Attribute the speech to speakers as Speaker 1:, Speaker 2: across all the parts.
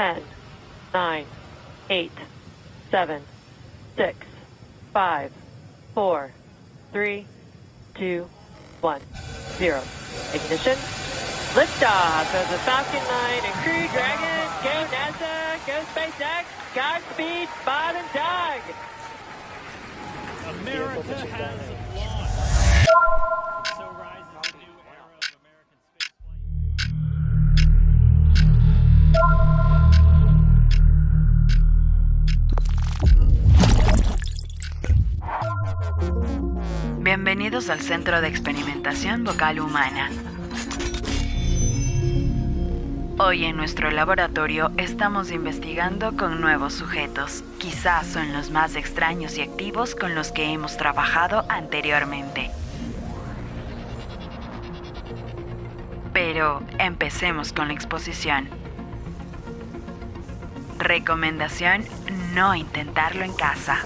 Speaker 1: 10, 9, 8, 7, 6, 5, 4, 3, 2, 1, 0. Ignition. Liftoff of the Falcon 9 and Crew Dragon. Go NASA, go SpaceX, Godspeed, Bob and Doug.
Speaker 2: America has
Speaker 3: Bienvenidos al Centro de Experimentación Vocal Humana. Hoy en nuestro laboratorio estamos investigando con nuevos sujetos. Quizás son los más extraños y activos con los que hemos trabajado anteriormente. Pero empecemos con la exposición. Recomendación, no intentarlo en casa.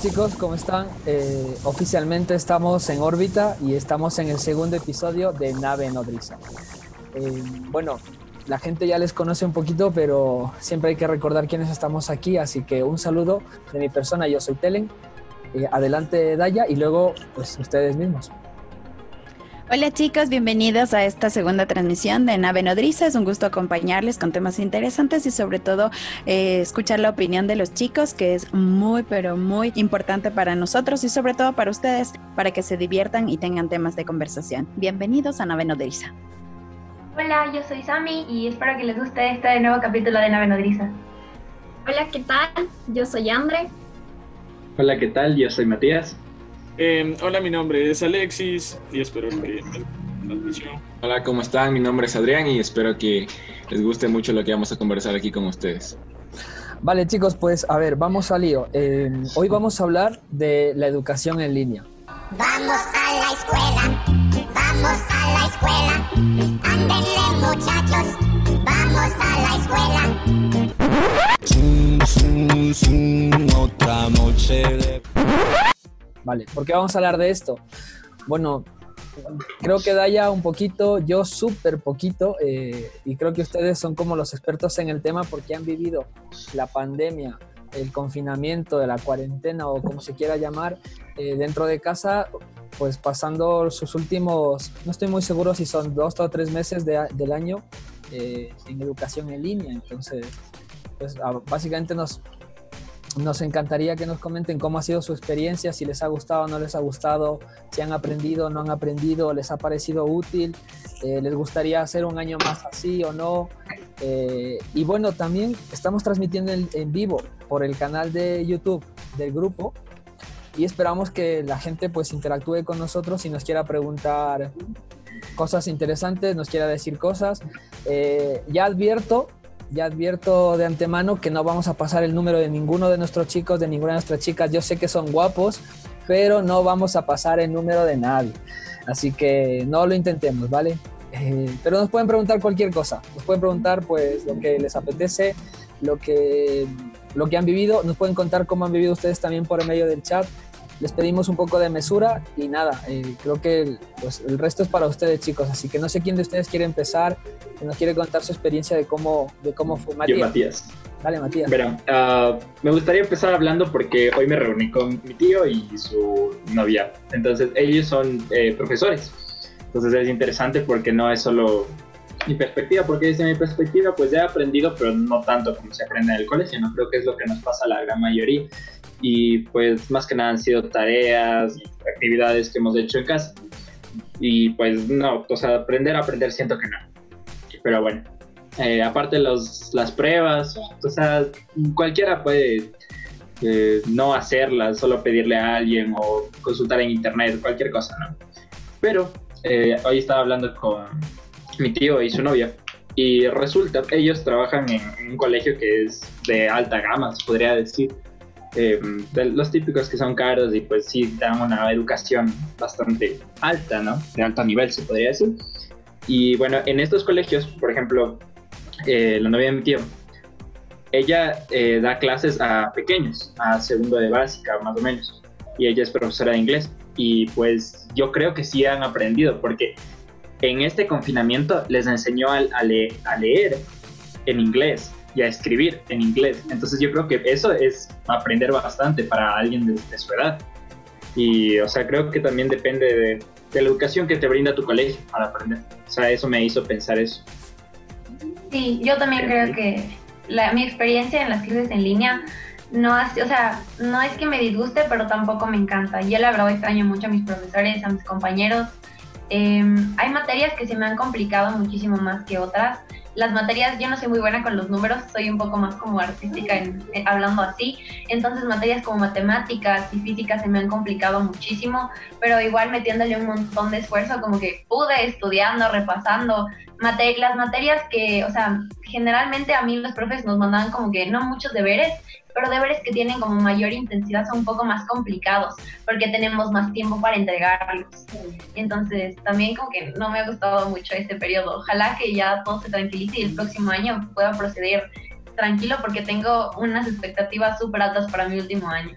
Speaker 4: Chicos, ¿cómo están? Eh, oficialmente estamos en órbita y estamos en el segundo episodio de Nave Nodriza. Eh, bueno, la gente ya les conoce un poquito, pero siempre hay que recordar quiénes estamos aquí, así que un saludo de mi persona, yo soy Telen. Eh, adelante Daya y luego pues ustedes mismos.
Speaker 5: Hola chicos, bienvenidos a esta segunda transmisión de Nave Nodriza. Es un gusto acompañarles con temas interesantes y sobre todo eh, escuchar la opinión de los chicos, que es muy, pero muy importante para nosotros y sobre todo para ustedes, para que se diviertan y tengan temas de conversación. Bienvenidos a Nave Nodriza.
Speaker 6: Hola, yo soy Sami y espero que les guste este nuevo capítulo de Nave Nodriza.
Speaker 7: Hola, ¿qué tal? Yo soy Andre.
Speaker 8: Hola, ¿qué tal? Yo soy Matías.
Speaker 9: Eh, hola, mi nombre es Alexis y espero que la transmisión.
Speaker 10: Hola, ¿cómo están? Mi nombre es Adrián y espero que les guste mucho lo que vamos a conversar aquí con ustedes.
Speaker 4: Vale chicos, pues a ver, vamos al lío. Eh, hoy vamos a hablar de la educación en línea.
Speaker 11: Vamos a la escuela, vamos a la escuela. Ándenle muchachos, vamos a la escuela.
Speaker 12: otra noche de...
Speaker 4: ¿por qué vamos a hablar de esto? Bueno, creo que Daya un poquito, yo súper poquito, eh, y creo que ustedes son como los expertos en el tema porque han vivido la pandemia, el confinamiento, la cuarentena o como se quiera llamar, eh, dentro de casa, pues pasando sus últimos, no estoy muy seguro si son dos o tres meses de- del año eh, en educación en línea. Entonces, pues básicamente nos, nos encantaría que nos comenten cómo ha sido su experiencia, si les ha gustado o no les ha gustado, si han aprendido o no han aprendido, les ha parecido útil, eh, les gustaría hacer un año más así o no. Eh, y bueno, también estamos transmitiendo en, vivo por el canal de YouTube del grupo y esperamos que la gente pues interactúe con nosotros y nos quiera preguntar cosas interesantes, nos quiera decir cosas. Eh, ya advierto, ya advierto de antemano que no vamos a pasar el número de ninguno de nuestros chicos, de ninguna de nuestras chicas. Yo sé que son guapos, pero no vamos a pasar el número de nadie. Así que no lo intentemos, ¿vale? Eh, pero nos pueden preguntar cualquier cosa. Nos pueden preguntar pues lo que les apetece, lo que, lo que han vivido. Nos pueden contar cómo han vivido ustedes también por medio del chat. Les pedimos un poco de mesura y nada, eh, creo que el, pues, el resto es para ustedes chicos. Así que no sé quién de ustedes quiere empezar, que nos quiere contar su experiencia de cómo, de cómo fue
Speaker 8: Yo, Matías.
Speaker 4: Dale, Matías.
Speaker 8: Verán, ah, me gustaría empezar hablando porque hoy me reuní con mi tío y su novia. Entonces, ellos son eh, profesores. Entonces, es interesante porque no es solo mi perspectiva, porque desde mi perspectiva, pues ya he aprendido, pero no tanto como se aprende en el colegio, ¿no? Creo que es lo que nos pasa a la gran mayoría. Y pues, más que nada han sido tareas actividades que hemos hecho en casa. Y pues, no, o sea, aprender, aprender, siento que no. Pero bueno, eh, aparte los, las pruebas, o sea, cualquiera puede eh, no hacerlas, solo pedirle a alguien o consultar en internet, cualquier cosa, ¿no? Pero eh, hoy estaba hablando con mi tío y su novia y resulta, ellos trabajan en, en un colegio que es de alta gama, se podría decir. Eh, los típicos que son caros y pues sí dan una educación bastante alta, ¿no? De alto nivel, se podría decir. Y bueno, en estos colegios, por ejemplo, eh, la novia de mi tío, ella eh, da clases a pequeños, a segundo de básica más o menos, y ella es profesora de inglés. Y pues yo creo que sí han aprendido, porque en este confinamiento les enseñó a leer en inglés y a escribir en inglés. Entonces yo creo que eso es aprender bastante para alguien de, de su edad. Y, o sea, creo que también depende de, de la educación que te brinda tu colegio para aprender. O sea, eso me hizo pensar eso.
Speaker 6: Sí, yo también creo que la, mi experiencia en las clases en línea no ha o sea, no es que me disguste, pero tampoco me encanta. Yo la verdad extraño mucho a mis profesores, a mis compañeros. Eh, hay materias que se me han complicado muchísimo más que otras. Las materias, yo no soy muy buena con los números, soy un poco más como artística en- hablando así. Entonces materias como matemáticas y física se me han complicado muchísimo, pero igual metiéndole un montón de esfuerzo, como que pude estudiando, repasando. Mate- las materias que, o sea, generalmente a mí los profes nos mandaban como que no muchos deberes, pero deberes que tienen como mayor intensidad son un poco más complicados porque tenemos más tiempo para entregarlos. Entonces, también como que no me ha gustado mucho este periodo. Ojalá que ya todo se tranquilice y el próximo año pueda proceder tranquilo porque tengo unas expectativas súper altas para mi último año.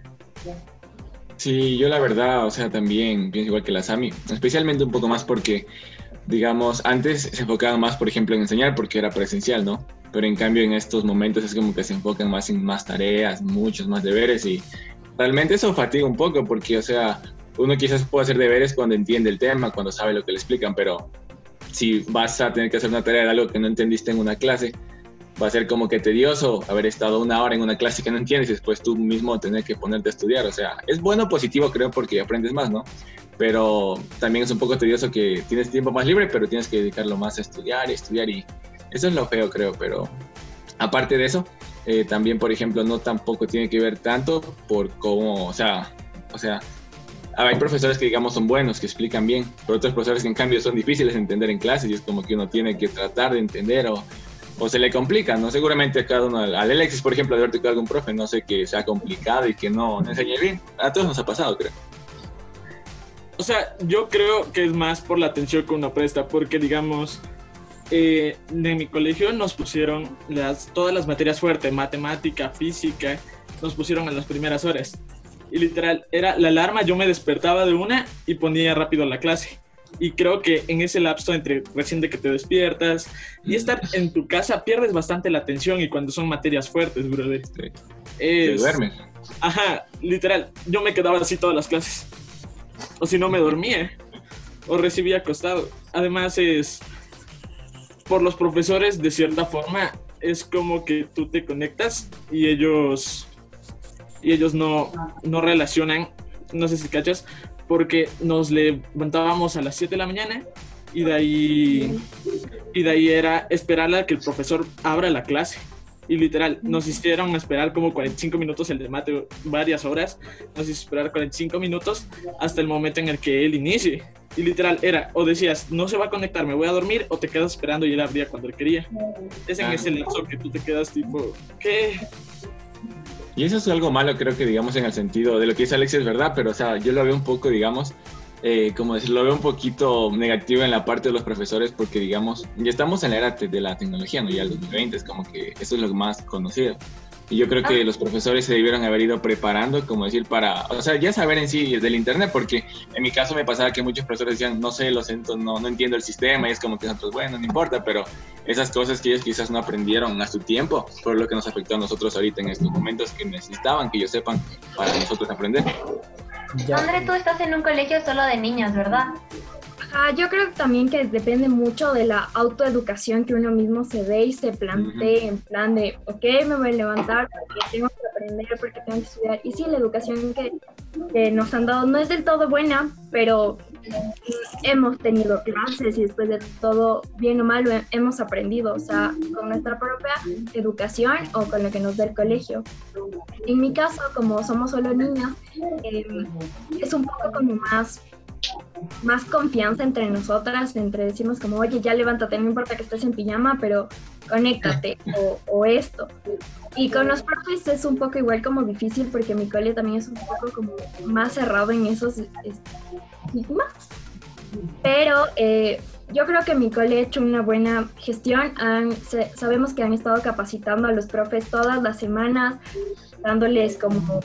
Speaker 10: Sí, yo la verdad, o sea, también pienso igual que la Sami, especialmente un poco más porque, digamos, antes se enfocaban más, por ejemplo, en enseñar porque era presencial, ¿no? Pero en cambio en estos momentos es como que se enfocan más en más tareas, muchos más deberes y realmente eso fatiga un poco porque, o sea, uno quizás puede hacer deberes cuando entiende el tema, cuando sabe lo que le explican, pero si vas a tener que hacer una tarea de algo que no entendiste en una clase, va a ser como que tedioso haber estado una hora en una clase que no entiendes y después tú mismo tener que ponerte a estudiar. O sea, es bueno, positivo, creo, porque aprendes más, ¿no? Pero también es un poco tedioso que tienes tiempo más libre, pero tienes que dedicarlo más a estudiar y estudiar y eso es lo feo, creo, pero aparte de eso, eh, también, por ejemplo, no tampoco tiene que ver tanto por cómo, o sea, o sea, hay profesores que digamos son buenos, que explican bien, pero otros profesores que en cambio son difíciles de entender en clases y es como que uno tiene que tratar de entender o, o se le complica, ¿no? Seguramente cada uno, al Alexis, por ejemplo, de haber tocado algún profe, no sé, que sea complicado y que no enseñe bien. A todos nos ha pasado, creo.
Speaker 9: O sea, yo creo que es más por la atención que uno presta, porque digamos, eh, en mi colegio nos pusieron las, todas las materias fuertes, matemática, física, nos pusieron en las primeras horas. Y literal, era la alarma, yo me despertaba de una y ponía rápido la clase. Y creo que en ese lapso entre recién de que te despiertas y estar en tu casa pierdes bastante la atención y cuando son materias fuertes, brother.
Speaker 10: Te
Speaker 9: Es-
Speaker 10: duermes.
Speaker 9: Ajá, literal. Yo me quedaba así todas las clases. O si no me dormía. O recibía acostado. Además es... Por los profesores, de cierta forma, es como que tú te conectas y ellos... Y ellos no, no relacionan, no sé si cachas, porque nos levantábamos a las 7 de la mañana y de ahí... Y de ahí era esperar a que el profesor abra la clase. Y literal, nos hicieron esperar como 45 minutos el de mate, varias horas. Nos hizo esperar 45 minutos hasta el momento en el que él inicie. Y literal, era, o decías, no se va a conectar, me voy a dormir, o te quedas esperando y él abría cuando él quería. Es en
Speaker 10: Ah.
Speaker 9: ese lapso que tú te quedas tipo, ¿qué?
Speaker 10: Y eso es algo malo, creo que, digamos, en el sentido de lo que dice Alexis, es verdad, pero, o sea, yo lo veo un poco, digamos, eh, como decir, lo veo un poquito negativo en la parte de los profesores, porque, digamos, ya estamos en la era de la tecnología, ¿no? Ya el 2020 es como que eso es lo más conocido. Y yo creo que los profesores se debieron haber ido preparando, como decir, para, o sea, ya saber en sí del Internet, porque en mi caso me pasaba que muchos profesores decían, no sé, lo siento, no, no entiendo el sistema, y es como que nosotros, bueno, no importa, pero esas cosas que ellos quizás no aprendieron a su tiempo, fue lo que nos afectó a nosotros ahorita en estos momentos que necesitaban que ellos sepan para nosotros aprender.
Speaker 6: André, tú estás en un colegio solo de niñas, ¿verdad?
Speaker 7: Ah, yo creo también que depende mucho de la autoeducación que uno mismo se dé y se plantee en plan de, ok, me voy a levantar porque tengo que aprender, porque tengo que estudiar. Y sí, la educación que, que nos han dado no es del todo buena, pero hemos tenido clases y después de todo, bien o mal, hemos aprendido, o sea, con nuestra propia educación o con lo que nos da el colegio. En mi caso, como somos solo niñas, em, es un poco como más más confianza entre nosotras, entre decimos como, oye, ya levántate, no importa que estés en pijama, pero conéctate o, esto. Y con los profes es un poco igual como difícil porque mi cole también es un poco como más cerrado en esos estigmas. Pero eh, yo creo que mi cole ha hecho una buena gestión. Han- sabemos que han estado capacitando a los profes todas las semanas, dándoles como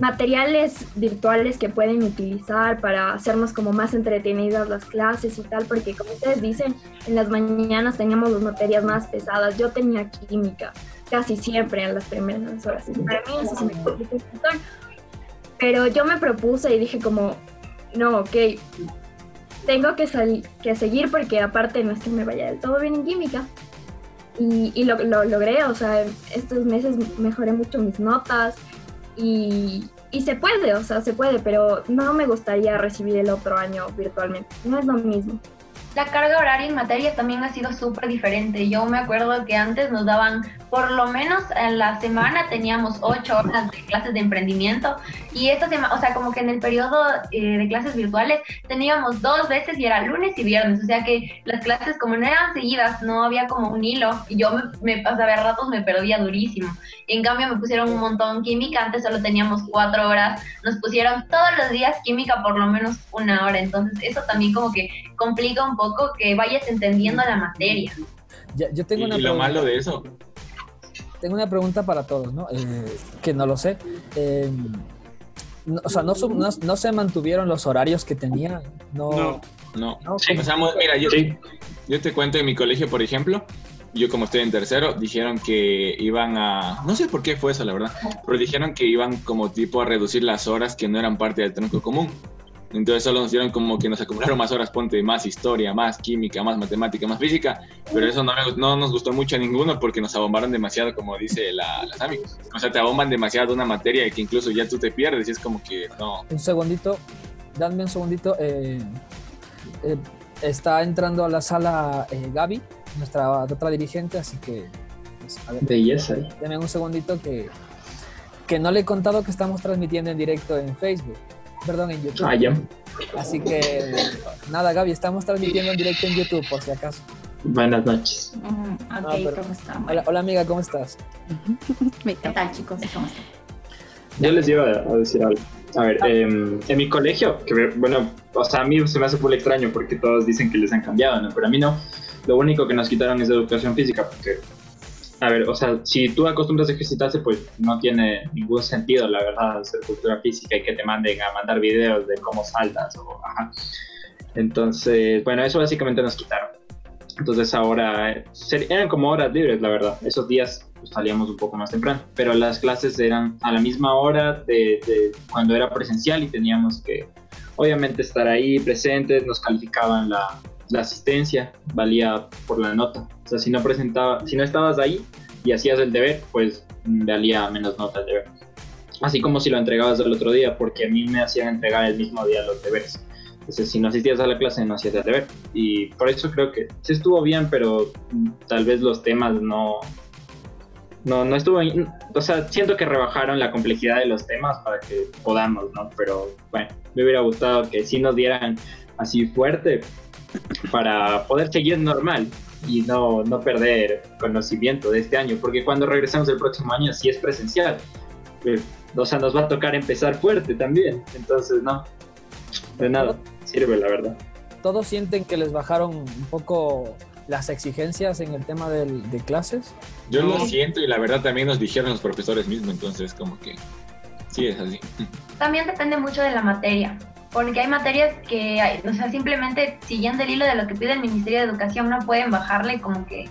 Speaker 7: materiales virtuales que pueden utilizar para hacernos como más entretenidas las clases y tal, porque como ustedes dicen, en las mañanas teníamos las materias más pesadas. Yo tenía química casi siempre en las primeras horas. Para mí eso se me complicó. Pero yo me propuse y dije como, no, ok, tengo que, que seguir porque aparte no es que me vaya del todo bien en química. Y, y lo, lo logré, o sea, estos meses mejoré mucho mis notas y, y se puede, o sea, se puede, pero no me gustaría recibir el otro año virtualmente. No es lo mismo.
Speaker 6: La carga horaria en materias también ha sido súper diferente. Yo me acuerdo que antes nos daban, por lo menos en la semana teníamos ocho horas de clases de emprendimiento y esta semana, o sea, como que en el periodo eh, de clases virtuales teníamos dos veces y era lunes y viernes, o sea que las clases como no eran seguidas, no había como un hilo y yo me, me a ratos, me perdía durísimo. En cambio me pusieron un montón química, antes solo teníamos cuatro horas, nos pusieron todos los días química por lo menos una hora, entonces eso también como que complica un poco que vayas entendiendo la materia.
Speaker 4: Ya- yo tengo
Speaker 10: Y,
Speaker 4: una
Speaker 10: y lo
Speaker 4: pregunta.
Speaker 10: malo de eso,
Speaker 4: Tengo una pregunta para todos, ¿no? Eh, que no lo sé. Eh, no- o sea, no, su- no, no se mantuvieron los horarios que tenían. No.
Speaker 9: No.
Speaker 10: no.
Speaker 4: no,
Speaker 10: O sea, mira, yo,
Speaker 8: Sí.
Speaker 10: yo te cuento en mi colegio, por ejemplo, yo como estoy en tercero, dijeron que iban a, no sé por qué fue eso, la verdad, pero dijeron que iban como tipo a reducir las horas que no eran parte del tronco común. Entonces solo nos dieron como que nos acumularon más horas, ponte más historia, más química, más matemática, más física, pero eso no, me- no nos gustó mucho a ninguno porque nos abombaron demasiado, como dice la, las amigos. O sea, te abomban demasiado una materia que incluso ya tú te pierdes y es como que no.
Speaker 4: Un segundito. Dame un segundito. eh, eh, está entrando a la sala eh, Gaby, nuestra otra dirigente, así que. pues, a ver,
Speaker 8: Belleza.
Speaker 4: dame un segundito que, que no le he contado que estamos transmitiendo en directo en Facebook. Perdón, en YouTube.
Speaker 8: Ah, ya.
Speaker 4: Así que nada, Gaby, estamos transmitiendo en directo en YouTube, por si acaso.
Speaker 8: Buenas noches.
Speaker 5: Mm, ok,
Speaker 4: Ah, pero-
Speaker 5: ¿cómo está?
Speaker 4: Hola, hola, amiga, ¿cómo estás?
Speaker 5: ¿Qué tal, chicos? ¿Cómo están?
Speaker 8: Yo les iba a decir algo. A ver, em, en mi colegio, que bueno, o sea, a mí se me hace full extraño porque todos dicen que les han cambiado, ¿no? Pero a mí no. Lo único que nos quitaron es educación física, porque, a ver, o sea, si tú acostumbras a ejercitarse, pues no tiene ningún sentido, la verdad, hacer cultura física y que te manden a mandar videos de cómo saltas o, ajá. Entonces, bueno, eso básicamente nos quitaron. Entonces ahora eran como horas libres, la verdad. Esos días pues, salíamos un poco más temprano, pero las clases eran a la misma hora de, de cuando era presencial y teníamos que, obviamente, estar ahí presentes. Nos calificaban la, la asistencia, valía por la nota. O sea, si no presentaba, si no estabas ahí y hacías el deber, pues valía menos nota el deber. Así como si lo entregabas el otro día, porque a mí me hacían entregar el mismo día los deberes. Entonces, si no asistías a la clase, no hacías el deber. Y por eso creo que sí estuvo bien, pero tal vez los temas no. No, no estuvo. O sea, siento que rebajaron la complejidad de los temas para que podamos, ¿no? Pero bueno, me hubiera gustado que sí nos dieran así fuerte para poder seguir normal y no, no perder conocimiento de este año. Porque cuando regresemos el próximo año, si es presencial, pues, o sea, nos va a tocar empezar fuerte también. Entonces, no. De nada, sirve la verdad.
Speaker 4: ¿Todos sienten que les bajaron un poco las exigencias en el tema del- de clases?
Speaker 10: Yo lo siento y la verdad también nos dijeron los profesores mismos, entonces como que sí es así.
Speaker 6: También depende mucho de la materia, porque hay materias que, o sea, simplemente siguiendo el hilo de lo que pide el Ministerio de Educación, no pueden bajarle como que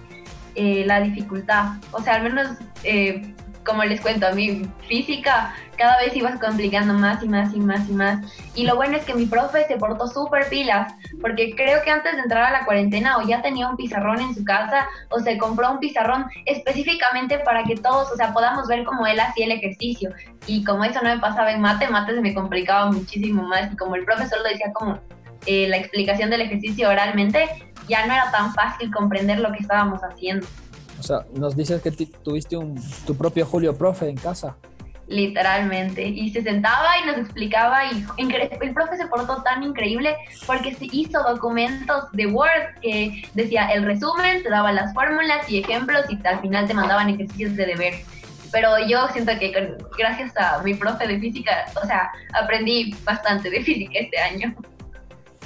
Speaker 6: eh, la dificultad. O sea, al menos, eh, como les cuento, a mí física cada vez ibas complicando más y más y más y más. Y lo bueno es que mi profe se portó súper pilas, porque creo que antes de entrar a la cuarentena o ya tenía un pizarrón en su casa o se compró un pizarrón específicamente para que todos, o sea, podamos ver cómo él hacía el ejercicio. Y como eso no me pasaba en mate, mate se me complicaba muchísimo más. Y como el profesor lo decía como eh, la explicación del ejercicio oralmente, ya no era tan fácil comprender lo que estábamos haciendo.
Speaker 4: O sea, nos dices que tuviste un, tu propio Julio Profe en casa.
Speaker 6: Literalmente. Y se sentaba y nos explicaba y el profe se portó tan increíble porque se hizo documentos de Word que decía el resumen, te daba las fórmulas y ejemplos y al final te mandaban ejercicios de deber. Pero yo siento que con- gracias a mi profe de física, o sea, aprendí bastante de física este año.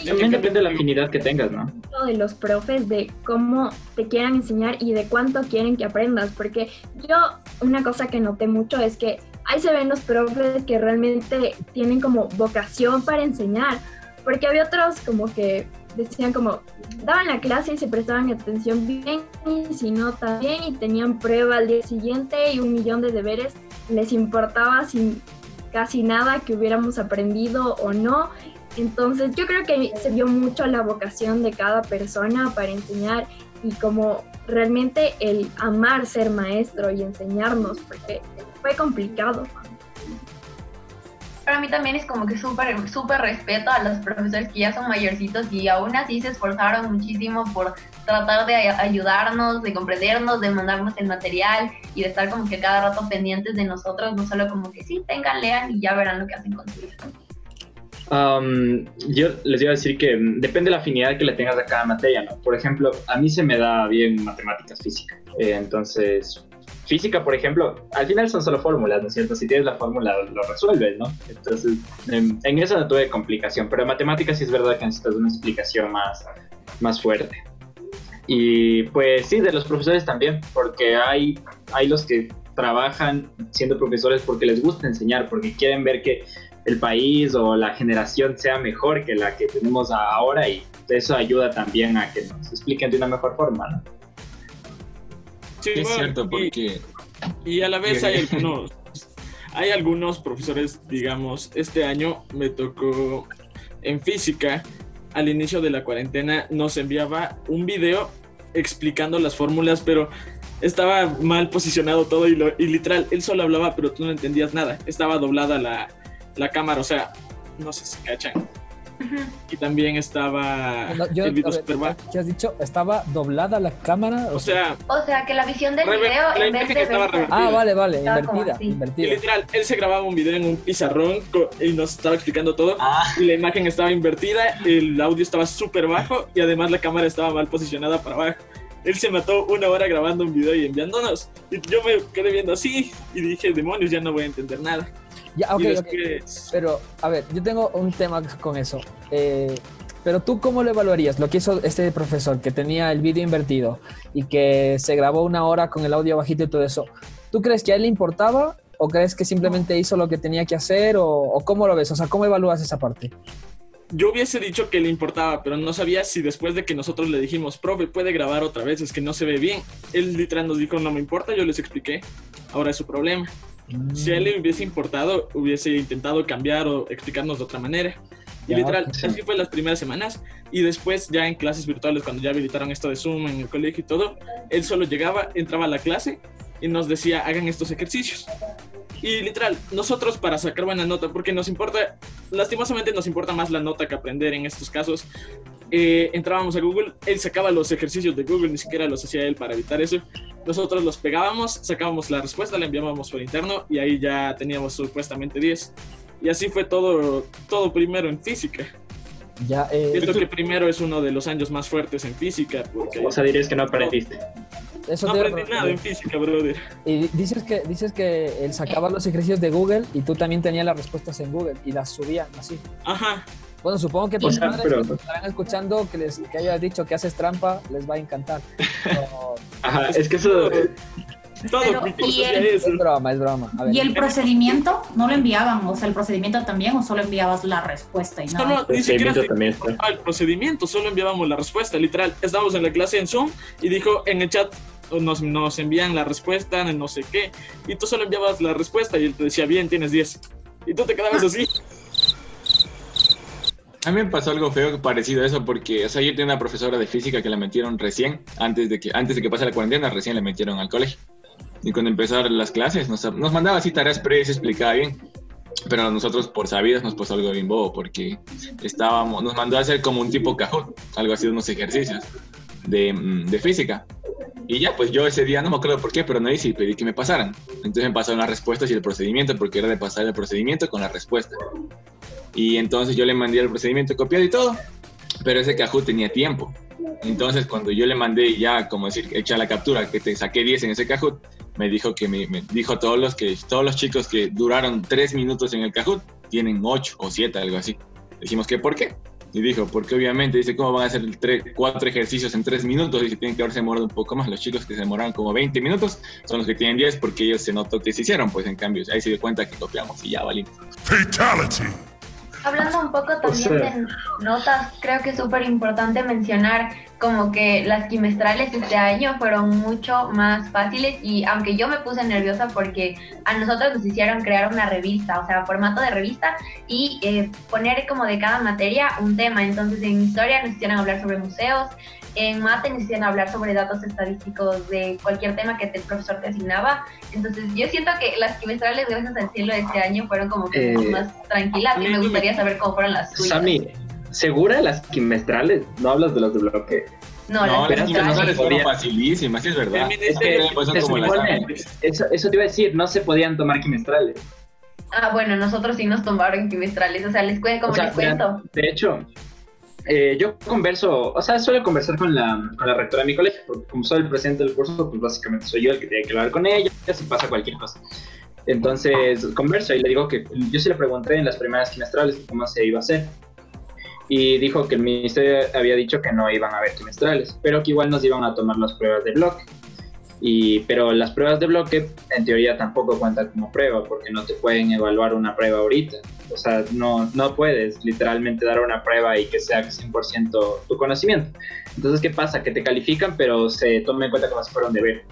Speaker 8: También depende de la afinidad que tengas, ¿no?
Speaker 7: de los profes de cómo te quieran enseñar y de cuánto quieren que aprendas, porque yo una cosa que noté mucho es que ahí se ven los profes que realmente tienen como vocación para enseñar, porque había otros como que decían como, daban la clase y se prestaban atención bien y si no también y tenían prueba al día siguiente y un millón de deberes, les importaba sin casi nada que hubiéramos aprendido o no. Entonces yo creo que se vio mucho la vocación de cada persona para enseñar y como realmente el amar ser maestro y enseñarnos, porque fue complicado.
Speaker 6: Para mí también es como que súper, súper respeto a los profesores que ya son mayorcitos y aún así se esforzaron muchísimo por tratar de ay- ayudarnos, de comprendernos, de mandarnos el material y de estar como que cada rato pendientes de nosotros, no solo como que sí, tengan, lean y ya verán lo que hacen con su vida.
Speaker 8: Um, yo les iba a decir que depende de la afinidad que le tengas a cada materia, ¿no? Por ejemplo, a mí se me da bien matemáticas, física. Eh, entonces, física, por ejemplo, al final son solo fórmulas, ¿no es cierto? Si tienes la fórmula, lo resuelves, ¿no? Entonces, en, en eso no tuve complicación, pero en matemáticas sí es verdad que necesitas una explicación más, más fuerte. Y pues sí, de los profesores también, porque hay, hay los que trabajan siendo profesores porque les gusta enseñar, porque quieren ver que el país o la generación sea mejor que la que tenemos ahora y eso ayuda también a que nos expliquen de una mejor forma, ¿no?
Speaker 9: Sí,
Speaker 10: Es
Speaker 9: bueno,
Speaker 10: cierto,
Speaker 9: y-
Speaker 10: porque
Speaker 9: Y a la vez hay algunos, hay algunos profesores, digamos, este año me tocó en física, al inicio de la cuarentena nos enviaba un video explicando las fórmulas, pero estaba mal posicionado todo y, lo- y literal, él solo hablaba, pero tú no entendías nada. Estaba doblada la, la cámara, o sea, no sé si cachan. Y también estaba
Speaker 4: No, yo-
Speaker 9: el video
Speaker 4: ver. ¿Qué has dicho? ¿Estaba doblada la cámara?
Speaker 9: O sea,
Speaker 6: O sea, que la visión del video
Speaker 9: la
Speaker 6: en vez de
Speaker 9: estaba.
Speaker 4: Ah, vale, vale,
Speaker 6: Estaba
Speaker 4: invertida,
Speaker 6: así.
Speaker 9: Y
Speaker 4: invertida.
Speaker 9: literal, él se grababa un video en un pizarrón y nos estaba explicando todo.
Speaker 10: Ah.
Speaker 9: Y la imagen estaba invertida, el audio estaba súper bajo y además la cámara estaba mal posicionada para abajo. Él se mató una hora grabando un video y enviándonos. Y yo me quedé viendo así y dije, demonios, ya no voy a entender nada.
Speaker 4: Ya, ok,
Speaker 9: y
Speaker 4: ok.
Speaker 9: después,
Speaker 4: Pero, a ver, yo tengo un tema con eso. Eh, pero tú, ¿cómo lo evaluarías? Lo que hizo este profesor, que tenía el vídeo invertido y que se grabó una hora con el audio bajito y todo eso. ¿Tú crees que a él le importaba o crees que simplemente hizo lo que tenía que hacer o, o cómo lo ves? O sea, ¿cómo evalúas esa parte?
Speaker 9: yo hubiese dicho que le importaba, pero no sabía si después de que nosotros le dijimos, profe, puede grabar otra vez, es que no se ve bien. Él literal nos dijo, no me importa, yo les expliqué, ahora es su problema. Si él le hubiese importado, hubiese intentado cambiar o explicarnos de otra manera. Y
Speaker 4: Ya,
Speaker 9: literal,
Speaker 4: sí.
Speaker 9: así fue las primeras semanas. Y después, ya en clases virtuales, cuando ya habilitaron esto de Zoom en el colegio y todo, él solo llegaba, entraba a la clase y nos decía, hagan estos ejercicios. Y literal, nosotros para sacar buena nota, porque nos importa, lastimosamente nos importa más la nota que aprender en estos casos. eh, entrábamos a Google, él sacaba los ejercicios de Google, ni siquiera los hacía él para evitar eso. Nosotros los pegábamos, sacábamos la respuesta, la enviábamos por interno y ahí ya teníamos supuestamente 10. Y así fue todo, todo primero en física.
Speaker 4: Ya, eh,
Speaker 9: Siento que primero es uno de los años más fuertes en física, porque
Speaker 8: O sea, dirías que no aprendiste.
Speaker 4: eso
Speaker 9: no aprendí nada en física, brother.
Speaker 4: Y dices que, dices que él sacaba los ejercicios de Google y tú también tenías las respuestas en Google y las subían así.
Speaker 9: Ajá.
Speaker 4: Bueno, supongo que
Speaker 8: O
Speaker 4: tus
Speaker 8: sea,
Speaker 4: padres
Speaker 8: pero-
Speaker 4: que estarán escuchando que les que hayas dicho que haces trampa, les va a encantar. Pero
Speaker 8: Ajá, es que eso...
Speaker 9: Todo
Speaker 13: Pero, ¿y el-
Speaker 9: eso.
Speaker 4: es broma, es broma. A ver.
Speaker 13: ¿Y el procedimiento? ¿No lo enviaban? O sea, el procedimiento también o solo enviabas la respuesta y nada.
Speaker 9: Solo, ni siquiera
Speaker 8: también está.
Speaker 9: el procedimiento, solo enviábamos la respuesta, literal. Estábamos en la clase en Zoom y dijo en el chat nos, nos envían la respuesta, no sé qué, y tú solo enviabas la respuesta y él te decía, bien, tienes 10. Y tú te quedabas así.
Speaker 10: A mí me pasó algo feo parecido a eso porque, o sea, yo tenía una profesora de física que la metieron recién, antes de que, antes de que pase la cuarentena, recién la metieron al colegio. Y cuando empezaron las clases, nos, nos mandaba así tareas previas y explicaba bien. Pero nosotros, por sabidas, nos pasó algo bien bobo porque estábamos, nos mandó a hacer como un tipo cajón, algo así unos ejercicios de, mm, de física. Y ya, pues yo ese día no me acuerdo por qué, pero no hice y pedí que me pasaran. Entonces me pasaron las respuestas y el procedimiento, porque era de pasar el procedimiento con la respuesta. Y entonces yo le mandé el procedimiento copiado y todo, pero ese Kahoot tenía tiempo. Entonces cuando yo le mandé ya, como decir, echa la captura, que te saqué 10 en ese Kahoot, me dijo que me, dijo todos los que todos los chicos que duraron 3 minutos en el Kahoot tienen 8 o 7, algo así. Dijimos que ¿por qué? Y dijo, porque obviamente dice, ¿cómo van a hacer tres, cuatro ejercicios en tres minutos? Dice, tienen que haberse demorado un poco más. Los chicos que se demoraron como 20 minutos son los que tienen 10 porque ellos se notó que se hicieron, pues en cambio, ahí se dio cuenta que copiamos y ya valimos.
Speaker 14: Fatality.
Speaker 6: Hablando un poco también
Speaker 10: sea-
Speaker 6: de notas, creo que es súper importante mencionar como que las trimestrales este año fueron mucho más fáciles y aunque yo me puse nerviosa porque a nosotros nos hicieron crear una revista, o sea, formato de revista y eh, poner como de cada materia un tema. Entonces en historia nos hicieron hablar sobre museos, en mate hicieron hablar sobre datos estadísticos de cualquier tema que el profesor te asignaba. Entonces yo siento que las trimestrales, gracias al cielo de este año, fueron como que
Speaker 8: Eh,
Speaker 6: más tranquilas y me gustaría saber cómo fueron las tuyas.
Speaker 8: Sammy, ¿segura las trimestrales? No hablas de los de bloque.
Speaker 6: No,
Speaker 10: No,
Speaker 6: las
Speaker 10: las trimestrales fueron facilísimas, sí es verdad.
Speaker 8: Es que
Speaker 10: Pues como
Speaker 8: supone- eso, eso te iba a decir, no se podían tomar trimestrales.
Speaker 6: Ah, bueno, nosotros sí nos tomaron trimestrales, o sea, les cuento, como
Speaker 8: O sea,
Speaker 6: les cuento.
Speaker 8: De hecho, eh, yo converso, o sea, suelo conversar con la, con la rectora de mi colegio, porque como soy el presidente del curso, pues básicamente soy yo el que tiene que hablar con ella, si pasa cualquier cosa. Entonces, converso y le digo que yo sí le pregunté en las primeras trimestrales cómo se iba a hacer. Y dijo que el ministerio había dicho que no iban a haber trimestrales, pero que igual nos iban a tomar las pruebas de bloque. Y, pero las pruebas de bloque en teoría tampoco cuentan como prueba porque no te pueden evaluar una prueba ahorita. O sea, no, no puedes literalmente dar una prueba y que sea 100% tu conocimiento. Entonces, ¿qué pasa? Que te califican, pero se toma en cuenta como si fuera un deber.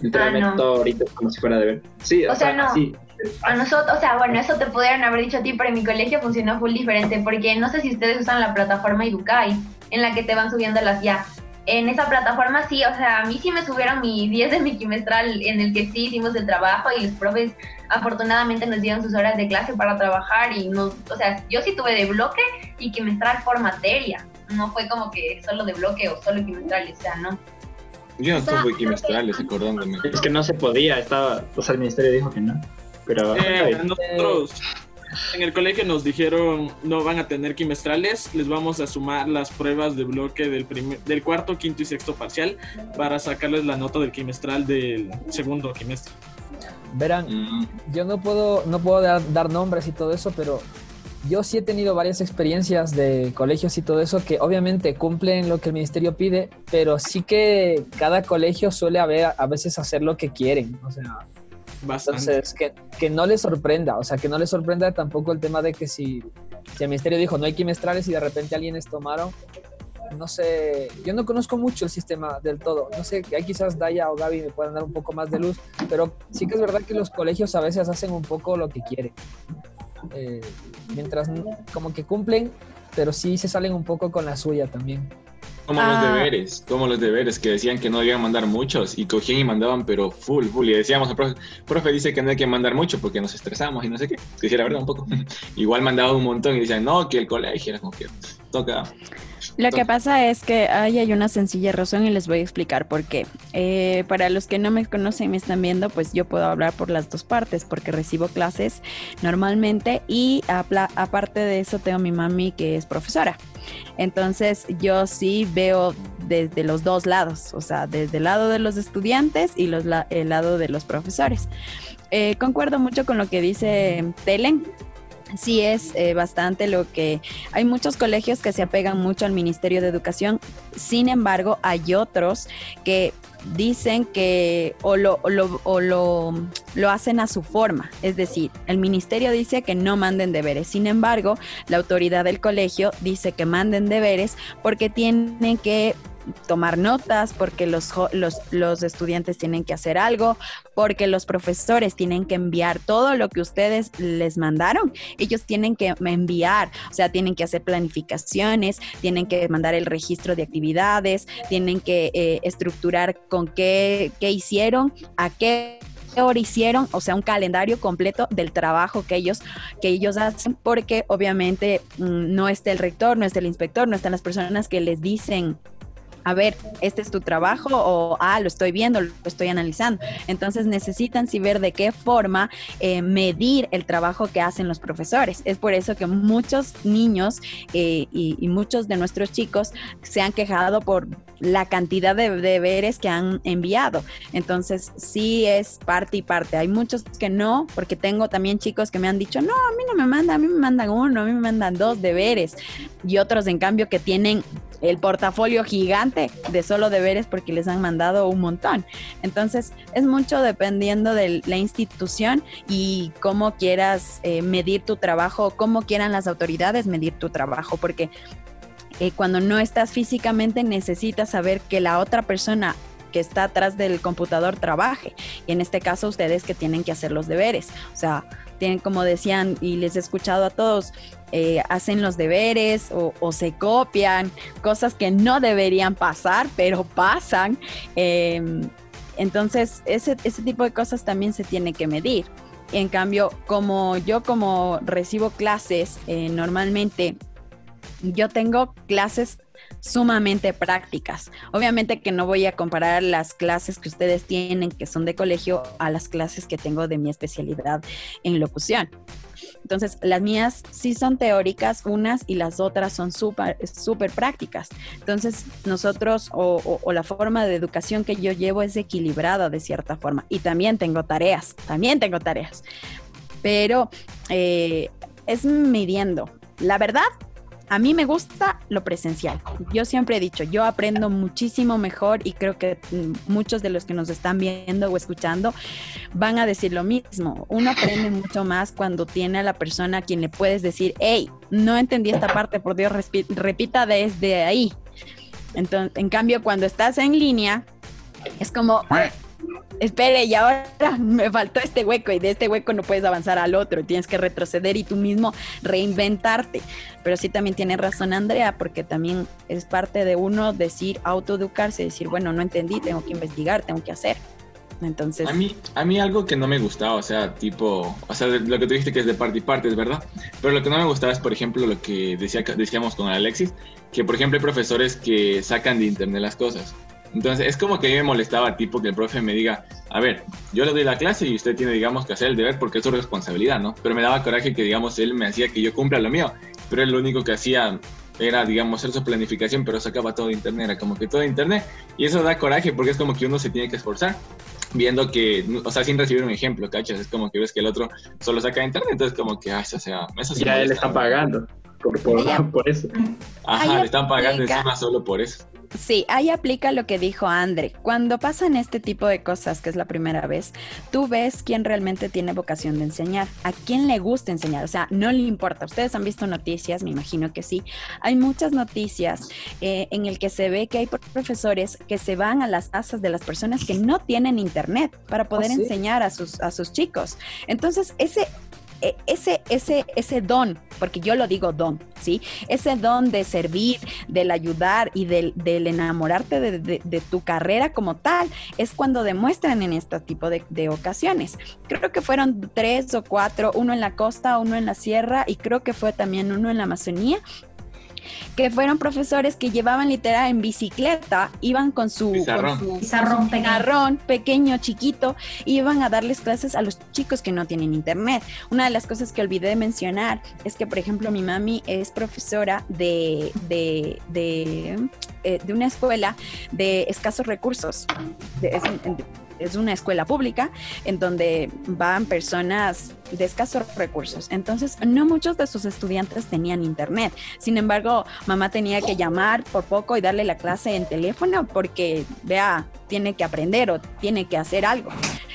Speaker 8: Literalmente
Speaker 6: Ah, no.
Speaker 8: todo ahorita es como si fuera deber. Sí,
Speaker 6: O sea, no.
Speaker 8: sí.
Speaker 6: A nosotros, o sea, bueno, eso te pudieron haber dicho a ti, pero en mi colegio funcionó full diferente, porque no sé si ustedes usan la plataforma Educai, en la que te van subiendo las ya. En esa plataforma sí, o sea, a mí sí me subieron mi 10 de mi quimestral, en el que sí hicimos el trabajo y los profes afortunadamente nos dieron sus horas de clase para trabajar y nos, o sea, yo sí tuve de bloque y quimestral por materia, no fue como que solo de bloque o solo quimestral, o sea, no.
Speaker 10: Yo no tuve trimestrales, acordándome.
Speaker 8: Es que no se podía, estaba, o sea, el ministerio dijo que no. Pero
Speaker 9: Eh, nosotros en el colegio nos dijeron no van a tener trimestrales, les vamos a sumar las pruebas de bloque del, primer, del cuarto, quinto y sexto parcial para sacarles la nota del trimestral del segundo trimestre.
Speaker 4: Verán,
Speaker 10: Mm.
Speaker 4: yo no puedo, no puedo dar, dar nombres y todo eso, pero yo sí he tenido varias experiencias de colegios y todo eso que obviamente cumplen lo que el ministerio pide, pero sí que cada colegio suele haber, a veces hacer lo que quieren. O sea,
Speaker 9: Bastante.
Speaker 4: entonces que, que no les sorprenda, o sea, que no les sorprenda tampoco el tema de que si, si el ministerio dijo no hay trimestrales y de repente alguien les tomaron, no sé, yo no conozco mucho el sistema del todo, no sé, ahí quizás Daya o Gaby me puedan dar un poco más de luz, pero sí que es verdad que los colegios a veces hacen un poco lo que quieren, Eh, mientras como que cumplen, pero sí se salen un poco con la suya también.
Speaker 10: Como
Speaker 5: Ah.
Speaker 10: los deberes, como los deberes que decían que no debían mandar muchos y cogían y mandaban, pero full, full. Y decíamos al profe, profe dice que no hay que mandar mucho porque nos estresamos y no sé qué. Que sí, la verdad, un poco. Igual mandaban un montón y decían, no, que el colegio era como que toca.
Speaker 5: Lo que pasa es que ahí hay una sencilla razón y les voy a explicar por qué. Eh, para los que no me conocen y me están viendo, pues yo puedo hablar por las dos partes porque recibo clases normalmente y aparte de eso tengo mi mami que es profesora. Entonces yo sí veo desde los dos lados, o sea, desde el lado de los estudiantes y los el lado de los profesores. Eh, concuerdo mucho con lo que dice Telen. Sí es eh, bastante lo que hay muchos colegios que se apegan mucho al Ministerio de Educación, sin embargo hay otros que dicen que o lo, o lo, o lo, lo hacen a su forma, es decir, el ministerio dice que no manden deberes, sin embargo, la autoridad del colegio dice que manden deberes porque tienen que tomar notas, porque los, los, los estudiantes tienen que hacer algo, porque los profesores tienen que enviar todo lo que ustedes les mandaron. Ellos tienen que enviar, o sea, tienen que hacer planificaciones, tienen que mandar el registro de actividades, tienen que eh, estructurar con qué, qué hicieron, a qué hora hicieron, o sea, un calendario completo del trabajo que ellos, que ellos hacen, porque obviamente mm, no está el rector, no está el inspector, no están las personas que les dicen a ver, este es tu trabajo o, ah, lo estoy viendo, lo estoy analizando. Entonces necesitan sí ver de qué forma eh, medir el trabajo que hacen los profesores. Es por eso que muchos niños eh, y, y muchos de nuestros chicos se han quejado por la cantidad de deberes que han enviado. Entonces, sí es parte y parte. Hay muchos que no, porque tengo también chicos que me han dicho, no, a mí no me mandan, a mí me mandan uno, a mí me mandan dos deberes. Y otros, en cambio, que tienen el portafolio gigante de solo deberes porque les han mandado un montón. Entonces, es mucho dependiendo de la institución y cómo quieras eh, medir tu trabajo, cómo quieran las autoridades medir tu trabajo, porque eh, cuando no estás físicamente necesitas saber que la otra persona que está atrás del computador trabaje. Y en este caso ustedes que tienen que hacer los deberes. O sea, tienen, como decían, y les he escuchado a todos, eh, hacen los deberes o, se copian, cosas que no deberían pasar, pero pasan. Eh, entonces, ese, ese tipo de cosas también se tiene que medir. En cambio, como yo como recibo clases, eh, normalmente yo tengo clases sumamente prácticas. Obviamente que no voy a comparar las clases que ustedes tienen, que son de colegio, a las clases que tengo de mi especialidad en locución. Entonces, las mías sí son teóricas, unas y las otras son súper súper prácticas. Entonces, nosotros o, la forma de educación que yo llevo es equilibrada de cierta forma. Y también tengo tareas, también tengo tareas. Pero eh, es midiendo. La verdad, a mí me gusta lo presencial. Yo siempre he dicho, yo aprendo muchísimo mejor y creo que muchos de los que nos están viendo o escuchando van a decir lo mismo. Uno aprende mucho más cuando tiene a la persona a quien le puedes decir, hey, no entendí esta parte, por Dios, repita desde ahí. Entonces, en cambio, cuando estás en línea, es como, espere, y ahora me faltó este hueco y de este hueco no puedes avanzar al otro, tienes que retroceder y tú mismo reinventarte. Pero sí también tiene razón Andrea, porque también es parte de uno decir, autoeducarse, decir, bueno, no entendí, tengo que investigar, tengo que hacer. Entonces...
Speaker 10: A mí, a mí algo que no me gustaba, o sea, tipo, o sea, lo que tú dijiste que es de parte y parte, es verdad, pero lo que no me gustaba es, por ejemplo, lo que decía, decíamos con Alexis, que por ejemplo hay profesores que sacan de internet las cosas. Entonces, es como que a mí me molestaba, tipo, que el profe me diga, a ver, yo le doy la clase y usted tiene, digamos, que hacer el deber porque es su responsabilidad, ¿no? Pero me daba coraje que, digamos, él me hacía que yo cumpla lo mío, pero él lo único que hacía era, digamos, hacer su planificación, pero sacaba todo de internet, era como que todo de internet, y eso da coraje porque es como que uno se tiene que esforzar, viendo que, o sea, sin recibir un ejemplo, ¿cachas? Es como que ves que el otro solo saca de internet, entonces como que, ay, o sea, eso sí
Speaker 8: Ya él está pagando por, por, por eso.
Speaker 10: Ajá, le están pagando encima solo por eso.
Speaker 5: Sí, ahí aplica lo que dijo Andre. Cuando pasan este tipo de cosas, que es la primera vez, tú ves quién realmente tiene vocación de enseñar, a quién le gusta enseñar, o sea, no le importa. Ustedes han visto noticias, me imagino que sí. Hay muchas noticias eh, en el que se ve que hay profesores que se van a las casas de las personas que no tienen internet para poder oh, ¿sí? enseñar a sus, a sus chicos. Entonces, ese ese, ese, ese don, porque yo lo digo don, ¿sí? Ese don de servir, del ayudar y del, del enamorarte de, de, de, tu carrera como tal, es cuando demuestran en este tipo de, de, ocasiones. Creo que fueron tres o cuatro, uno en la costa, uno en la sierra y creo que fue también uno en la Amazonía, que fueron profesores que llevaban literal en bicicleta, iban con su
Speaker 10: pizarrón,
Speaker 5: con su,
Speaker 13: pizarrón,
Speaker 5: su pizarrón pequeño, chiquito, iban a darles clases a los chicos que no tienen internet. Una de las cosas que olvidé de mencionar es que, por ejemplo, mi mami es profesora de, de, de, eh, de una escuela de escasos recursos. De, es, es una escuela pública en donde van personas de escasos recursos. Entonces, no muchos de sus estudiantes tenían internet. Sin embargo, mamá tenía que llamar por poco y darle la clase en teléfono porque, vea, tiene que aprender o tiene que hacer algo.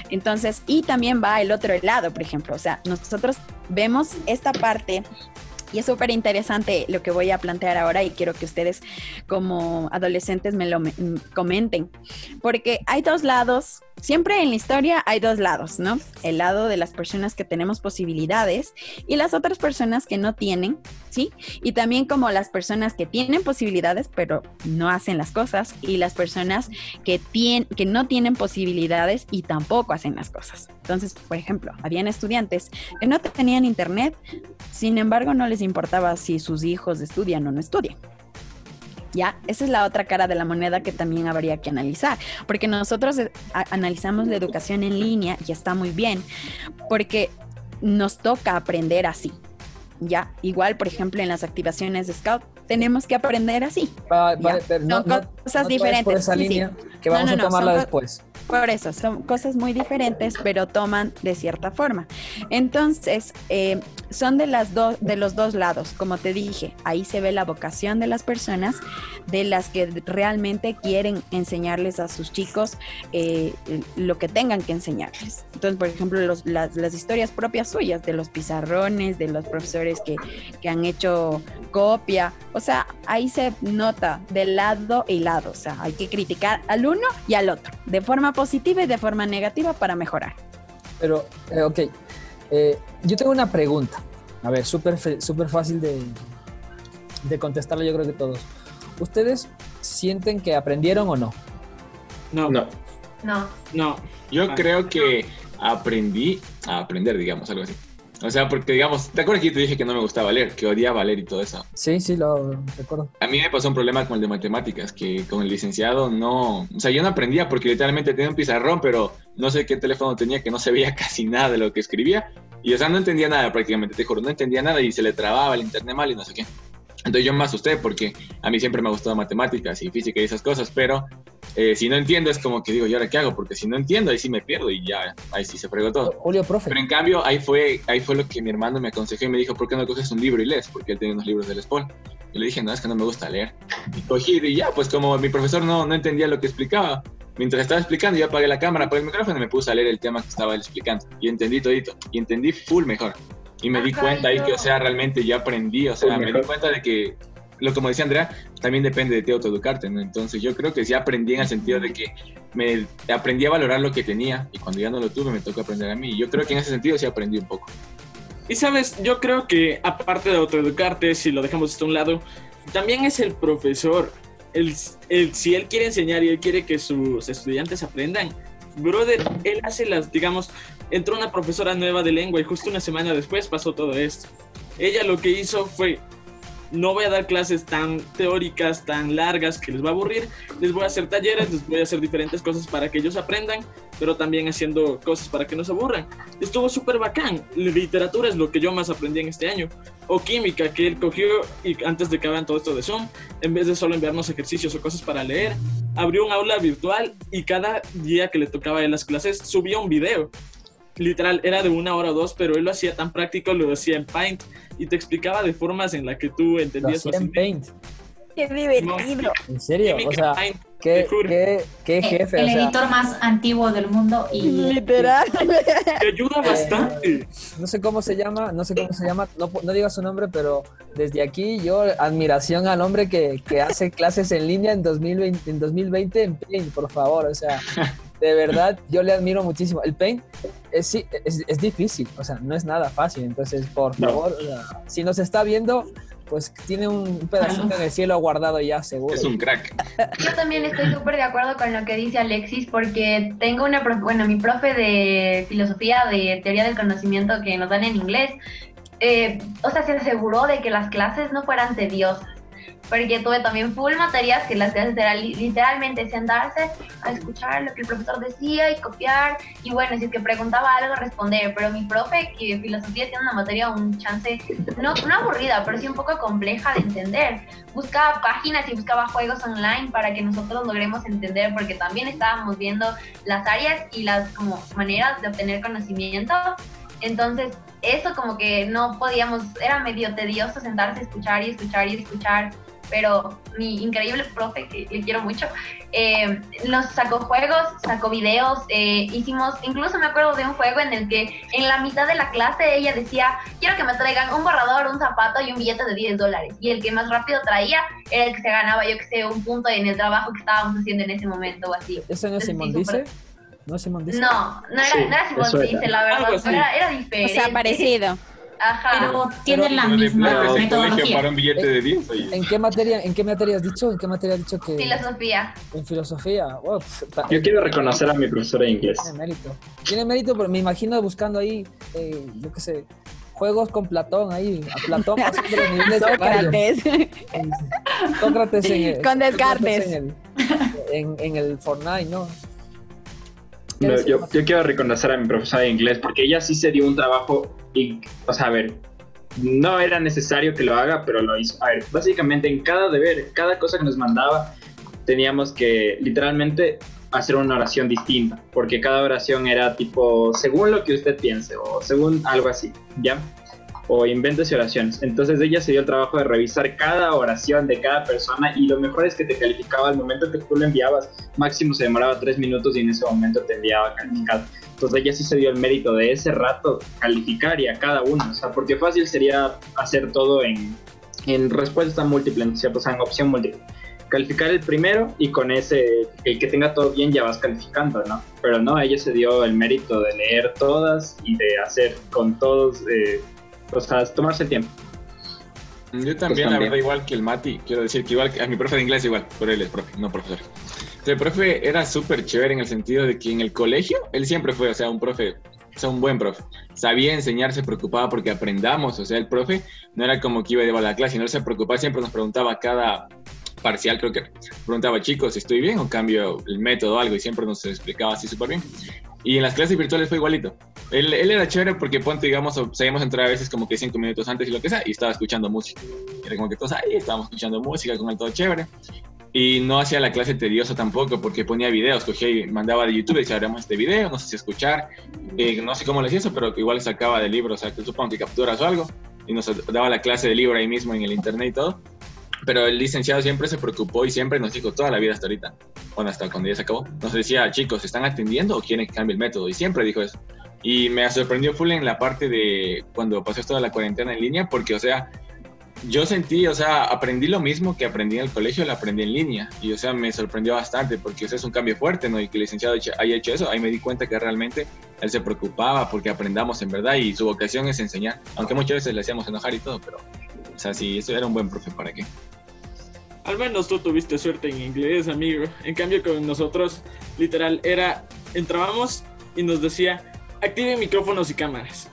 Speaker 5: Entonces, y también va el otro lado, por ejemplo. O sea, nosotros vemos esta parte y es súper interesante lo que voy a plantear ahora y quiero que ustedes como adolescentes me lo me, comenten, porque hay dos lados, siempre en la historia hay dos lados, ¿no? El lado de las personas que tenemos posibilidades y las otras personas que no tienen, ¿sí? Y también como las personas que tienen posibilidades pero no hacen las cosas y las personas que, tienen, que no tienen posibilidades y tampoco hacen las cosas. Entonces, por ejemplo, habían estudiantes que no tenían internet, sin embargo no les importaba si sus hijos estudian o no estudian. ¿Ya? Esa es la otra cara de la moneda que también habría que analizar, porque nosotros eh, analizamos la educación en línea y está muy bien, porque nos toca aprender así. Ya, igual, por ejemplo, en las activaciones de Scout, tenemos que aprender así.
Speaker 4: Pero no-
Speaker 5: Son
Speaker 4: no-
Speaker 5: cosas
Speaker 4: no
Speaker 5: diferentes.
Speaker 4: por esa
Speaker 5: Sí, sí.
Speaker 4: línea que vamos a tomarla después.
Speaker 5: Por eso, son cosas muy diferentes, pero toman de cierta forma. Entonces, eh, son de, las dos de los dos lados, como te dije, ahí se ve la vocación de las personas, de las que realmente quieren enseñarles a sus chicos eh, lo que tengan que enseñarles. Entonces, por ejemplo, los- las, las historias propias suyas, de los pizarrones, de los profesores que, que han hecho copia, o sea, ahí se nota de lado y lado, o sea, hay que criticar al uno y al otro, de forma positiva y de forma negativa para mejorar.
Speaker 4: Pero, eh, ok, eh, yo tengo una pregunta. A ver, súper fe- súper fácil de, de contestarla, yo creo que todos. ¿Ustedes sienten que aprendieron o no?
Speaker 9: No.
Speaker 8: No.
Speaker 6: No.
Speaker 9: No.
Speaker 10: Yo creo que aprendí a aprender, digamos, algo así. O sea, porque, digamos, ¿te acuerdas que yo te dije que no me gustaba leer, que odiaba leer y todo eso?
Speaker 4: Sí, sí, lo recuerdo.
Speaker 10: A mí me pasó un problema con el de matemáticas, que con el licenciado no... O sea, yo no aprendía porque literalmente tenía un pizarrón, pero no sé qué teléfono tenía, que no se veía casi nada de lo que escribía. Y, o sea, no entendía nada prácticamente, te juro, no entendía nada y se le trababa el internet mal y no sé qué. Entonces yo me asusté porque a mí siempre me ha gustado matemáticas y física y esas cosas, pero eh, si no entiendo es como que digo, ¿y ahora qué hago? Porque si no entiendo, ahí sí me pierdo y ya, ahí sí se fregó todo.
Speaker 4: Julio, profe.
Speaker 10: Pero en cambio, ahí fue, ahí fue lo que mi hermano me aconsejó y me dijo, ¿por qué no coges un libro y lees? Porque él tenía unos libros del Spol. Y le dije, no, es que no me gusta leer. Y cogí y ya, pues como mi profesor no, no entendía lo que explicaba, mientras estaba explicando, yo apagué la cámara, apagué el micrófono y me puse a leer el tema que estaba él explicando. Y entendí todito. Y entendí full mejor. Y me di
Speaker 6: Ajá,
Speaker 10: cuenta ahí
Speaker 6: yo-
Speaker 10: que, o sea, realmente yo aprendí, o sea, me di cuenta de que, lo como decía Andrea, también depende de ti autoeducarte, ¿no? Entonces yo creo que sí aprendí en el sentido de que me aprendí a valorar lo que tenía y cuando ya no lo tuve me tocó aprender a mí. Y yo creo que en ese sentido sí aprendí un poco.
Speaker 9: Y sabes, yo creo que aparte de autoeducarte, si lo dejamos esto a un lado, también es el profesor. El, el- si él quiere enseñar y él quiere que sus estudiantes aprendan, brother, él hace las, digamos, entró una profesora nueva de lengua y justo una semana después pasó todo esto. Ella lo que hizo fue, no voy a dar clases tan teóricas, tan largas que les va a aburrir, les voy a hacer talleres, les voy a hacer diferentes cosas para que ellos aprendan, pero también haciendo cosas para que no se aburran. Estuvo súper bacán. Literatura es lo que yo más aprendí en este año. O química, que él cogió y antes de que hagan todo esto de Zoom, en vez de solo enviarnos ejercicios o cosas para leer, abrió un aula virtual y cada día que le tocaba en las clases subía un video. Literal, era de una hora o dos, pero él lo hacía tan práctico, lo hacía en Paint y te explicaba de formas en la que tú
Speaker 4: Lo
Speaker 9: entendías
Speaker 4: hacía en. Paint.
Speaker 5: ¡Qué divertido!
Speaker 4: ¿En serio? O sea,
Speaker 9: Paint,
Speaker 4: qué, qué, qué
Speaker 13: Eh,
Speaker 4: jefe.
Speaker 13: el
Speaker 4: o sea,
Speaker 13: editor más antiguo del mundo y
Speaker 5: Literal.
Speaker 9: Te ayuda bastante.
Speaker 4: no sé cómo se llama, no sé cómo se llama, no, no diga su nombre, pero desde aquí yo admiración al hombre que, que hace clases en línea en 2020, en 2020 en Paint, por favor, o sea, de verdad yo le admiro muchísimo. El Paint es, sí, es, es difícil, o sea, no es nada fácil, entonces por
Speaker 8: No.
Speaker 4: favor, o sea, si nos está viendo, pues tiene un pedacito en el cielo guardado ya seguro.
Speaker 10: Es un crack.
Speaker 6: Yo también estoy súper de acuerdo con lo que dice Alexis porque tengo una, profe- bueno, mi profe de filosofía, de teoría del conocimiento que nos dan en inglés, eh, o sea, se aseguró de que las clases no fueran tediosas. Porque tuve también full materias que las clases eran li- literalmente sentarse a escuchar lo que el profesor decía y copiar. Y bueno, si es que preguntaba algo, responder. Pero mi profe, que filosofía tiene una materia, un chance, no, no aburrida, pero sí un poco compleja de entender buscaba páginas y buscaba juegos online para que nosotros logremos entender, porque también estábamos viendo las áreas y las como maneras de obtener conocimiento. Entonces, eso como que no podíamos, era medio tedioso sentarse a escuchar y escuchar y escuchar, pero mi increíble profe, que le quiero mucho, eh, nos sacó juegos, sacó videos, eh, hicimos, incluso me acuerdo de un juego en el que en la mitad de la clase ella decía, quiero que me traigan un borrador, un zapato y un billete de 10 dólares. Y el que más rápido traía era el que se ganaba, yo que sé, un punto en el trabajo que estábamos haciendo en ese momento o así.
Speaker 4: ¿Eso no es Simón Dice? ¿No es Simón Dice?
Speaker 6: No, no era,
Speaker 8: Sí,
Speaker 6: no era Simón. Dice, la verdad, era,
Speaker 5: O
Speaker 6: diferente.
Speaker 5: sea, parecido.
Speaker 6: Ajá.
Speaker 13: pero tienen la
Speaker 10: Pero de
Speaker 13: misma metodología.
Speaker 10: para un billete de 10. oye.
Speaker 4: ¿En qué materia, en qué materia has dicho? ¿En qué materia has dicho que?
Speaker 6: Filosofía.
Speaker 4: En filosofía. Wow, ta-
Speaker 8: Yo quiero reconocer a mi profesora de inglés.
Speaker 4: Tiene mérito. Tiene mérito, pero me imagino buscando ahí, eh, yo qué sé, juegos con Platón ahí, a Platón pasando los niveles de Mario.
Speaker 5: Sócrates.
Speaker 4: Sócrates en el,
Speaker 5: Con Descartes.
Speaker 4: En el, en, en el Fortnite, ¿no?
Speaker 8: Yo quiero reconocer a mi profesora de inglés porque ella sí se dio un trabajo y, o sea, a ver, no era necesario que lo haga, pero lo hizo. A ver, básicamente en cada deber, cada cosa que nos mandaba, teníamos que literalmente hacer una oración distinta, porque cada oración era tipo según lo que usted piense o según algo así, ¿ya? O invéntese oraciones. Entonces ella se dio el trabajo de revisar cada oración de cada persona y lo mejor es que te calificaba al momento que tú lo enviabas. Máximo se demoraba tres minutos y en ese momento te enviaba calificado. Entonces ella sí se dio el mérito de ese rato calificar y a cada uno. O sea, porque fácil sería hacer todo en, en respuesta múltiple, ¿cierto? O sea, en opción múltiple. Calificar el primero y con ese, el que tenga todo bien ya vas calificando, ¿no? Pero no, ella se dio el mérito de leer todas y de hacer con todos, eh, o sea, tomarse el tiempo.
Speaker 10: Yo también,
Speaker 8: Pues
Speaker 10: la verdad, igual que el Mati, quiero decir que igual que a mi profe de inglés igual, pero él es profe, no profesor. El profe era súper chévere en el sentido de que en el colegio, él siempre fue, o sea, un profe, o sea, un buen profe. Sabía enseñar, se preocupaba porque aprendamos, o sea, el profe no era como que iba a llevar la clase, no se preocupaba, siempre nos preguntaba cada parcial, creo que preguntaba, chicos, ¿estoy bien o cambio el método o algo? Y siempre nos explicaba así súper bien. Y en las clases virtuales fue igualito. Él, él era chévere porque, ponte, digamos, sabíamos entrar a veces como que cinco minutos antes y lo que sea, y estaba escuchando música. Era como que todos ahí estábamos escuchando música con él todo chévere. Y no hacía la clase tediosa tampoco porque ponía videos, cogía y mandaba de YouTube y decía, haremos este video, no sé si escuchar. Eh, no sé cómo le hacía eso, pero igual sacaba del libro, o sea, que supongo que capturas o algo. Y nos daba la clase de libro ahí mismo en el internet y todo. Pero el licenciado siempre se preocupó y siempre nos dijo toda la vida hasta ahorita, bueno, hasta cuando ya se acabó, nos decía, chicos, ¿están atendiendo o quieren que cambie el método? Y siempre dijo eso. Y me sorprendió full en la parte de cuando pasó toda la cuarentena en línea, porque, o sea, yo sentí, o sea, aprendí lo mismo que aprendí en el colegio, lo aprendí en línea. Y, o sea, me sorprendió bastante, porque, o sea, es un cambio fuerte, ¿no? Y que el licenciado haya hecho eso, ahí me di cuenta que realmente él se preocupaba porque aprendamos en verdad y su vocación es enseñar. Aunque muchas veces le hacíamos enojar y todo, pero, o sea, sí, eso era un buen profe, ¿para qué?
Speaker 9: Al menos tú tuviste suerte en inglés, amigo. En cambio, con nosotros, literal, era. Entrábamos y nos decía: activen micrófonos y cámaras.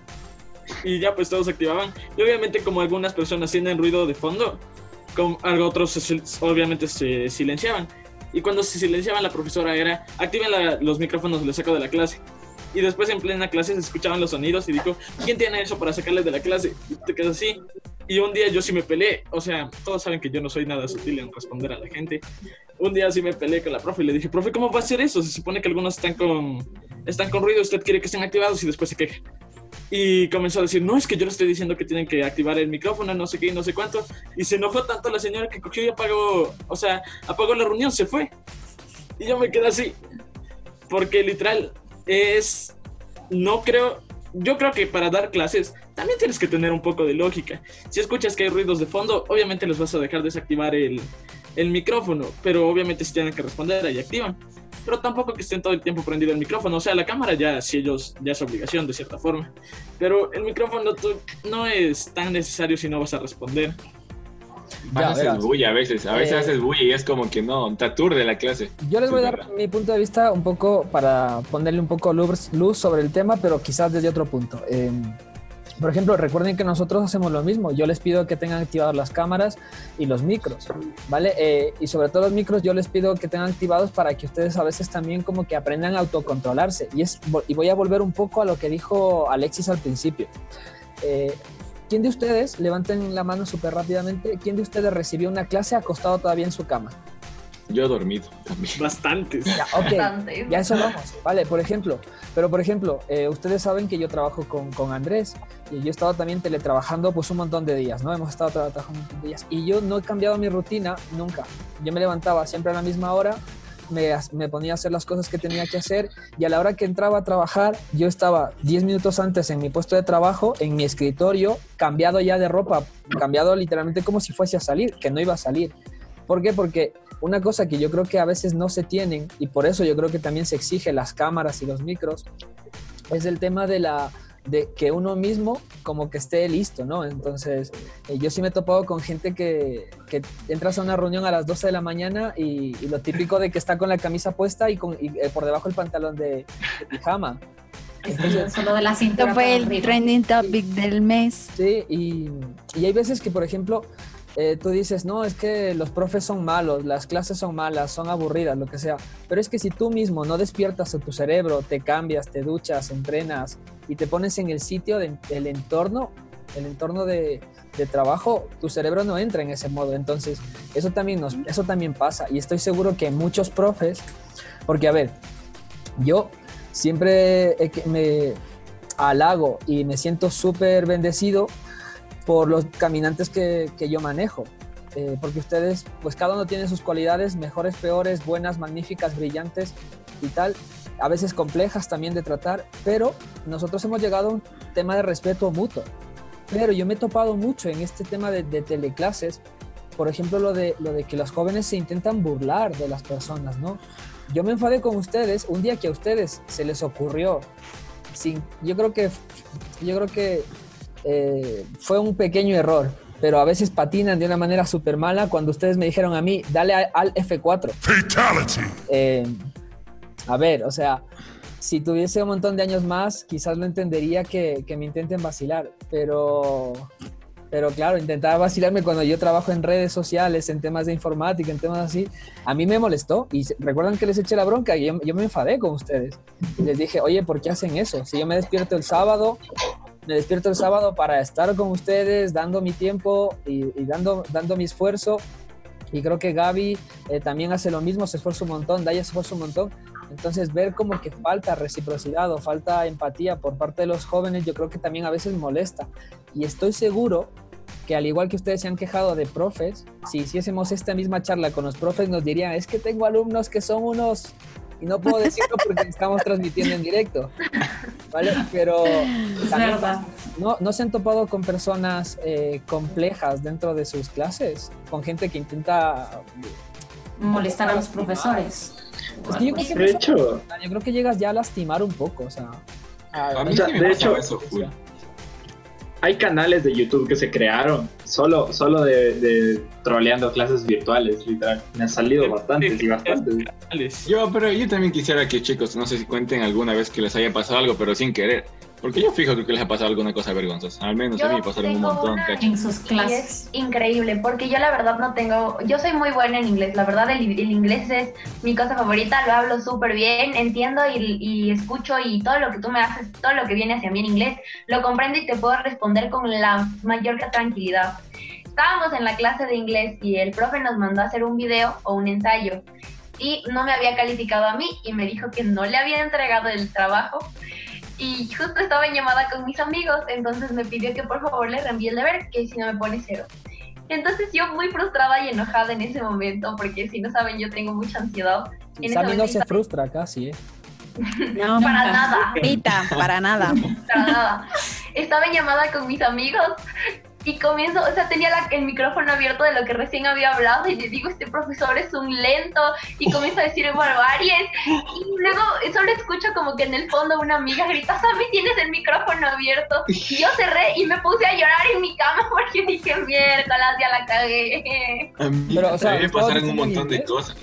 Speaker 9: Y ya, pues todos activaban. Y obviamente, como algunas personas tienen ruido de fondo, con algo otros obviamente se silenciaban. Y cuando se silenciaban, la profesora era: activen los micrófonos, les saco de la clase. Y después en plena clase se escuchaban los sonidos y dijo, ¿quién tiene eso para sacarles de la clase? Y te quedas así. Y un día yo sí me peleé, o sea, todos saben que yo no soy nada sutil en responder a la gente. Un día sí me peleé con la profe y le dije, profe, ¿cómo va a ser eso? Se supone que algunos están con, con ruido, usted quiere que estén activados y después se queja. Y comenzó a decir, no, es que yo le estoy diciendo que tienen que activar el micrófono, no sé qué, no sé cuánto. Y se enojó tanto la señora que cogió y apagó, o sea, apagó la reunión, se fue. Y yo me quedé así. Porque literal es, no creo, yo creo que para dar clases también tienes que tener un poco de lógica. Si escuchas que hay ruidos de fondo, obviamente les vas a dejar desactivar el, el micrófono, pero obviamente si tienen que responder, ahí activan. Pero tampoco que estén todo el tiempo prendido el micrófono. O sea, la cámara ya, si ellos, ya es obligación de cierta forma. Pero el micrófono tú- no es tan necesario si no vas a responder.
Speaker 10: Más haces
Speaker 4: verás.
Speaker 10: bulla a veces, a veces
Speaker 4: Eh,
Speaker 10: haces bulla y es como que no, te aturde la clase.
Speaker 4: Yo les voy a dar mi punto de vista un poco para ponerle un poco luz, luz sobre el tema, pero quizás desde otro punto. Eh, por ejemplo, recuerden que nosotros hacemos lo mismo. Yo les pido que tengan activadas las cámaras y los micros, ¿vale? Eh, y sobre todo los micros yo les pido que tengan activados para que ustedes a veces también como que aprendan a autocontrolarse. Y, es, y voy a volver un poco a lo que dijo Alexis al principio. Eh, ¿Quién de ustedes, levanten la mano súper rápidamente, quién de ustedes recibió una clase acostado todavía en su cama?
Speaker 10: Yo he dormido también.
Speaker 9: Bastantes.
Speaker 4: Ya, ok,
Speaker 6: Bastante.
Speaker 4: ya eso vamos, vale, por ejemplo, pero por ejemplo, eh, ustedes saben que yo trabajo con, con Andrés y yo he estado también teletrabajando pues un montón de días, ¿no? Hemos estado tra- trabajando un montón de días y yo no he cambiado mi rutina nunca. Yo me levantaba siempre a la misma hora, me, ponía a hacer las cosas que tenía que hacer y a la hora que entraba a trabajar, yo estaba 10 minutos antes en mi puesto de trabajo, en mi escritorio, cambiado ya de ropa, cambiado literalmente como si fuese a salir, que no iba a salir. ¿Por qué? Porque una cosa que yo creo que a veces no se tienen, y por eso yo creo que también se exige las cámaras y los micros, es el tema de la de que uno mismo como que esté listo, ¿no? Entonces, eh, yo sí me he topado con gente que, que entras a una reunión a las 12 de la mañana y, y lo típico de que está con la camisa puesta y, con, y, eh, por debajo el pantalón de, de pijama. Entonces,
Speaker 13: Solo de la
Speaker 5: fue el trending topic del mes.
Speaker 4: Sí, y, y hay veces que, por ejemplo, eh, tú dices, no, es que los profes son malos, las clases son malas, son aburridas, lo que sea. Pero es que si tú mismo no despiertas a tu cerebro, te cambias, te duchas, entrenas y te pones en el sitio del entorno, el entorno de, de, trabajo, tu cerebro no entra en ese modo. Entonces, eso también, nos, eso también pasa. Y estoy seguro que muchos profes, porque a ver, yo siempre me halago y me siento súper bendecido por los caminantes que, que yo manejo. Eh, porque ustedes, pues cada uno tiene sus cualidades, mejores, peores, buenas, magníficas, brillantes y tal, a veces complejas también de tratar, pero nosotros hemos llegado a un tema de respeto mutuo. Pero yo me he topado mucho en este tema de, de teleclases, por ejemplo, lo de, lo de que los jóvenes se intentan burlar de las personas, ¿no? Yo me enfadé con ustedes un día que a ustedes se les ocurrió, sin, yo creo que, yo creo que eh, fue un pequeño error, pero a veces patinan de una manera súper mala cuando ustedes me dijeron a mí, dale al F4. Fatality. Eh, a ver, o sea, si tuviese un montón de años más, quizás lo entendería que, que me intenten vacilar, pero, pero claro, intentar vacilarme cuando yo trabajo en redes sociales, en temas de informática, en temas así, a mí me molestó. Y recuerdan que les eché la bronca y yo, yo me enfadé con ustedes. Les dije, oye, ¿por qué hacen eso? Si yo me despierto el sábado me despierto el sábado para estar con ustedes, dando mi tiempo y, dando, dando mi esfuerzo. Y creo que Gaby eh, también hace lo mismo, se esfuerza un montón, Daya se esfuerza un montón. Entonces, ver como que falta reciprocidad o falta empatía por parte de los jóvenes, yo creo que también a veces molesta. Y estoy seguro que al igual que ustedes se han quejado de profes, si hiciésemos esta misma charla con los profes, nos dirían, es que tengo alumnos que son unos y no puedo decirlo porque estamos transmitiendo en directo, ¿vale? Pero ¿no, ¿no se han topado con personas eh, complejas dentro de sus clases? Con gente que intenta...
Speaker 13: Molestar a los profesores.
Speaker 4: Pues yo, creo que de hecho, yo creo que llegas ya a lastimar un poco, o sea...
Speaker 8: A, mí de hecho, eso, hay canales de YouTube que se crearon solo, solo de, troleando clases virtuales, literal. Me han salido bastantes y bastantes.
Speaker 10: Yo, pero yo también quisiera que chicos, no sé si cuenten alguna vez que les haya pasado algo, pero sin querer. Porque yo fijo que les ha pasado alguna cosa vergonzosa. Al menos a mí me pasaron un montón.
Speaker 13: En sus clases.
Speaker 6: es increíble, porque yo la verdad no tengo. Yo soy muy buena en inglés. La verdad, el, inglés es mi cosa favorita. Lo hablo súper bien, entiendo y, y, escucho. Y todo lo que tú me haces, todo lo que viene hacia mí en inglés, lo comprendo y te puedo responder con la mayor tranquilidad. Estábamos en la clase de inglés y el profe nos mandó a hacer un video o un ensayo y no me había calificado a mí y me dijo que no le había entregado el trabajo y justo estaba en llamada con mis amigos, entonces me pidió que por favor le reenvíe el deber, que si no me pone cero. Entonces yo muy frustrada y enojada en ese momento, porque si no saben, yo tengo mucha ansiedad.
Speaker 4: En Sammy no se frustra casi, ¿eh?
Speaker 6: No, para nada.
Speaker 5: para nada.
Speaker 6: Para nada. Estaba en llamada con mis amigos y comienzo, o sea, tenía el micrófono abierto de lo que recién había hablado y le digo, este profesor es un lento y comienzo a decir barbaries y luego solo escucho como que en el fondo una amiga grita, Sammy, tienes el micrófono abierto y yo cerré y me puse a llorar en mi cama porque dije, miércoles, ya la cagué.
Speaker 10: Pero, o sea, me pasaron un montón de cosas.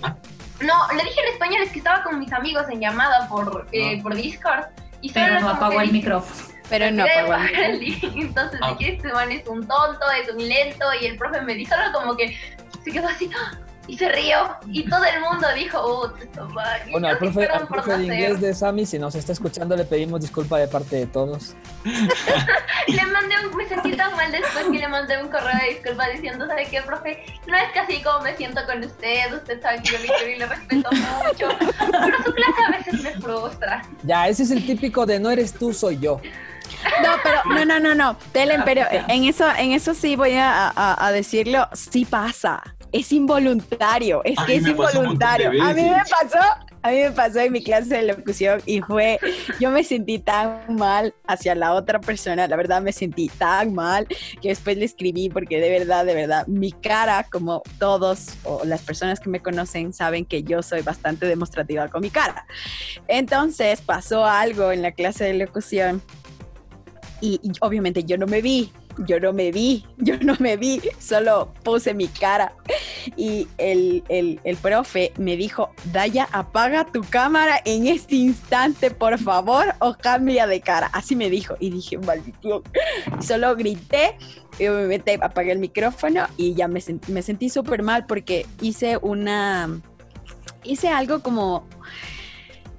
Speaker 6: No, le dije en español, es que estaba con mis amigos en llamada por, eh, por Discord. Y
Speaker 13: Pero no apagó el micrófono.
Speaker 6: Pero no, el link. Entonces ah. dije, este man es un tonto, es un lento, y el profe me dijo algo como que se quedó así, ¡ah! y se rió, y todo el mundo dijo, oh,
Speaker 4: Bueno, al profe, al profe de inglés de Sammy, si nos está escuchando, le pedimos disculpa de parte de todos.
Speaker 6: le mandé un, me sentí tan mal después que le mandé un correo de disculpa diciendo, ¿sabe qué, profe? No es casi como me siento con usted, usted sabe que yo le quiero y le respeto mucho, pero su clase a veces me frustra.
Speaker 4: Ya, ese es el típico de no eres tú, soy yo.
Speaker 5: No, pero no, no, no, no. Telen, pero en eso, en eso sí voy a, decirlo, sí pasa. Es involuntario, es que es involuntario. A mí me pasó, a mí me pasó en mi clase de locución y fue, yo me sentí tan mal hacia la otra persona, la verdad me sentí tan mal que después le escribí porque de verdad, de verdad, mi cara, como todos o las personas que me conocen saben que yo soy bastante demostrativa con mi cara. Entonces pasó algo en la clase de locución y, obviamente yo no me vi, yo no me vi, yo no me vi, solo puse mi cara. y el, el, el profe me dijo, Daya, apaga tu cámara en este instante, por favor, o cambia de cara. Así me dijo. Y dije, maldición. Solo grité, y apagué el micrófono y ya me, me sentí súper mal porque hice una... Hice algo como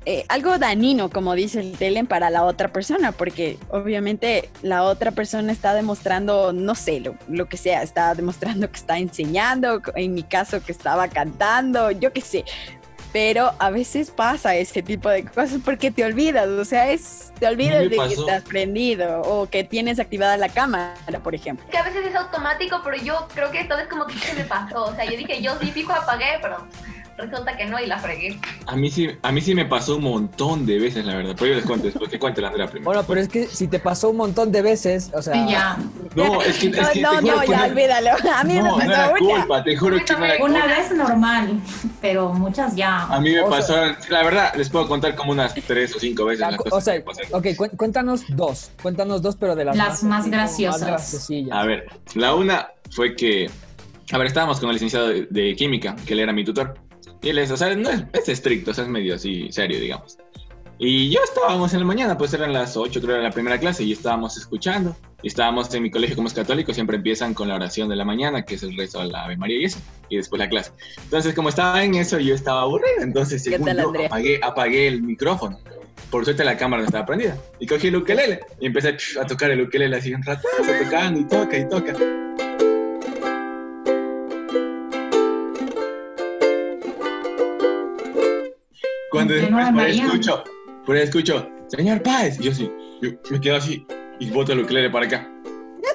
Speaker 5: eh, algo dañino, como dice el Telen, para la otra persona, porque obviamente la otra persona está demostrando, no sé, lo, lo que sea, está demostrando que está enseñando, en mi caso que estaba cantando, yo qué sé. Pero a veces pasa ese tipo de cosas porque te olvidas, o sea, es, te olvidas de que estás prendido o que tienes activada la cámara, por ejemplo.
Speaker 6: Que a veces es automático, pero yo creo que esta vez como que se me pasó. O sea, yo dije, yo sí fijo apagué, pero resulta que no y la fregué.
Speaker 10: A mí sí, a mí sí me pasó un montón de veces, la verdad. Pero yo les cuento después, que cuente la Andrea primero.
Speaker 4: Bueno, pero es que si te pasó un montón de veces, o sea,
Speaker 13: Ya.
Speaker 10: No, es que, es que
Speaker 5: no,
Speaker 10: te juro
Speaker 5: no,
Speaker 10: que
Speaker 5: ya
Speaker 10: no-
Speaker 5: olvídalo. A mí me
Speaker 10: No, no
Speaker 5: pasó
Speaker 10: era
Speaker 5: una.
Speaker 10: culpa, te juro que no era
Speaker 13: Una vez normal, pero muchas ya.
Speaker 10: A mí me
Speaker 4: O sea-
Speaker 10: pasó, la verdad, les puedo contar como unas tres o cinco veces
Speaker 4: la
Speaker 10: las
Speaker 4: co-
Speaker 10: cosas
Speaker 4: o sea,
Speaker 10: que me
Speaker 4: ok, cuéntanos dos, cuéntanos dos, pero de las,
Speaker 13: Las más graciosas.
Speaker 10: A ver, la una fue que, a ver, estábamos con el licenciado de, de química, que él era mi tutor. Y él es, o sea, no es, es estricto, o sea, es medio así, serio, digamos. Y yo estábamos en la mañana, pues eran las 8, creo, de la primera clase, y estábamos escuchando. Y estábamos en mi colegio, como es católico, siempre empiezan con la oración de la mañana, que es el rezo a la Ave María y eso, y después la clase. Entonces, como estaba en eso, yo estaba aburrido, entonces,
Speaker 5: ¿Qué
Speaker 10: según
Speaker 5: tal,
Speaker 10: yo, apagué, apagué el micrófono. Por suerte la cámara no estaba prendida. Y cogí el ukelele y empecé a tocar el ukelele así un rato, tocando y toca y toca. Cuando
Speaker 13: no
Speaker 10: por ahí escucho, por ahí escucho, señor Páez, y yo sí, yo me quedo así y boto el ukelele para acá.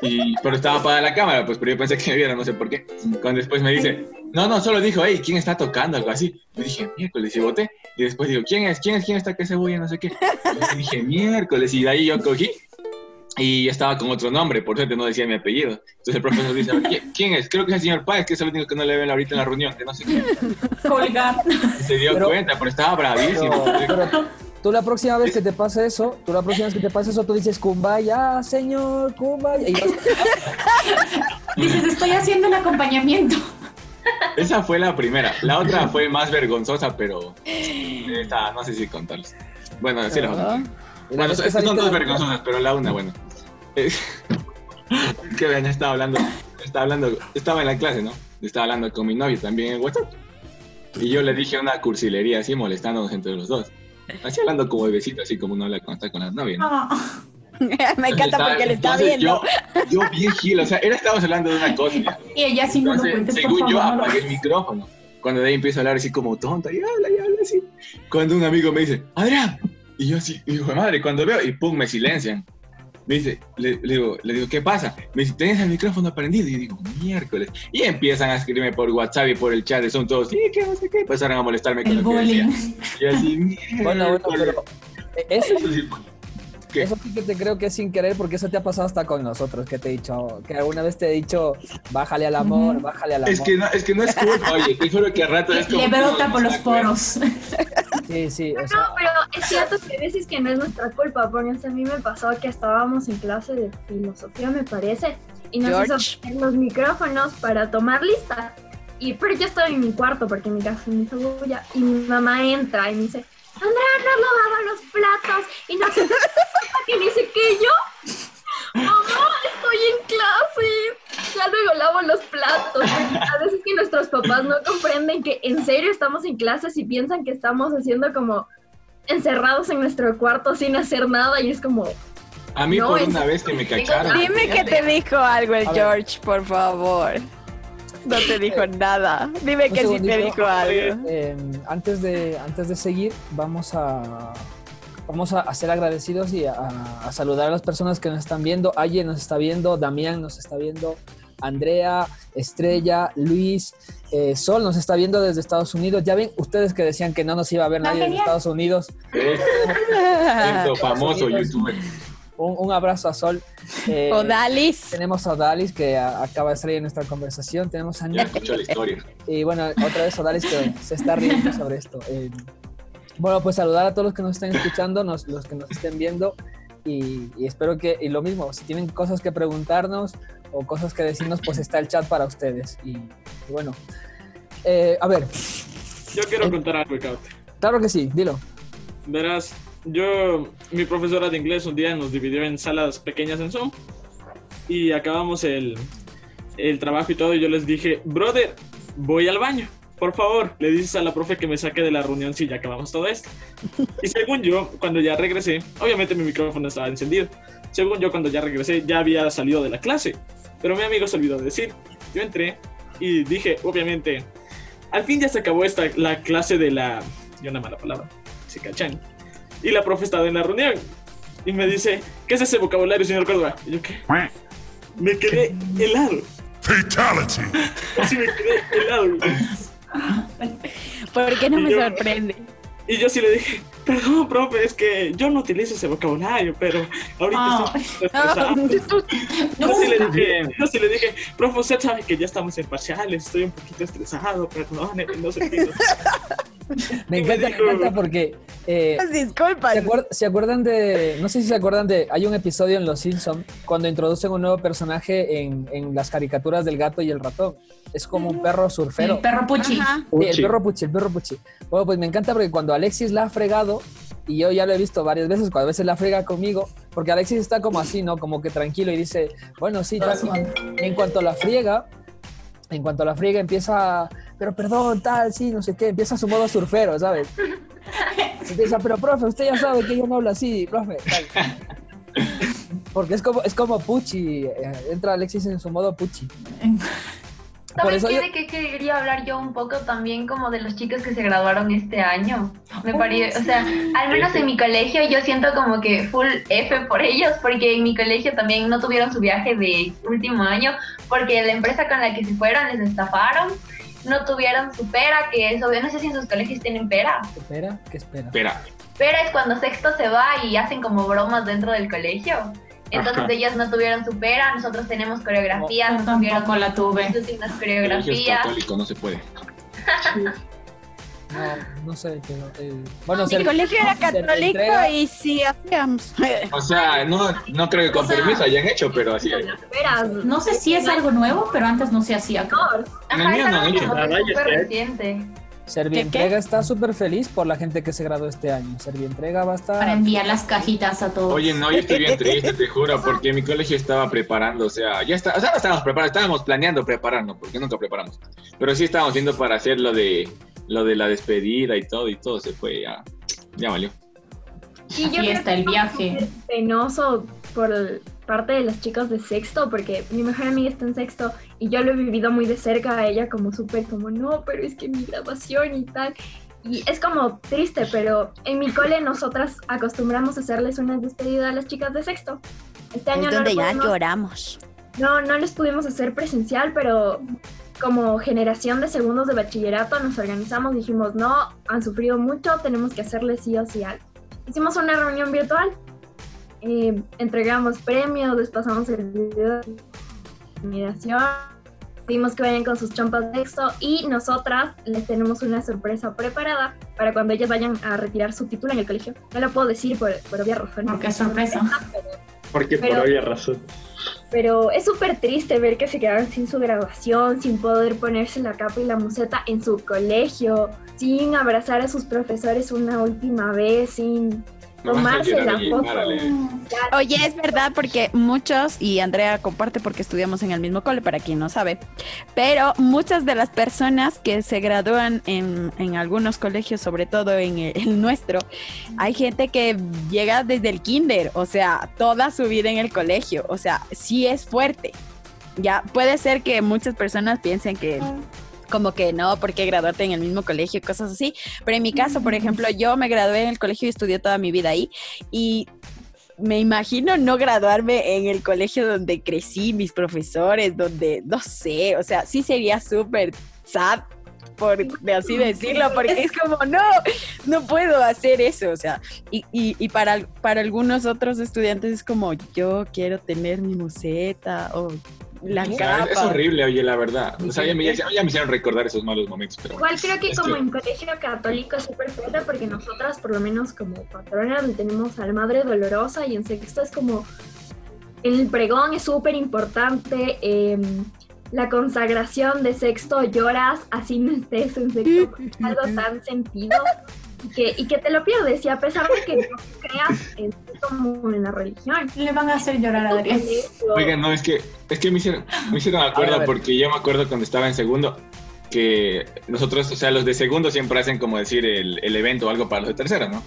Speaker 10: Y, pero estaba apagada la cámara, pues, pero yo pensé que me viera, no sé por qué. Cuando después me dice, no, no, solo dijo, hey, ¿quién está tocando? Algo así. Yo dije, miércoles, y boté. Y después digo, ¿quién es? ¿Quién es? ¿Quién está que se voy? No sé qué. Y dije, miércoles, y de ahí yo cogí. Y estaba con otro nombre, por suerte no decía mi apellido. Entonces el profesor dice, "¿Qui- ¿quién es? Creo que es el señor Páez, que es el único que no le ven ahorita en la reunión, que no sé qué.
Speaker 13: Colgar.
Speaker 10: Se dio
Speaker 4: Pero-
Speaker 10: cuenta, pero estaba bravísimo.
Speaker 4: Pero, pero tú la próxima vez que te pase eso, tú la próxima vez que te pase eso, tú dices, Kumbaya, señor, Kumbaya. Y vas-
Speaker 13: Dices, estoy haciendo el acompañamiento.
Speaker 10: Esa fue la primera. La otra fue más vergonzosa, pero esta, no sé si contarles. Bueno, sí la voy Bueno,
Speaker 4: vez que
Speaker 10: son dos vergonzosas, pero la una, bueno. Es es que vean, estaba hablando, estaba hablando, estaba en la clase, ¿no? Estaba hablando con mi novio también en WhatsApp. Y yo le dije una cursilería así, molestándonos entre los dos. Así hablando como bebecito, así como uno habla cuando está con la novia, ¿no?
Speaker 13: Ah,
Speaker 5: me encanta porque le está viendo.
Speaker 10: Yo, yo bien gil, o sea, era estábamos hablando de una cosa.
Speaker 13: y ella sí no lo cuentes, por
Speaker 10: según
Speaker 13: favor.
Speaker 10: yo,
Speaker 13: lo-
Speaker 10: apagué el micrófono. Cuando de ahí empiezo a hablar así como tonta, y habla, y habla así. Cuando un amigo me dice, Adrián, y yo así, hijo de madre, cuando veo, y pum, me silencian. Me dice, le, le digo, le digo, ¿qué pasa? Me dice, ¿tenés el micrófono prendido? Y yo digo, miércoles. Y empiezan a escribirme por WhatsApp y por el chat, y son todos, sí, que no sé qué. Empezaron a molestarme con
Speaker 13: El
Speaker 10: lo que decía. Y así,
Speaker 4: Bueno, bueno, pero eh, eso,
Speaker 10: Eso sí, ¿Qué?
Speaker 4: eso sí que te creo que es sin querer, porque eso te ha pasado hasta con nosotros, que te he dicho, que alguna vez te he dicho, bájale al amor, bájale al amor.
Speaker 10: Es que, no, es que no es culpa, oye, te juro que a rato es como...
Speaker 13: Le brota por los poros.
Speaker 4: Sí, sí, o
Speaker 7: No,
Speaker 4: sea,
Speaker 7: pero es cierto que a veces que no es nuestra culpa, porque a mí me pasó que estábamos en clase de filosofía, me parece, y nos
Speaker 5: George.
Speaker 7: hizo poner los micrófonos para tomar lista. Y, pero yo estaba en mi cuarto porque en mi casa me hizo bulla, y mi mamá entra y me dice, Andrea, no lavado los platos, y no sé qué, y dice que yo, mamá, estoy en clase, ya luego lavo los platos. A veces que nuestros papás no comprenden que en serio estamos en clases y piensan que estamos haciendo como encerrados en nuestro cuarto sin hacer nada y es como,
Speaker 10: A mí
Speaker 7: No,
Speaker 10: por
Speaker 7: es-
Speaker 10: una vez que me cacharon...
Speaker 5: Dime que te dijo algo el. George, por favor. No te dijo nada. Dime que sí te dijo algo.
Speaker 4: eh, antes, de, antes de seguir, vamos a, vamos a, ser agradecidos y a, a saludar a las personas que nos están viendo. Aye nos está viendo, Damián nos está viendo, Andrea, Estrella, Luis, eh, Sol nos está viendo desde Estados Unidos. Ya ven, ustedes que decían que no nos iba a ver nadie desde. Estados Unidos.
Speaker 10: Es cierto, famoso youtuber.
Speaker 4: Un, un abrazo a Sol. Eh,
Speaker 5: Odalis.
Speaker 4: Tenemos a Odalis que a- acaba de salir en nuestra conversación. Tenemos a
Speaker 10: Ya
Speaker 4: Nick.
Speaker 10: escucho la historia.
Speaker 4: Y bueno, otra vez Odalis que se está riendo sobre esto. Eh, bueno, pues saludar a todos los que nos estén escuchando, nos- los que nos estén viendo. Y, y espero que, y lo mismo, si tienen cosas que preguntarnos o cosas que decirnos, pues está el chat para ustedes. Y, y bueno, Eh, a ver,
Speaker 9: Yo quiero contar algo, Caute.
Speaker 4: claro que sí, dilo.
Speaker 9: Verás, yo, mi profesora de inglés un día nos dividió en salas pequeñas en Zoom y acabamos el, el trabajo y todo y yo les dije, brother, voy al baño. Por favor, le dices a la profe que me saque de la reunión si ya acabamos todo esto. Y según yo, cuando ya regresé, obviamente mi micrófono estaba encendido. Según yo, cuando ya regresé, ya había salido de la clase. Pero mi amigo se olvidó de decir. Yo entré y dije, obviamente, al fin ya se acabó esta, la clase de la... Y una mala palabra, se cachan. Y la profe estaba en la reunión. Y me dice, ¿qué es ese vocabulario, señor Córdoba? Y yo, ¿qué? Me quedé helado.
Speaker 14: Fatality.
Speaker 9: Así me quedé helado.
Speaker 5: ¿Por qué no
Speaker 9: Y
Speaker 5: me
Speaker 9: yo-
Speaker 5: sorprende?
Speaker 9: Y yo sí le dije, perdón, profe, es que yo no utilizo ese vocabulario, pero ahorita estoy estresado. Yo sí le dije, yo sí le dije, profe, usted sabe que ya estamos en parciales, estoy un poquito estresado, perdón, no sé qué.
Speaker 4: Me encanta, me encanta porque... eh,
Speaker 5: Disculpa.
Speaker 4: ¿se, acuer- se acuerdan de... No sé si se acuerdan de... Hay un episodio en Los Simpson cuando introducen un nuevo personaje en, en las caricaturas del gato y el ratón. Es como un perro surfero.
Speaker 13: El perro Puchi.
Speaker 4: Sí, el perro Puchi, el perro Puchi. Bueno, pues me encanta porque cuando Alexis la ha fregado, y yo ya lo he visto varias veces, cuando a veces la frega conmigo, porque Alexis está como así, ¿no? Como que tranquilo y dice, bueno, sí, tal. En cuanto la friega, en cuanto la friega empieza, pero perdón, tal, sí, no sé qué, empieza su modo surfero, ¿sabes? Empieza, pero profe, usted ya sabe que yo no hablo así, profe. tal. Porque es como, es como Puchi, eh, entra Alexis en su modo Puchi. Por
Speaker 6: ¿Sabes qué?
Speaker 4: yo-
Speaker 6: De qué quería hablar yo un poco también como de los chicos que se graduaron este año. Me parece, o sea, al menos en mi colegio yo siento como que full F por ellos, porque en mi colegio también no tuvieron su viaje de último año, porque la empresa con la que se fueron les estafaron, no tuvieron su pera, que es obvio, no sé si en sus colegios tienen pera.
Speaker 4: ¿Espera? ¿Qué espera?
Speaker 10: Espera.
Speaker 6: Pera es cuando sexto se va y hacen como bromas dentro del colegio. Entonces
Speaker 10: Ajá.
Speaker 6: ellas no tuvieron su pera, nosotros tenemos coreografías, no tuvieron
Speaker 13: tampoco la tuve.
Speaker 6: sus últimas
Speaker 10: Colegio es
Speaker 6: coreografías.
Speaker 10: católico, no se puede.
Speaker 4: No, no sé, pero... eh, bueno,
Speaker 5: Mi colegio era católico y sí hacíamos.
Speaker 10: O sea, no, no creo que con
Speaker 13: O sea-
Speaker 10: permiso hayan hecho, pero así hay.
Speaker 13: No sé si es algo nuevo, pero antes no se hacía.
Speaker 10: En el mío no han hecho.
Speaker 6: Reciente.
Speaker 4: Servientrega está súper feliz por la gente que se graduó este año. Servientrega va a estar...
Speaker 13: Para enviar las cajitas a todos.
Speaker 10: Oye, no, yo estoy bien triste, te juro, porque mi colegio estaba preparando, o sea, ya está, o sea, no estábamos preparando, estábamos planeando prepararnos, porque nunca preparamos. Pero sí estábamos viendo para hacer lo de lo de la despedida y todo, y todo se fue, ya, ya valió.
Speaker 7: Y yo que
Speaker 13: el viaje.
Speaker 7: súper penoso por parte de los chicos de sexto, porque mi mejor amiga está en sexto y yo lo he vivido muy de cerca a ella como súper como, no, pero es que mi graduación y tal. Y es como triste, pero en mi cole nosotras acostumbramos a hacerles una despedida a las chicas de sexto. Este año
Speaker 5: Es
Speaker 7: no,
Speaker 5: donde
Speaker 7: lo
Speaker 5: ya
Speaker 7: pudimos-
Speaker 5: lloramos.
Speaker 7: no, no les pudimos hacer presencial, pero como generación de segundos de bachillerato nos organizamos, dijimos, no, han sufrido mucho, tenemos que hacerles sí o sí algo. Hicimos una reunión virtual, eh, entregamos premios, les pasamos el video de admiración, pedimos que vayan con sus chompas de texto y nosotras les tenemos una sorpresa preparada para cuando ellas vayan a retirar su título en el colegio. No lo puedo decir por, por obvias razones.
Speaker 13: Porque es sorpresa.
Speaker 8: Porque por
Speaker 7: Pero-
Speaker 8: obvia razón.
Speaker 7: Pero es súper triste ver que se quedaron sin su graduación, sin poder ponerse la capa y la museta en su colegio, sin abrazar a sus profesores una última vez, sin tomarse la
Speaker 10: oye,
Speaker 7: foto.
Speaker 5: Oye, es verdad porque muchos, y Andrea comparte porque estudiamos en el mismo cole, para quien no sabe, pero muchas de las personas que se gradúan en, en algunos colegios, sobre todo en el, el nuestro, hay gente que llega desde el kinder, o sea, toda su vida en el colegio, o sea, sí es fuerte. Ya, puede ser que muchas personas piensen que como que no, porque graduarte en el mismo colegio, cosas así. Pero en mi caso, por ejemplo, yo me gradué en el colegio y estudié toda mi vida ahí. Y me imagino no graduarme en el colegio donde crecí, mis profesores, donde, no sé, o sea, sí sería súper sad, por de así decirlo, porque es como, no, no puedo hacer eso, o sea, y, y, y para, para algunos otros estudiantes es como, yo quiero tener mi museta o la capa.
Speaker 10: es, horrible, oye, la verdad. O sea, ya me, ya- ya me hicieron recordar esos malos momentos, pero bueno.
Speaker 7: Igual creo que como
Speaker 10: que-
Speaker 7: en colegio católico es súper fuerte porque nosotras por lo menos como patrona tenemos a la Madre Dolorosa y en sexto es como el pregón es súper importante, eh, la consagración de sexto lloras, así no estés en sexto, porque es algo tan sentido y que, y que te lo pierdes. Y a pesar de que no creas en como en la religión.
Speaker 13: Le van a hacer llorar a Adrián.
Speaker 10: Oigan, no, es que, es que me hicieron, me hicieron acuerdo porque yo me acuerdo cuando estaba en segundo que nosotros, o sea, los de segundo siempre hacen como decir el, el evento o algo para los de tercero, ¿no?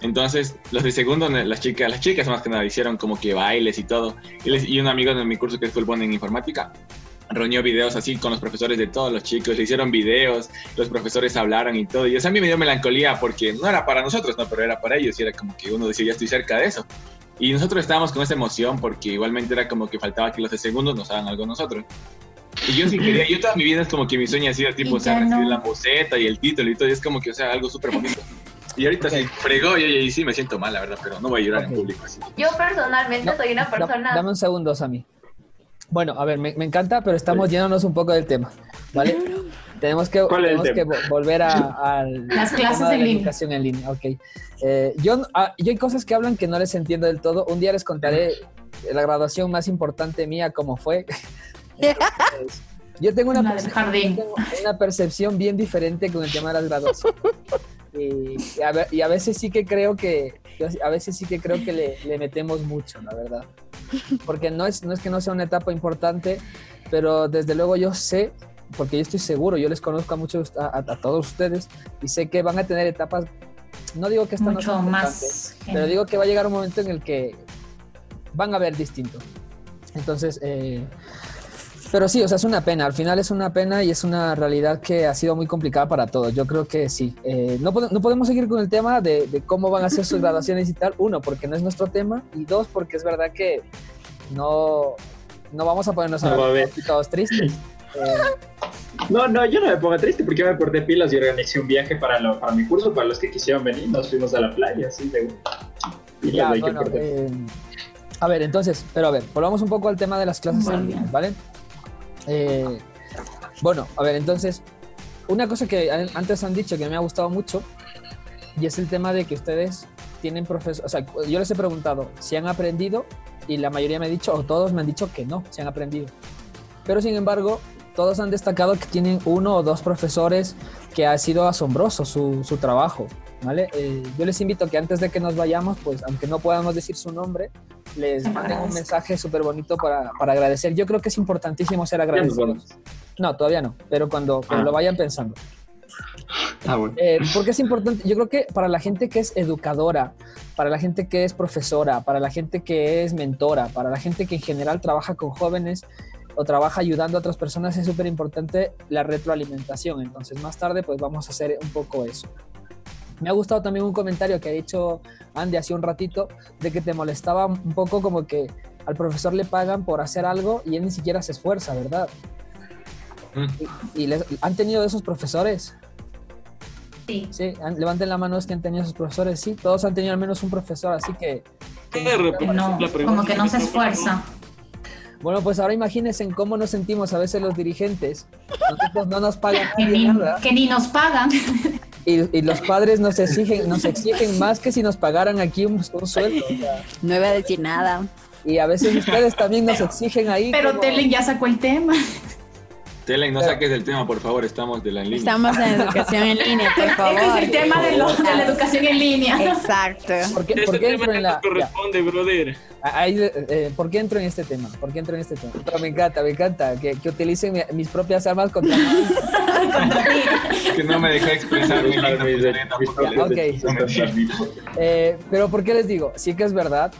Speaker 10: Entonces, los de segundo, las chicas, las chicas más que nada hicieron como que bailes y todo. Y, les- y un amigo de mi curso que es full en informática reunió videos así con los profesores de todos los chicos, le hicieron videos, los profesores hablaron y todo. Y eso a mí me dio melancolía porque no era para nosotros, no, pero era para ellos. Y era como que uno decía, ya estoy cerca de eso. Y nosotros estábamos con esa emoción porque igualmente era como que faltaba que los de segundos nos hagan algo nosotros. Y yo sí quería, yo toda mi vida es como que mi sueño ha sido tipo,
Speaker 13: Y
Speaker 10: o sea, recibir
Speaker 13: no.
Speaker 10: la boceta y el título y todo, y es como que, o sea, algo súper bonito. Y ahorita sí, fregó y, y sí me siento mal, la verdad, pero no voy a llorar en
Speaker 4: Ok.
Speaker 10: público así.
Speaker 6: Yo personalmente
Speaker 4: No,
Speaker 6: soy una
Speaker 4: Da-
Speaker 6: persona...
Speaker 4: dame un segundo, Sammy. Bueno, a ver, me, me encanta, pero estamos yéndonos un poco del tema, ¿vale? Tenemos que, volver a,
Speaker 13: Las clases en
Speaker 4: la
Speaker 13: línea.
Speaker 4: educación en línea. Ok. Eh, yo, ah, yo hay cosas que hablan que no les entiendo del todo. Un día les contaré la graduación más importante mía, cómo fue. Entonces, yo tengo una, tengo percepción bien diferente con el tema de las graduaciones. Y, y a, ve- y a veces sí que creo que, yo a veces sí que creo que le, le metemos mucho, la verdad. Porque no es, no es que no sea una etapa importante, pero desde luego yo sé, porque yo estoy seguro, yo les conozco a muchos, a, todos ustedes, y sé que van a tener etapas, no digo que esta no sea
Speaker 13: Mucho
Speaker 4: importante,
Speaker 13: más.
Speaker 4: pero digo que va a llegar un momento en el que van a ver distinto. Entonces, eh, pero sí, o sea, es una pena. Al final es una pena y es una realidad que ha sido muy complicada para todos. Yo creo que sí. Eh, no, no podemos seguir con el tema de, de cómo van a ser sus graduaciones y tal. Uno, porque no es nuestro tema. Y dos, porque es verdad que no, no vamos a ponernos
Speaker 8: No va a
Speaker 4: todos tristes. Eh,
Speaker 8: No, no, yo no me pongo triste porque yo me porté pilas y organicé un viaje para, lo- para mi curso, para los que quisieron venir. Nos fuimos a la playa, así de pilas
Speaker 4: Ya,
Speaker 8: hay que
Speaker 4: bueno, eh, a ver, entonces, pero a ver, volvamos un poco al tema de las clases en línea, ¿vale? Eh, bueno, a ver, entonces, una cosa que an- antes han dicho que me ha gustado mucho y es el tema de que ustedes tienen profesores, o sea, yo les he preguntado si han aprendido y la mayoría me ha dicho, o todos me han dicho que no, si han aprendido. Pero sin embargo, todos han destacado que tienen uno o dos profesores que ha sido asombroso su, su trabajo, ¿vale? Eh, yo les invito a que antes de que nos vayamos, pues aunque no podamos decir su nombre, les manden un mensaje súper bonito para, para agradecer. Yo creo que es importantísimo ser agradecidos. No, todavía no, pero cuando, cuando
Speaker 8: Ah.
Speaker 4: lo vayan pensando.
Speaker 8: Ah, bueno.
Speaker 4: Eh, porque es importante, yo creo que para la gente que es educadora, para la gente que es profesora, para la gente que es mentora, para la gente que en general trabaja con jóvenes o trabaja ayudando a otras personas, es súper importante la retroalimentación. Entonces, más tarde, pues vamos a hacer un poco eso. Me ha gustado también un comentario que ha dicho Andy hace un ratito de que te molestaba un poco como que al profesor le pagan por hacer algo y él ni siquiera se esfuerza, ¿verdad?
Speaker 10: Mm.
Speaker 4: Y, y les- han tenido esos profesores.
Speaker 6: Sí.
Speaker 4: Sí, han- levanten la mano los que han tenido sus profesores. Sí, todos han tenido al menos un profesor, así que... que-
Speaker 9: Eh,
Speaker 13: No, como que no se esfuerza.
Speaker 4: Bueno, pues ahora imagínense en cómo nos sentimos a veces los dirigentes. Nosotros no nos pagan
Speaker 13: Que
Speaker 4: nadie
Speaker 13: ni, que ni nos pagan.
Speaker 4: Y, y los padres nos exigen, nos exigen más que si nos pagaran aquí un, un sueldo. o sea,
Speaker 5: No iba a decir nada.
Speaker 4: y a veces ustedes también nos exigen ahí.
Speaker 13: Pero
Speaker 4: como-
Speaker 13: Telen ya sacó el tema.
Speaker 10: Telen, no
Speaker 4: Pero-
Speaker 10: saques el tema, por favor, estamos de la en línea.
Speaker 5: Estamos en educación en línea, por favor.
Speaker 13: Este es el tema de, los- de la educación en línea.
Speaker 5: Exacto.
Speaker 4: ¿Por qué, por qué
Speaker 9: tema
Speaker 4: entro en la,
Speaker 9: corresponde, brother.
Speaker 4: ahí, eh, ¿Por qué entro en este tema? ¿Por qué entro en este tema? Pero me encanta, me encanta que, que utilicen mi- mis propias armas contra mí.
Speaker 10: Que no me dejó expresar mi
Speaker 4: Ok. Eh, pero ¿por qué les digo? Sí que es verdad.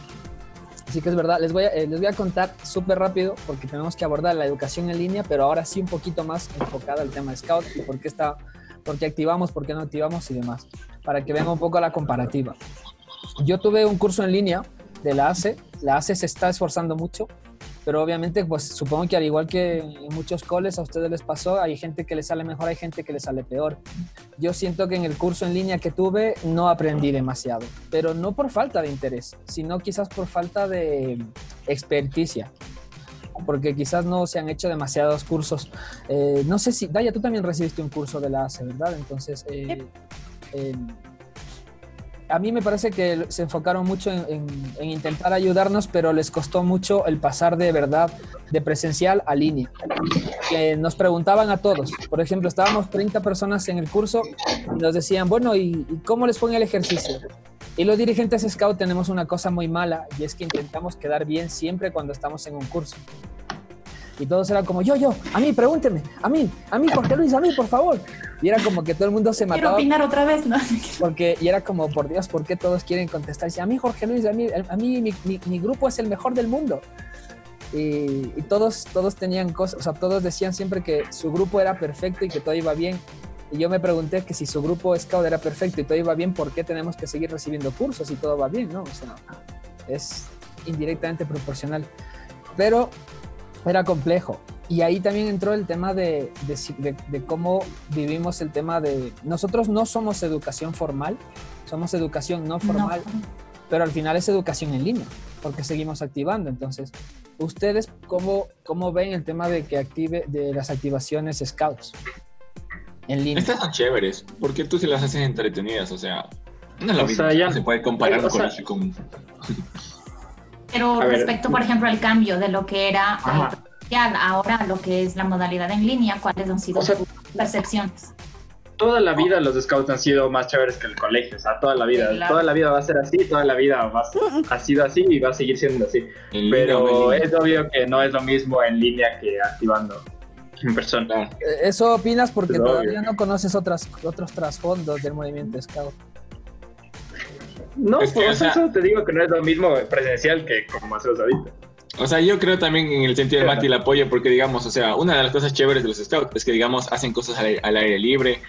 Speaker 4: Sí que es verdad. Les voy a, eh, les voy a contar súper rápido porque tenemos que abordar la educación en línea, pero ahora sí un poquito más enfocada al tema de Scout y por qué, está, por qué activamos, por qué no activamos y demás, para que venga un poco la comparativa. Yo tuve un curso en línea de la ACE. La ACE se está esforzando mucho, pero obviamente, pues supongo que al igual que en muchos coles a ustedes les pasó, hay gente que les sale mejor, hay gente que les sale peor. Yo siento que en el curso en línea que tuve no aprendí demasiado, pero no por falta de interés, sino quizás por falta de experticia, porque quizás no se han hecho demasiados cursos. Eh, no sé si, Daya, tú también recibiste un curso de la ACE, ¿verdad? Entonces, eh, eh, a mí me parece que se enfocaron mucho en, en- en intentar ayudarnos, pero les costó mucho el pasar de verdad de presencial a línea. Nos preguntaban a todos. Por ejemplo, estábamos 30 personas en el curso y nos decían, bueno, ¿y, cómo les en el ejercicio? Y los dirigentes scout tenemos una cosa muy mala y es que intentamos quedar bien siempre cuando estamos en un curso. Y todos eran como, yo, yo, a mí, pregúnteme, a mí, a mí, Jorge Luis, a mí, por favor. Y era como que todo el mundo se
Speaker 13: Quiero
Speaker 4: mataba.
Speaker 13: opinar otra vez, ¿no?
Speaker 4: Porque, y era como, por Dios, ¿por qué todos quieren contestar? Dice, a mí, Jorge Luis, a mí, a mí mi, mi- mi grupo es el mejor del mundo. Y, y todos, todos tenían cosas, o sea, todos decían siempre que su grupo era perfecto y que todo iba bien. Y yo me pregunté que si su grupo Scout era perfecto y todo iba bien, ¿por qué tenemos que seguir recibiendo cursos y todo va bien? No, o sea, es indirectamente proporcional. Pero era complejo. Y ahí también entró el tema de, de de- de cómo vivimos el tema de... Nosotros no somos educación formal, somos educación no formal, pero al final es educación en línea, porque seguimos activando. Entonces, ¿ustedes cómo, cómo ven el tema de que active de las activaciones Scouts en línea?
Speaker 10: Estas son chéveres, porque tú sí las haces entretenidas, o sea, no es lo
Speaker 8: O
Speaker 10: mismo,
Speaker 8: sea, ya-
Speaker 10: no se puede comparar
Speaker 8: o
Speaker 10: un
Speaker 8: sea-
Speaker 10: con...
Speaker 13: Pero
Speaker 8: A ver.
Speaker 13: respecto, por ejemplo, al cambio de lo que era presencial ahora a lo que es la modalidad en línea, ¿cuáles han sido
Speaker 8: O sea-
Speaker 13: sus percepciones?
Speaker 8: Toda la vida los scouts han sido más chéveres que el colegio, o sea, toda la vida.
Speaker 13: Sí, claro.
Speaker 8: Toda la vida va a ser así, toda la vida va a- ha sido así y va a seguir siendo así.
Speaker 10: En
Speaker 8: Pero
Speaker 10: línea.
Speaker 8: es obvio que no es lo mismo en línea que activando en persona.
Speaker 4: Eh, Eso opinas porque
Speaker 8: Es obvio.
Speaker 4: todavía no conoces otras, otros trasfondos del movimiento Scout.
Speaker 8: No,
Speaker 10: Es que,
Speaker 8: por
Speaker 10: o sea-
Speaker 8: eso te digo que no es lo mismo presencial que como hacemos ahorita.
Speaker 10: O sea, yo creo también en el sentido de Mati el apoyo, porque digamos, o sea, una de las cosas chéveres de los scouts es que, digamos, hacen cosas al aire, al aire libre,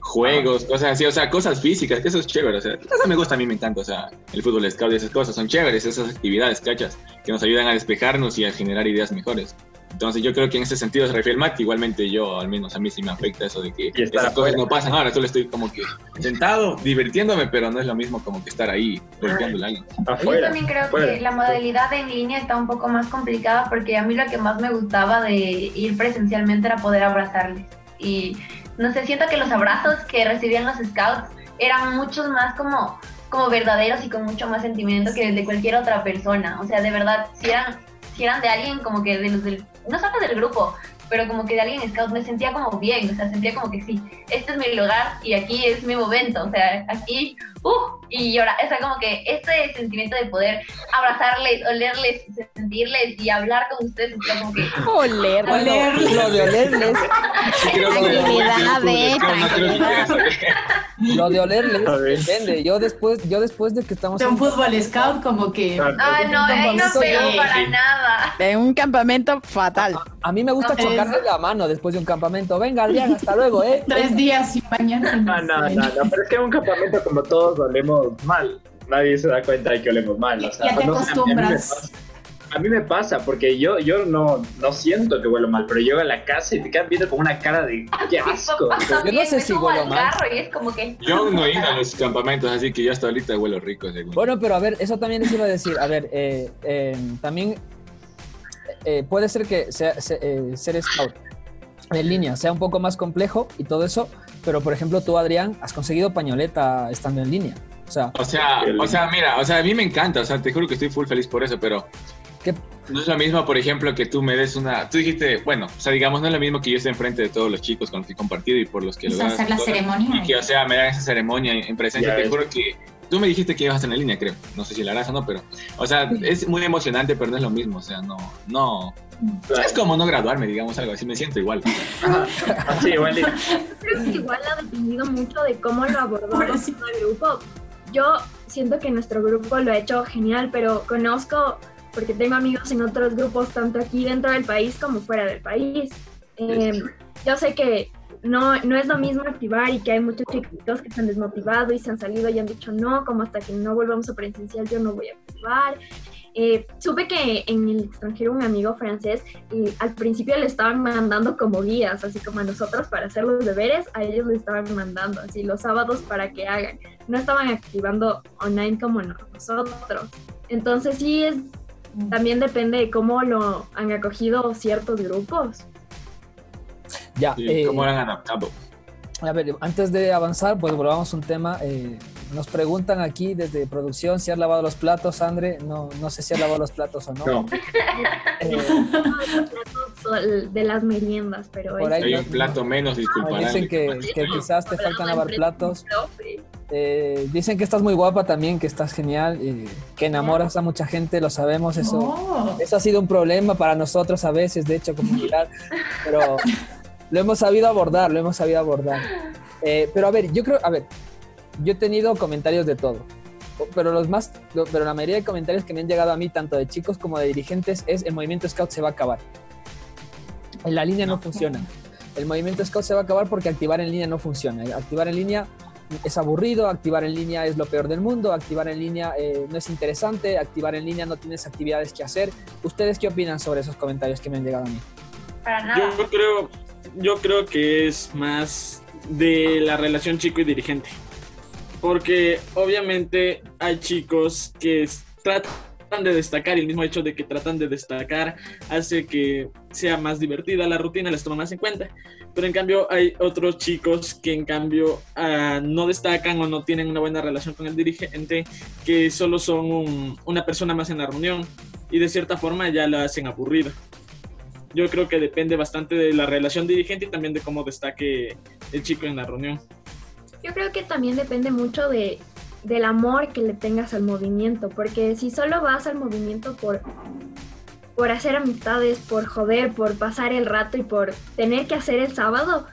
Speaker 10: juegos, cosas así, o sea, cosas físicas, que eso es chévere, o sea, eso me gusta, a mí me encanta, o sea, el fútbol scout y esas cosas son chéveres, esas actividades, cachas, que nos ayudan a despejarnos y a generar ideas mejores. Entonces yo creo que en ese sentido se refiere el Mati, igualmente yo, al menos a mí sí me afecta eso de que esas cosas
Speaker 8: afuera.
Speaker 10: no pasan, ahora solo estoy como que sentado, divirtiéndome, pero no es lo mismo como que estar ahí, golpeando el aire.
Speaker 6: Yo también creo
Speaker 8: afuera.
Speaker 6: que la modalidad en línea está un poco más complicada porque a mí lo que más me gustaba de ir presencialmente era poder abrazarles. Y no sé, siento que los abrazos que recibían los scouts eran muchos más como, como verdaderos y con mucho más sentimiento que el de cualquier otra persona. O sea, de verdad, si eran, si eran de alguien como que de los del, no solo del grupo, pero como que de alguien scout me sentía como bien, o sea, sentía como que sí, este es mi lugar y aquí es mi momento, o sea, aquí, uh, y llorar, o sea, como que este sentimiento de poder abrazarles, olerles, sentirles y hablar con ustedes, o sea, como que,
Speaker 5: Oler,
Speaker 13: Oler.
Speaker 4: Lo de olerles,
Speaker 5: Tranquilidad, tranquilidad.
Speaker 4: lo de olerles, depende. Yo después, yo después de que estamos
Speaker 13: De un
Speaker 4: en-
Speaker 13: fútbol scout como que...
Speaker 8: Ah,
Speaker 6: no, ahí no
Speaker 13: Sí.
Speaker 6: pegó para nada.
Speaker 5: De un campamento fatal.
Speaker 4: A mí me gusta
Speaker 6: No,
Speaker 4: chocarle la mano después de un campamento. Venga, Adrián, hasta luego, ¿eh?
Speaker 13: Tres días y mañana.
Speaker 8: No, no, no, no, pero es que en un campamento como todos olemos mal. Nadie se da cuenta de que olemos mal. O sea,
Speaker 13: Ya te
Speaker 8: no sé, a mí me
Speaker 13: acostumbras.
Speaker 8: pasa. A mí me pasa, porque yo, yo no, no siento que huelo mal, pero llego a la casa y te quedan viendo con una cara de qué asco.
Speaker 4: Yo no sé
Speaker 6: me
Speaker 4: si huelo
Speaker 6: al
Speaker 4: mal.
Speaker 6: carro y es como que,
Speaker 10: Yo no he ido a los campamentos, así que yo hasta ahorita huelo rico, según.
Speaker 4: Bueno, pero a ver, eso también les iba a decir. A ver, eh, eh, también eh, puede ser que sea, se- eh, ser scout en línea sea un poco más complejo y todo eso, pero por ejemplo tú, Adrián, has conseguido pañoleta estando en línea. O sea,
Speaker 10: O sea, o sea, mira, o sea, a mí me encanta, o sea, te juro que estoy full feliz por eso, pero
Speaker 4: ¿qué-
Speaker 10: no es lo mismo, por ejemplo, que tú me des una, tú dijiste, bueno, o sea, digamos, no es lo mismo que yo esté enfrente de todos los chicos con los que he compartido y por los que
Speaker 13: O sea,
Speaker 10: logras
Speaker 13: hacer la ceremonia.
Speaker 10: y que, o sea, me dan esa ceremonia en en presencia,
Speaker 8: Ya
Speaker 10: te
Speaker 8: ves.
Speaker 10: juro que tú me dijiste que ibas a hacer en línea, creo, no sé si la harás o no, pero, o sea, es muy emocionante, pero no es lo mismo, o sea, no, no, es como no graduarme, digamos, algo así, me siento igual.
Speaker 8: Sí, igual
Speaker 7: Creo que igual ha dependido mucho de cómo lo abordó
Speaker 13: Pobrecito.
Speaker 7: el grupo. Yo siento que nuestro grupo lo ha hecho genial, pero conozco, porque tengo amigos en otros grupos, tanto aquí dentro del país como fuera del país. Eh, yo sé que no, no es lo mismo activar y que hay muchos chicos que se han desmotivado y se han salido y han dicho no, como hasta que no volvamos a presencial yo no voy a activar. Eh, supe que en el extranjero un amigo francés y al principio le estaban mandando como guías, así como a nosotros para hacer los deberes, a ellos le estaban mandando así los sábados para que hagan. No estaban activando online como nosotros. Entonces sí es también depende de cómo lo han acogido ciertos grupos.
Speaker 4: Ya.
Speaker 10: Sí,
Speaker 4: eh,
Speaker 10: ¿Cómo han adaptado?
Speaker 4: A ver, antes de avanzar, pues volvamos a un tema. eh, nos preguntan aquí desde producción si has lavado los platos, Andre. No, no sé si has lavado los platos o no.
Speaker 8: No.
Speaker 4: Eh,
Speaker 7: de las meriendas, pero
Speaker 4: Por ahí
Speaker 10: Hay
Speaker 4: no-
Speaker 10: un plato menos,
Speaker 4: no,
Speaker 10: disculparán.
Speaker 4: dicen que, que quizás te faltan lavar platos. Eh, dicen que estás muy guapa también, que estás genial, y que enamoras a mucha gente, lo sabemos. Eso,
Speaker 13: Oh.
Speaker 4: eso ha sido un problema para nosotros a veces, de hecho, comunicar, pero lo hemos sabido abordar, lo hemos sabido abordar. Eh, pero a ver, yo creo, a ver, yo he tenido comentarios de todo, pero los más, pero la mayoría de comentarios que me han llegado a mí, tanto de chicos como de dirigentes, es el movimiento Scout se va a acabar. En la línea no funciona. El movimiento Scout se va a acabar porque activar en línea no funciona. Activar en línea es aburrido, activar en línea es lo peor del mundo, activar en línea eh, no es interesante, activar en línea no tienes actividades que hacer. ¿Ustedes qué opinan sobre esos comentarios que me han llegado a mí?
Speaker 6: Para nada.
Speaker 9: Yo creo, yo creo que es más de la relación chico y dirigente. Porque obviamente hay chicos que tratan de destacar y el mismo hecho de que tratan de destacar hace que sea más divertida la rutina, les toma más en cuenta. Pero en cambio hay otros chicos que en cambio ah, no destacan o no tienen una buena relación con el dirigente, que solo son un- una persona más en la reunión y de cierta forma ya la hacen aburrida yo creo que depende bastante de la relación dirigente y también de cómo destaque el chico en la reunión.
Speaker 7: Yo creo que también depende mucho de, del amor que le tengas al movimiento, porque si solo vas al movimiento por, por hacer amistades, por joder, por pasar el rato y por tener que hacer el sábado,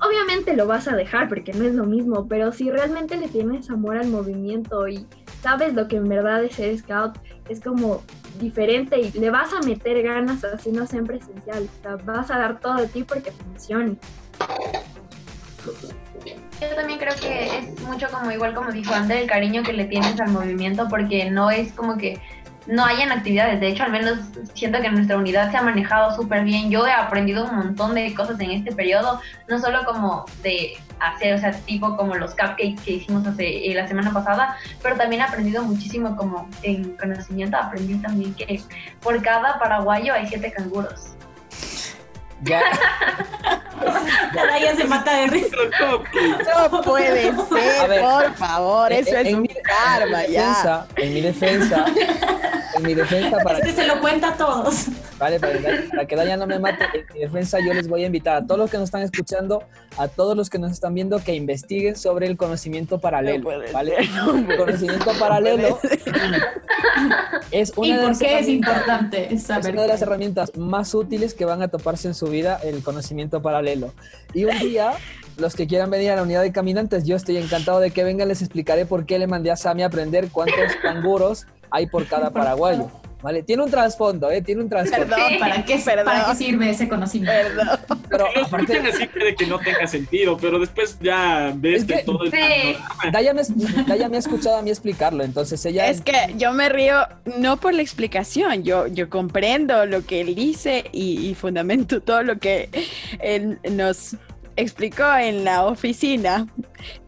Speaker 7: obviamente lo vas a dejar porque no es lo mismo, pero si realmente le tienes amor al movimiento y sabes lo que en verdad es ser scout, es como diferente y le vas a meter ganas así no sea en o sea, vas a dar todo de ti porque funcione.
Speaker 6: Yo también creo que es mucho como igual como dijo Ander, el cariño que le tienes al movimiento, porque no es como que no hayan actividades. De hecho, al menos siento que nuestra unidad se ha manejado súper bien. Yo he aprendido un montón de cosas en este periodo, no solo como de hacer, o sea, tipo como los cupcakes que hicimos hace, eh, la semana pasada, pero también he aprendido muchísimo como en conocimiento. Aprendí también que por cada paraguayo hay siete canguros.
Speaker 4: Ya,
Speaker 13: ya se mata de risa.
Speaker 5: No puede ser,
Speaker 4: ver,
Speaker 5: por favor,
Speaker 4: en-
Speaker 5: eso es
Speaker 4: en
Speaker 5: un
Speaker 4: mi-
Speaker 5: karma
Speaker 4: en mi
Speaker 5: ya.
Speaker 4: defensa, en mi defensa, en mi defensa para
Speaker 13: Este se lo cuenta a todos.
Speaker 4: Vale, para que, para que Daya no me mate, en mi defensa yo les voy a invitar a todos los que nos están escuchando, a todos los que nos están viendo, que investiguen sobre el conocimiento paralelo,
Speaker 5: No
Speaker 4: ¿vale?
Speaker 5: ser, no
Speaker 4: El conocimiento paralelo es
Speaker 13: ¿Y
Speaker 4: una, de
Speaker 13: por
Speaker 4: las
Speaker 13: qué es importante
Speaker 4: es
Speaker 13: saber?
Speaker 4: una de las herramientas más útiles que van a toparse en su vida, el conocimiento paralelo. Y un día, los que quieran venir a la unidad de caminantes, yo estoy encantado de que vengan, les explicaré por qué le mandé a Sami a aprender cuántos canguros hay por cada paraguayo. ¿Vale? Tiene un trasfondo, ¿eh? Tiene un trasfondo.
Speaker 13: Perdón, ¿para qué,
Speaker 5: Perdón.
Speaker 13: ¿para qué sirve ese conocimiento?
Speaker 5: Perdón.
Speaker 4: Pero aparte,
Speaker 9: así puede que no tenga sentido, pero después ya ves
Speaker 4: Es que-
Speaker 9: que todo el
Speaker 6: Sí.
Speaker 4: Daya me, Daya me ha escuchado a mí explicarlo, entonces ella...
Speaker 5: Es que yo me río no por la explicación, yo, yo comprendo lo que él dice y, y fundamento todo lo que él nos explicó en la oficina.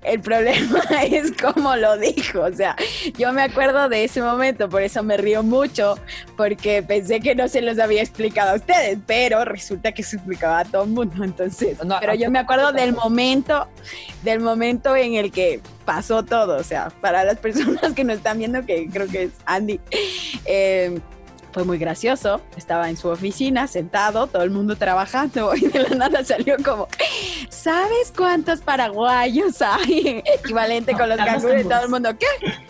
Speaker 5: El problema es cómo lo dijo, o sea, yo me acuerdo de ese momento, por eso me río mucho, porque pensé que no se los había explicado a ustedes, pero resulta que se explicaba a todo el mundo, entonces,
Speaker 4: No,
Speaker 5: pero yo me acuerdo del momento, del momento en el que pasó todo, o sea, para las personas que nos están viendo, que creo que es Andy, eh, fue muy gracioso. Estaba en su oficina, sentado, todo el mundo trabajando, y de la nada salió como, ¿sabes cuántos paraguayos hay? Equivalente con los canguros y todo el mundo, ¿qué?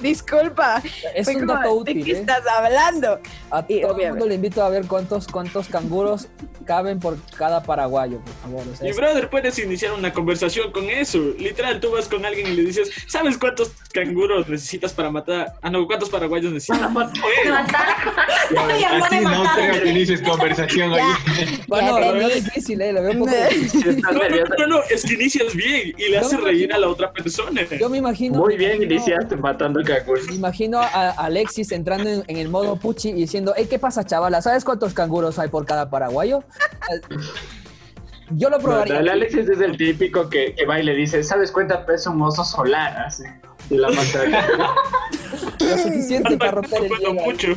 Speaker 5: Disculpa.
Speaker 4: Es
Speaker 5: Fue
Speaker 4: un
Speaker 5: como,
Speaker 4: dato
Speaker 5: ¿De
Speaker 4: útil,
Speaker 5: qué
Speaker 4: ¿eh?
Speaker 5: estás hablando?
Speaker 4: A
Speaker 5: y
Speaker 4: todo el mundo le invito a ver cuántos, cuántos canguros caben por cada paraguayo, por favor. o sea,
Speaker 9: Y brother, puedes iniciar una conversación con eso. Literal, tú vas con alguien y le dices, ¿sabes cuántos canguros necesitas para matar? Ah, no, ¿cuántos paraguayos necesitas? Oye,
Speaker 13: Ya
Speaker 10: Así no
Speaker 13: matar.
Speaker 10: inicies conversación ahí.
Speaker 4: Bueno, lo veo difícil, ¿eh? Lo veo un poco
Speaker 8: Si estás
Speaker 9: no, no, no, es que inicias bien y le haces reír a la otra persona.
Speaker 4: Yo me imagino...
Speaker 8: Muy bien iniciaste matando
Speaker 4: imagino a Alexis entrando en, en el modo puchi y diciendo, hey, ¿qué pasa, chavala? ¿Sabes cuántos canguros hay por cada paraguayo? Yo lo
Speaker 8: No,
Speaker 4: probaría.
Speaker 8: el Alexis es el típico que, que va y le dice, ¿sabes cuánto pesa un oso solar? Así. Y la mata.
Speaker 4: Lo suficiente para romper el hielo.
Speaker 9: mucho.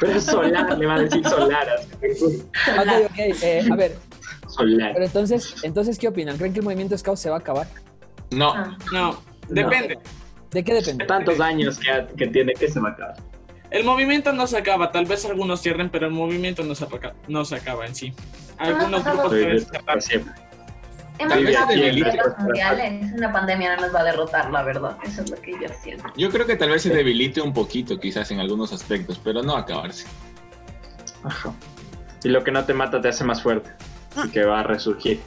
Speaker 8: Pero es solar, le va a decir solar. Así.
Speaker 4: Ok, ok. eh, a ver,
Speaker 8: Solar.
Speaker 4: pero entonces, entonces, ¿qué opinan? ¿Creen que el movimiento Scout se va a acabar?
Speaker 10: No.
Speaker 9: No, Depende.
Speaker 4: ¿De qué depende?
Speaker 8: Tantos años que, que tiene que se va a acabar.
Speaker 9: El movimiento no se acaba, tal vez algunos cierren, pero el movimiento no se acaba, no se acaba en sí. Algunos
Speaker 6: Ah,
Speaker 9: grupos
Speaker 8: es
Speaker 9: cerrar.
Speaker 8: siempre.
Speaker 6: Hemos
Speaker 10: Tal vez
Speaker 6: estado
Speaker 10: se
Speaker 6: en
Speaker 10: debilite.
Speaker 6: guerras mundiales. Una pandemia no nos va a derrotar, la verdad. Eso es lo que yo siento.
Speaker 10: Yo creo que tal vez se debilite un poquito, quizás en algunos aspectos, pero no acabarse.
Speaker 8: Ajá. Y lo que no te mata te hace más fuerte. Así que va a resurgir.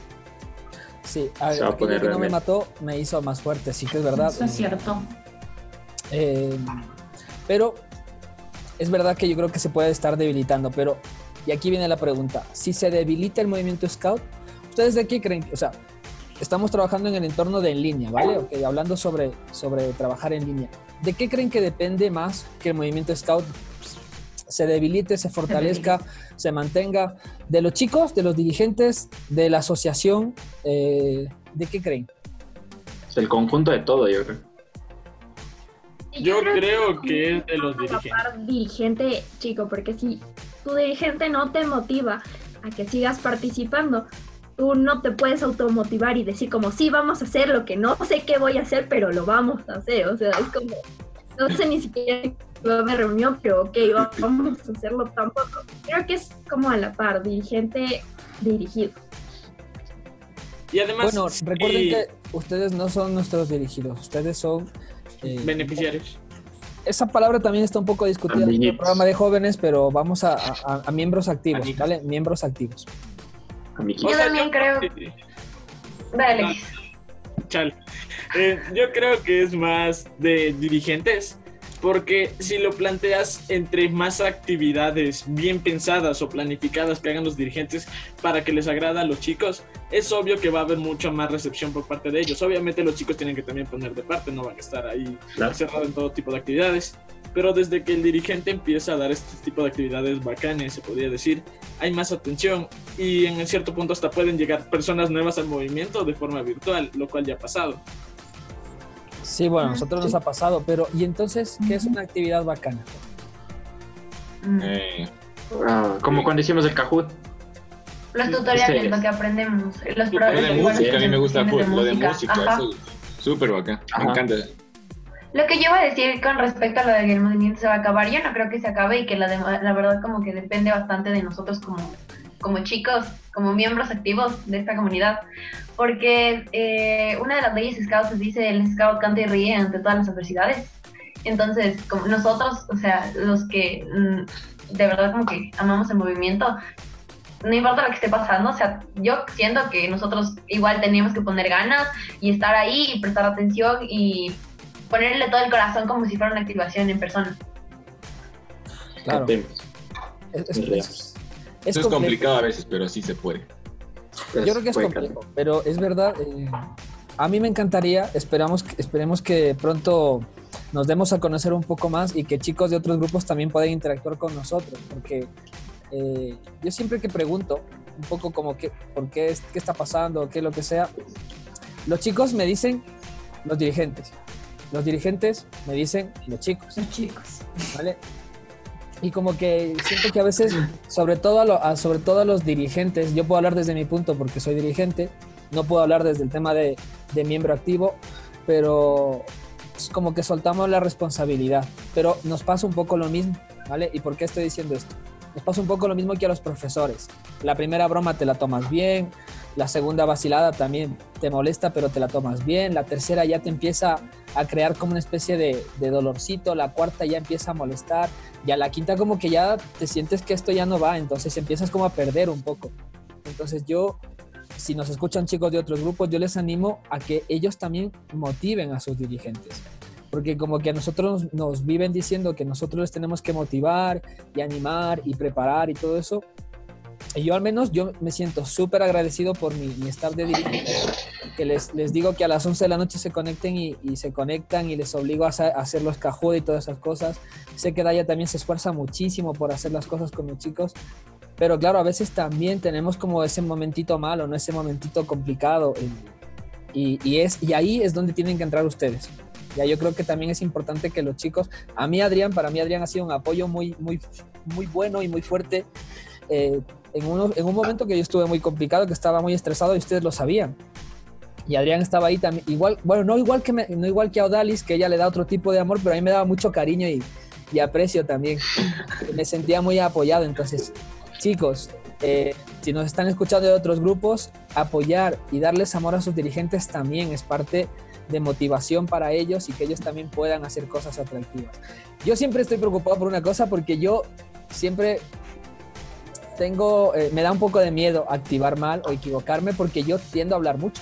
Speaker 4: Sí, a- aquello
Speaker 8: poner
Speaker 4: que no me mató me hizo más fuerte, sí que es verdad.
Speaker 13: Eso es cierto.
Speaker 4: Eh, pero es verdad que yo creo que se puede estar debilitando, pero, y aquí viene la pregunta, si se debilita el movimiento Scout, ¿ustedes de qué creen? O sea, estamos trabajando en el entorno de en línea, ¿vale? Ok, hablando sobre, sobre trabajar en línea. ¿De qué creen que depende más que el movimiento Scout se debilite, se fortalezca, se mantenga? ¿De los chicos, de los dirigentes, de la asociación? Eh, ¿De qué creen?
Speaker 8: Es el conjunto de todo, yo creo.
Speaker 6: Y
Speaker 9: Yo
Speaker 6: creo
Speaker 9: creo que es de los dirigentes.
Speaker 7: dirigente, chico, porque si tu dirigente no te motiva a que sigas participando, tú no te puedes automotivar y decir como, sí, vamos a hacer lo que no sé qué voy a hacer, pero lo vamos a hacer. O sea, es como, no sé ni siquiera a haber reunión, pero ok, va- vamos a hacerlo tampoco. Creo que es como a la par, dirigente dirigido.
Speaker 9: Y además,
Speaker 4: Bueno, recuerden que ustedes no son nuestros dirigidos, ustedes son... eh,
Speaker 9: beneficiarios.
Speaker 4: esa palabra también está un poco discutida en el programa de jóvenes, pero vamos a, a- a miembros activos. ¿vale? Miembros activos.
Speaker 8: Amiguitos.
Speaker 6: Yo también creo- Dale.
Speaker 9: Chal. Eh, yo creo que es más de dirigentes, porque si lo planteas entre más actividades bien pensadas o planificadas que hagan los dirigentes para que les agrada a los chicos, es obvio que va a haber mucha más recepción por parte de ellos. Obviamente los chicos tienen que también poner de parte, no van a estar ahí
Speaker 8: Claro.
Speaker 9: cerrados en todo tipo de actividades. Pero desde que el dirigente empieza a dar este tipo de actividades bacanes, se podría decir, hay más atención y en cierto punto hasta pueden llegar personas nuevas al movimiento de forma virtual, lo cual ya ha pasado.
Speaker 4: Sí, bueno, a nosotros nos ha pasado, pero ¿y entonces qué es una actividad bacana?
Speaker 6: Mm.
Speaker 10: Eh,
Speaker 8: Ah, como cuando hicimos el Kahoot.
Speaker 6: Los tutoriales,
Speaker 8: Sí.
Speaker 6: lo que aprendemos. Los
Speaker 10: lo
Speaker 6: programas
Speaker 10: de
Speaker 6: de
Speaker 10: música, a mí me gusta full, lo de música,
Speaker 6: Ajá.
Speaker 10: eso súper bacán, me encanta.
Speaker 6: Lo que yo iba a decir con respecto a lo de que el movimiento se va a acabar, yo no creo que se acabe y que la, dema- la verdad como que depende bastante de nosotros como, como chicos, como miembros activos de esta comunidad. Porque eh, una de las leyes scouts dice el scout canta y ríe ante todas las adversidades. Entonces, como nosotros, o sea, los que mm, de verdad como que amamos el movimiento, no importa lo que esté pasando, o sea, yo siento que nosotros igual tenemos que poner ganas y estar ahí y prestar atención y ponerle todo el corazón como si fuera una activación en persona.
Speaker 4: Claro, es, es-
Speaker 8: Es
Speaker 4: es-
Speaker 10: Eso complicado a veces, pero sí se puede.
Speaker 8: Pero
Speaker 4: Yo creo que es complejo, pero es verdad. eh, a mí me encantaría, esperamos, esperemos que pronto nos demos a conocer un poco más y que chicos de otros grupos también puedan interactuar con nosotros, porque eh, yo siempre que pregunto un poco como que, por qué, es- qué está pasando, qué lo que sea, los chicos me dicen los dirigentes, los dirigentes me dicen los chicos.
Speaker 13: Los chicos.
Speaker 4: ¿vale? Y como que siento que a veces, sobre todo a, sobre todo los dirigentes, yo puedo hablar desde mi punto porque soy dirigente, no puedo hablar desde el tema de, de miembro activo, pero es como que soltamos la responsabilidad. Pero nos pasa un poco lo mismo, ¿vale? ¿Y por qué estoy diciendo esto? Nos pasa un poco lo mismo que a los profesores. La primera broma te la tomas bien, la segunda vacilada también te molesta, pero te la tomas bien, la tercera ya te empieza a crear como una especie de, dolorcito, la cuarta ya empieza a molestar, y a la quinta como que ya te sientes que esto ya no va, entonces empiezas como a perder un poco. Entonces yo, si nos escuchan chicos de otros grupos, yo les animo a que ellos también motiven a sus dirigentes. Porque como que a nosotros nos, nos viven diciendo que nosotros les tenemos que motivar y animar y preparar y todo eso. Y yo al menos yo me siento súper agradecido por mi, mi staff de dirigentes, que les, les digo que a las 11 de la noche se conecten y, y se conectan y les obligo a, a hacer los cajudos y todas esas cosas. Sé que Daya también se esfuerza muchísimo por hacer las cosas con los chicos, pero claro, a veces también tenemos como ese momentito malo, ¿no? Ese momentito complicado. Y, y, es, y ahí es donde tienen que entrar ustedes. Ya yo creo que también es importante que los chicos, a mí Adrián, para mí Adrián ha sido un apoyo muy, muy, muy bueno y muy fuerte. eh, en, uno- en un momento que yo estuve muy complicado, que estaba muy estresado y ustedes lo sabían. Y Adrián estaba ahí también, igual, bueno, no igual que, me- no igual que a Odalis, que ella le da otro tipo de amor, pero a mí me daba mucho cariño y, y aprecio también. Me sentía muy apoyado. Entonces, chicos, eh, si nos están escuchando de otros grupos, apoyar y darles amor a sus dirigentes también es parte de motivación para ellos y que ellos también puedan hacer cosas atractivas. Yo siempre estoy preocupado por una cosa porque yo siempre tengo, eh, me da un poco de miedo activar mal o equivocarme porque yo tiendo a hablar mucho.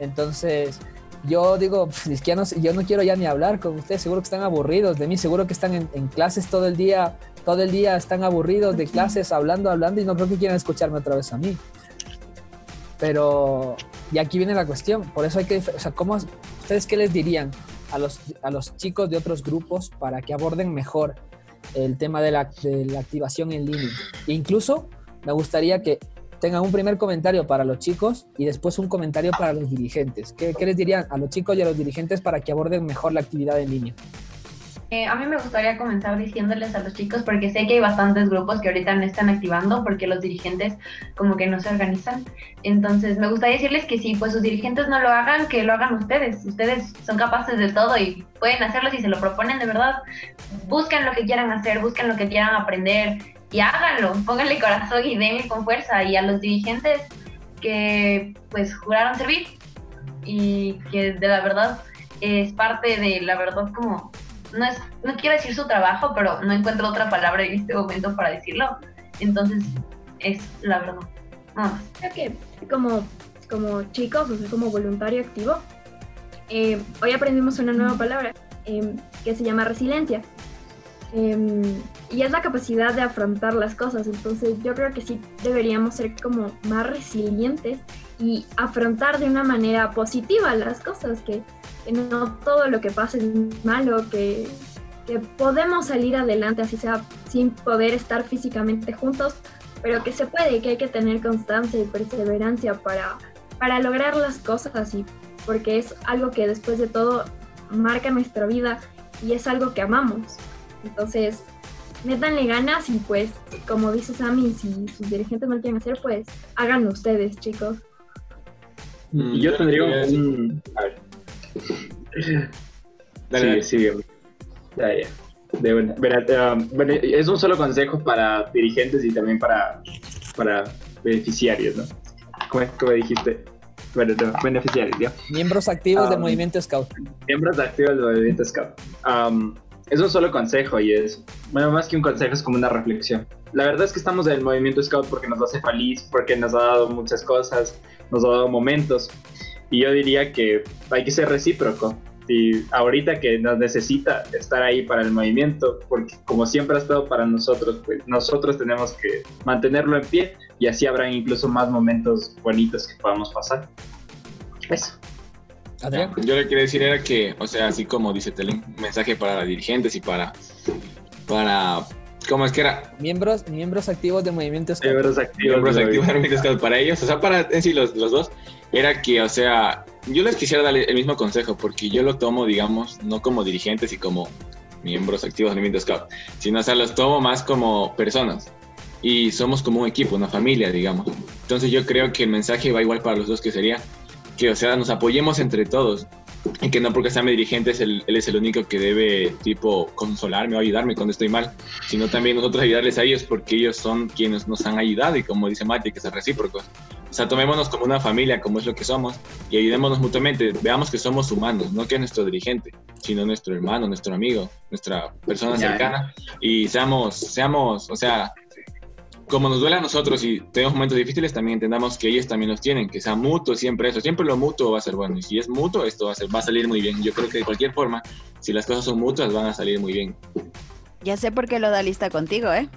Speaker 4: Entonces, yo digo, "Pf, es que no, yo no quiero ya ni hablar con ustedes, seguro que están aburridos de mí, seguro que están en, en clases todo el día, todo el día están aburridos de clases, hablando, hablando y no creo que quieran escucharme otra vez a mí. Pero, y aquí viene la cuestión, por eso hay que, o sea, ¿cómo, ¿ustedes qué les dirían a los, a los chicos de otros grupos para que aborden mejor el tema de la, de la activación en línea? E incluso me gustaría que tengan un primer comentario para los chicos y después un comentario para los dirigentes. ¿Qué, qué les dirían a los chicos y a los dirigentes para que aborden mejor la actividad en línea?
Speaker 6: Eh, a mí me gustaría comenzar diciéndoles a los chicos, porque sé que hay bastantes grupos que ahorita no están activando porque los dirigentes como que no se organizan. Entonces, me gustaría decirles que si pues sus dirigentes no lo hagan, que lo hagan ustedes. Ustedes son capaces de todo y pueden hacerlo si se lo proponen de verdad. Busquen lo que quieran hacer, busquen lo que quieran aprender y háganlo. Pónganle corazón y denle con fuerza. Y a los dirigentes que pues juraron servir y que de la verdad es parte de la verdad como no es no quiero decir su trabajo pero no encuentro otra palabra en este momento para decirlo entonces es la verdad más
Speaker 7: Creo que como, como chicos, o sea, como voluntario activo, eh, hoy aprendimos una nueva palabra eh, que se llama resiliencia. Eh, y es la capacidad de afrontar las cosas. Entonces yo creo que sí deberíamos ser como más resilientes y afrontar de una manera positiva las cosas, que, que no todo lo que pasa es malo, que, que podemos salir adelante, así sea sin poder estar físicamente juntos, pero que se puede, que hay que tener constancia y perseverancia para, para lograr las cosas y porque es algo que después de todo marca nuestra vida y es algo que amamos. Entonces, métanle ganas y pues, como dice Sammy, si sus dirigentes no lo quieren hacer, pues háganlo ustedes, chicos.
Speaker 8: Y yo tendría un... A ver.
Speaker 10: Dale,
Speaker 8: sigue, sigue. Ya, ya. De una. Um, bueno, es un solo consejo para dirigentes y también para, para beneficiarios, ¿no? ¿Cómo, cómo dijiste? Bueno, no, beneficiarios, ¿ya?
Speaker 4: Miembros activos del
Speaker 8: Um,
Speaker 4: movimiento Scout.
Speaker 8: Miembros activos del movimiento Scout. Um, es un solo consejo y es, bueno, más que un consejo, es como una reflexión. La verdad es que estamos en el movimiento Scout porque nos hace feliz, porque nos ha dado muchas cosas, nos ha dado momentos. Y yo diría que hay que ser recíproco. Y ahorita que nos necesita estar ahí para el movimiento, porque como siempre ha estado para nosotros, pues nosotros tenemos que mantenerlo en pie y así habrán incluso más momentos bonitos que podamos pasar. Eso.
Speaker 4: Adrián.
Speaker 10: Yo le quería decir era que, o sea, así como dice Telén, un mensaje para dirigentes y para, para, ¿cómo es que era?
Speaker 4: Miembros, miembros activos del movimiento Scout.
Speaker 8: Miembros activos.
Speaker 10: Miembros
Speaker 8: del
Speaker 10: activos
Speaker 8: movimiento.
Speaker 10: del Scout para ellos, o sea, para en sí los, los dos, era que, o sea, yo les quisiera darle el mismo consejo, porque yo lo tomo, digamos, no como dirigentes y como miembros activos del movimiento Scout, sino, o sea, los tomo más como personas. Y somos como un equipo, una familia, digamos. Entonces yo creo que el mensaje va igual para los dos, que sería que, o sea, nos apoyemos entre todos. Y que no porque sea mi dirigente es el- él es el único que debe, tipo, consolarme o ayudarme cuando estoy mal, sino también nosotros ayudarles a ellos porque ellos son quienes nos han ayudado y como dice Mati, que ser recíprocos. O sea, tomémonos como una familia, como es lo que somos, y ayudémonos mutuamente. Veamos que somos humanos, no que es nuestro dirigente, sino nuestro hermano, nuestro amigo, nuestra persona cercana. Y seamos, seamos, o sea, como nos duele a nosotros y tenemos momentos difíciles, también entendamos que ellos también los tienen, que sea mutuo siempre eso, siempre lo mutuo va a ser bueno, y si es mutuo, esto va a, ser, va a salir muy bien. Yo creo que de cualquier forma, si las cosas son mutuas, van a salir muy bien.
Speaker 5: Ya sé por qué lo da lista contigo, ¿eh?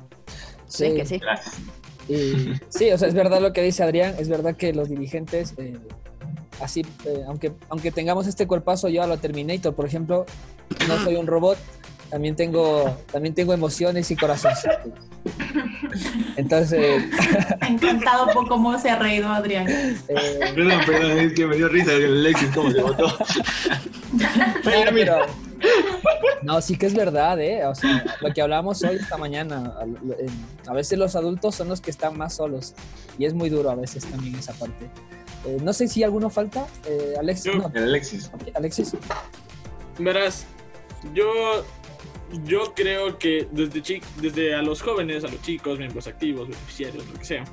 Speaker 5: Sí, que sí.
Speaker 10: Gracias.
Speaker 4: Y, sí, o sea, es verdad lo que dice Adrián, es verdad que los dirigentes, eh, así, eh, aunque, aunque tengamos este cuerpazo, yo a lo Terminator, por ejemplo, no soy un robot, también tengo, también tengo emociones y corazón. Entonces,
Speaker 13: Encantado por cómo se ha reído Adrián.
Speaker 4: eh,
Speaker 10: Perdón, perdón, es que me dio risa el Alexis cómo se votó.
Speaker 4: no, pero- no, sí que es verdad, ¿eh? O sea, lo que hablamos hoy, esta mañana, a, veces los adultos son los que están más solos y es muy duro a veces también esa parte. Eh, no sé si alguno falta. Eh, Alexis. no.
Speaker 15: Alexis.
Speaker 9: Verás, yo, yo creo que desde, chi- desde a los jóvenes, a los chicos, miembros activos, beneficiarios, lo que sea,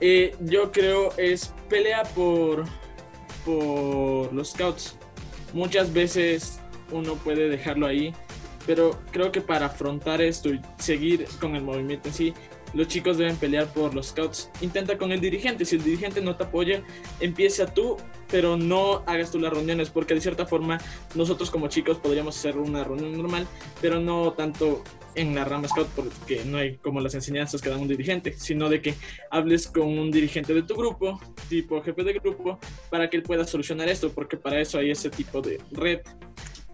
Speaker 9: eh, yo creo es pelea por, por los scouts. Muchas veces uno puede dejarlo ahí, pero creo que para afrontar esto y seguir con el movimiento en sí, los chicos deben pelear por los scouts. Intenta con el dirigente. Si el dirigente no te apoya, empieza tú, pero no hagas tú las reuniones, porque de cierta forma nosotros como chicos podríamos hacer una reunión normal, pero no tanto en la rama scout, porque no hay como las enseñanzas que da un dirigente, sino de que hables con un dirigente de tu grupo, tipo jefe de grupo, para que él pueda solucionar esto, porque para eso hay ese tipo de red.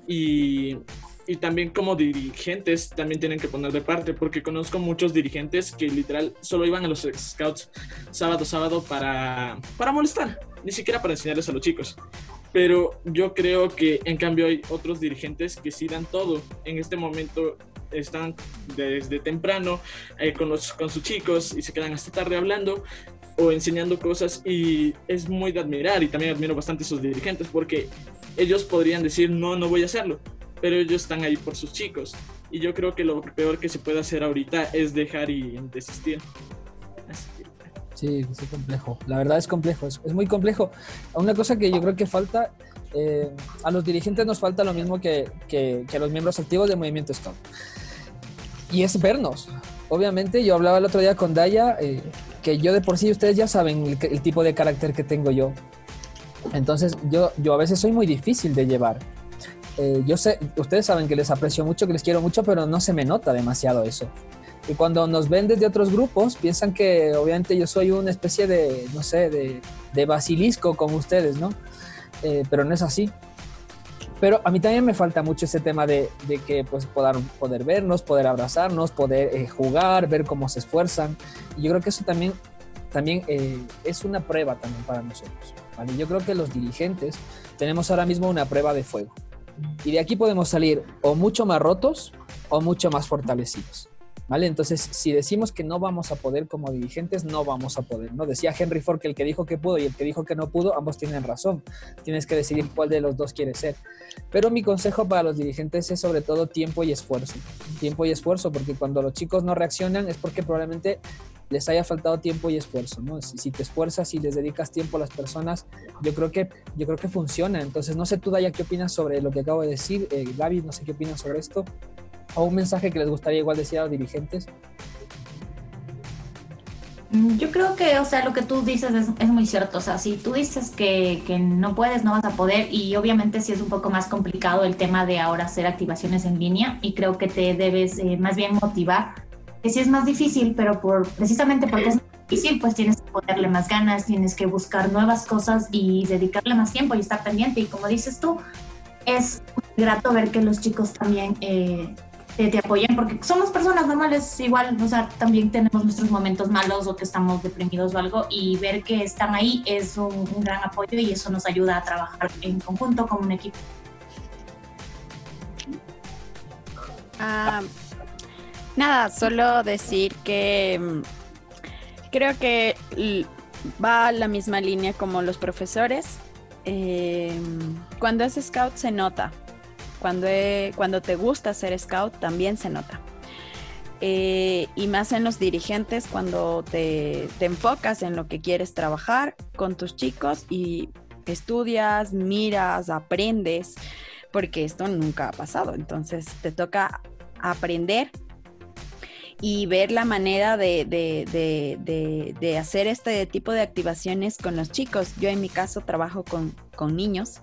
Speaker 9: Y y también como dirigentes también tienen que poner de parte porque conozco muchos dirigentes que literal solo iban a los scouts sábado sábado para para molestar ni siquiera para enseñarles a los chicos. Pero yo creo que en cambio hay otros dirigentes que sí dan todo. En este momento están desde temprano eh, con los con sus chicos y se quedan hasta tarde hablando o enseñando cosas y es muy de admirar y también admiro bastante a esos dirigentes porque ellos podrían decir no, no voy a hacerlo, pero ellos están ahí por sus chicos y yo creo que lo peor que se puede hacer ahorita es dejar y desistir. Así
Speaker 4: Sí, es complejo. La verdad es complejo, es, es muy complejo. Una cosa que yo creo que falta, eh, a los dirigentes nos falta lo mismo que, que- que a los miembros activos del movimiento Scout. Y es vernos. Obviamente, yo hablaba el otro día con Daya, eh, que yo de por sí, ustedes ya saben el, el tipo de carácter que tengo yo. Entonces, yo, yo a veces soy muy difícil de llevar. Eh, yo sé, ustedes saben que les aprecio mucho, que les quiero mucho, pero no se me nota demasiado eso. Y cuando nos ven desde otros grupos, piensan que obviamente yo soy una especie de, no sé, de, de basilisco con ustedes, ¿no? Eh, pero no es así. Pero a mí también me falta mucho ese tema de, de que pues poder, poder vernos, poder abrazarnos, poder eh, jugar, ver cómo se esfuerzan. Y yo creo que eso también, también eh, es una prueba también para nosotros. ¿vale? Yo creo que los dirigentes tenemos ahora mismo una prueba de fuego. Y de aquí podemos salir o mucho más rotos o mucho más fortalecidos. ¿Vale? Entonces, si decimos que no vamos a poder como dirigentes, no vamos a poder, ¿no? Decía Henry Ford que el que dijo que pudo y el que dijo que no pudo, ambos tienen razón. Tienes que decidir cuál de los dos quieres ser. Pero mi consejo para los dirigentes es sobre todo tiempo y esfuerzo. Tiempo y esfuerzo, porque cuando los chicos no reaccionan es porque probablemente les haya faltado tiempo y esfuerzo, ¿no? Si, te esfuerzas y les dedicas tiempo a las personas, yo creo que, yo creo que funciona. Entonces, no sé tú, Daya, qué opinas sobre lo que acabo de decir. Eh, no sé qué opinas sobre esto. O un mensaje que les gustaría igual decir a los dirigentes.
Speaker 13: Mm, Yo creo que, o sea, lo que tú dices es, muy cierto. O sea, si tú dices que, que no puedes, no vas a poder. Y obviamente sí es un poco más complicado el tema de ahora hacer activaciones en línea. Y creo que te debes eh, más bien motivar. Que sí es más difícil, pero por precisamente porque es difícil, pues tienes que ponerle más ganas, tienes que buscar nuevas cosas y dedicarle más tiempo y estar pendiente. Y como dices tú, es grato ver que los chicos también eh, te, te apoyan, porque somos personas normales igual, o sea, también tenemos nuestros momentos malos o que estamos deprimidos o algo, y ver que están ahí es un, gran apoyo y eso nos ayuda a trabajar en conjunto como un equipo.
Speaker 5: Ah, nada, solo decir que mm, creo que va a la misma línea como los profesores. Eh, cuando es scout se nota. Cuando, cuando te gusta ser scout también se nota. Eh, y más en los dirigentes cuando te enfocas en lo que quieres trabajar con tus chicos y estudias, miras, aprendes, porque esto nunca ha pasado. Entonces te toca aprender y ver la manera de, de- de- de- hacer este tipo de activaciones con los chicos. Yo en mi caso trabajo con, con niños,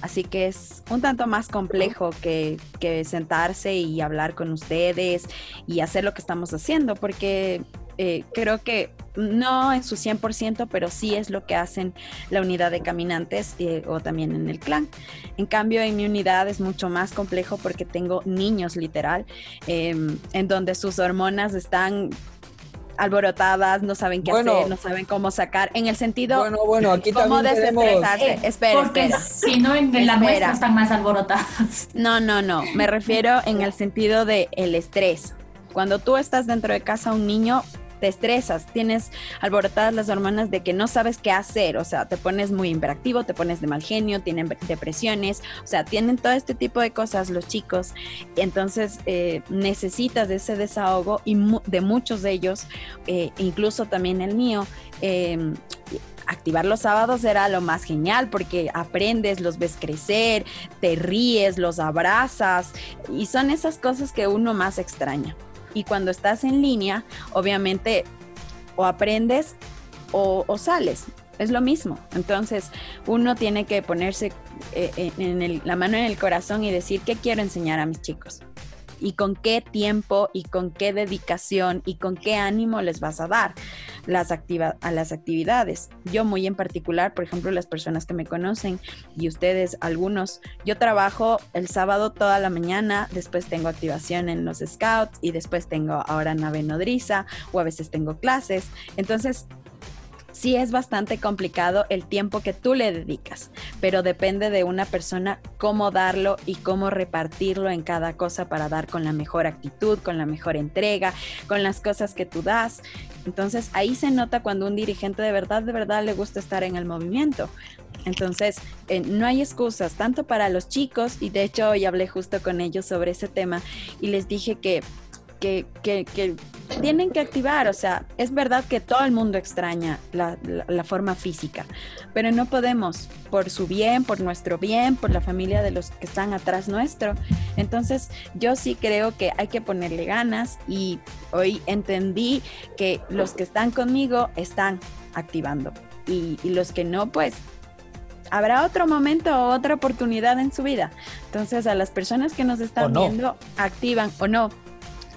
Speaker 5: así que es un tanto más complejo que, que sentarse y hablar con ustedes y hacer lo que estamos haciendo, porque eh, creo que no en su 100%, pero sí es lo que hacen la unidad de caminantes eh, o también en el clan. En cambio, en mi unidad es mucho más complejo porque tengo niños literal, eh, en donde sus hormonas están alborotadas, no saben qué
Speaker 4: Bueno.
Speaker 5: hacer, no saben cómo sacar, en el sentido
Speaker 4: Bueno, bueno, aquí
Speaker 5: cómo desestresarse.
Speaker 13: Eh,
Speaker 5: espera,
Speaker 13: porque
Speaker 5: espera.
Speaker 13: si no, en, la muestra están más alborotadas.
Speaker 5: No, no, no. Me refiero en el sentido de el estrés. Cuando tú estás dentro de casa, un niño te estresas, tienes alborotadas las hormonas de que no sabes qué hacer, o sea, te pones muy imperactivo, te pones de mal genio, tienen depresiones, o sea, tienen todo este tipo de cosas los chicos, entonces eh, necesitas de ese desahogo y mu- de muchos de ellos, eh, incluso también el mío, eh, activar los sábados era lo más genial porque aprendes, los ves crecer, te ríes, los abrazas y son esas cosas que uno más extraña. Y cuando estás en línea, obviamente o aprendes o, sales. Es lo mismo. Entonces, uno tiene que ponerse eh, la mano en el corazón y decir qué quiero enseñar a mis chicos y con qué tiempo y con qué dedicación y con qué ánimo les vas a dar las activa- a las actividades. Yo muy en particular, por ejemplo, las personas que me conocen y ustedes algunos, yo trabajo el sábado toda la mañana, después tengo activación en los scouts y después tengo ahora nave nodriza o a veces tengo clases. Entonces, sí es bastante complicado el tiempo que tú le dedicas, pero depende de una persona cómo darlo y cómo repartirlo en cada cosa para dar con la mejor actitud, con la mejor entrega, con las cosas que tú das. Entonces ahí se nota cuando un dirigente de verdad, de verdad le gusta estar en el movimiento. Entonces, eh, no hay excusas, tanto para los chicos, y de hecho hoy hablé justo con ellos sobre ese tema y les dije que que, que, que tienen que activar, o sea, es verdad que todo el mundo extraña la, la, la forma física, pero no podemos, por su bien, por nuestro bien, por la familia de los que están atrás nuestro. Entonces, yo sí creo que hay que ponerle ganas y hoy entendí que los que están conmigo están activando y, y los que no, pues habrá otro momento o otra oportunidad en su vida. Entonces, a las personas que nos están
Speaker 4: no.
Speaker 5: viendo, activan o no.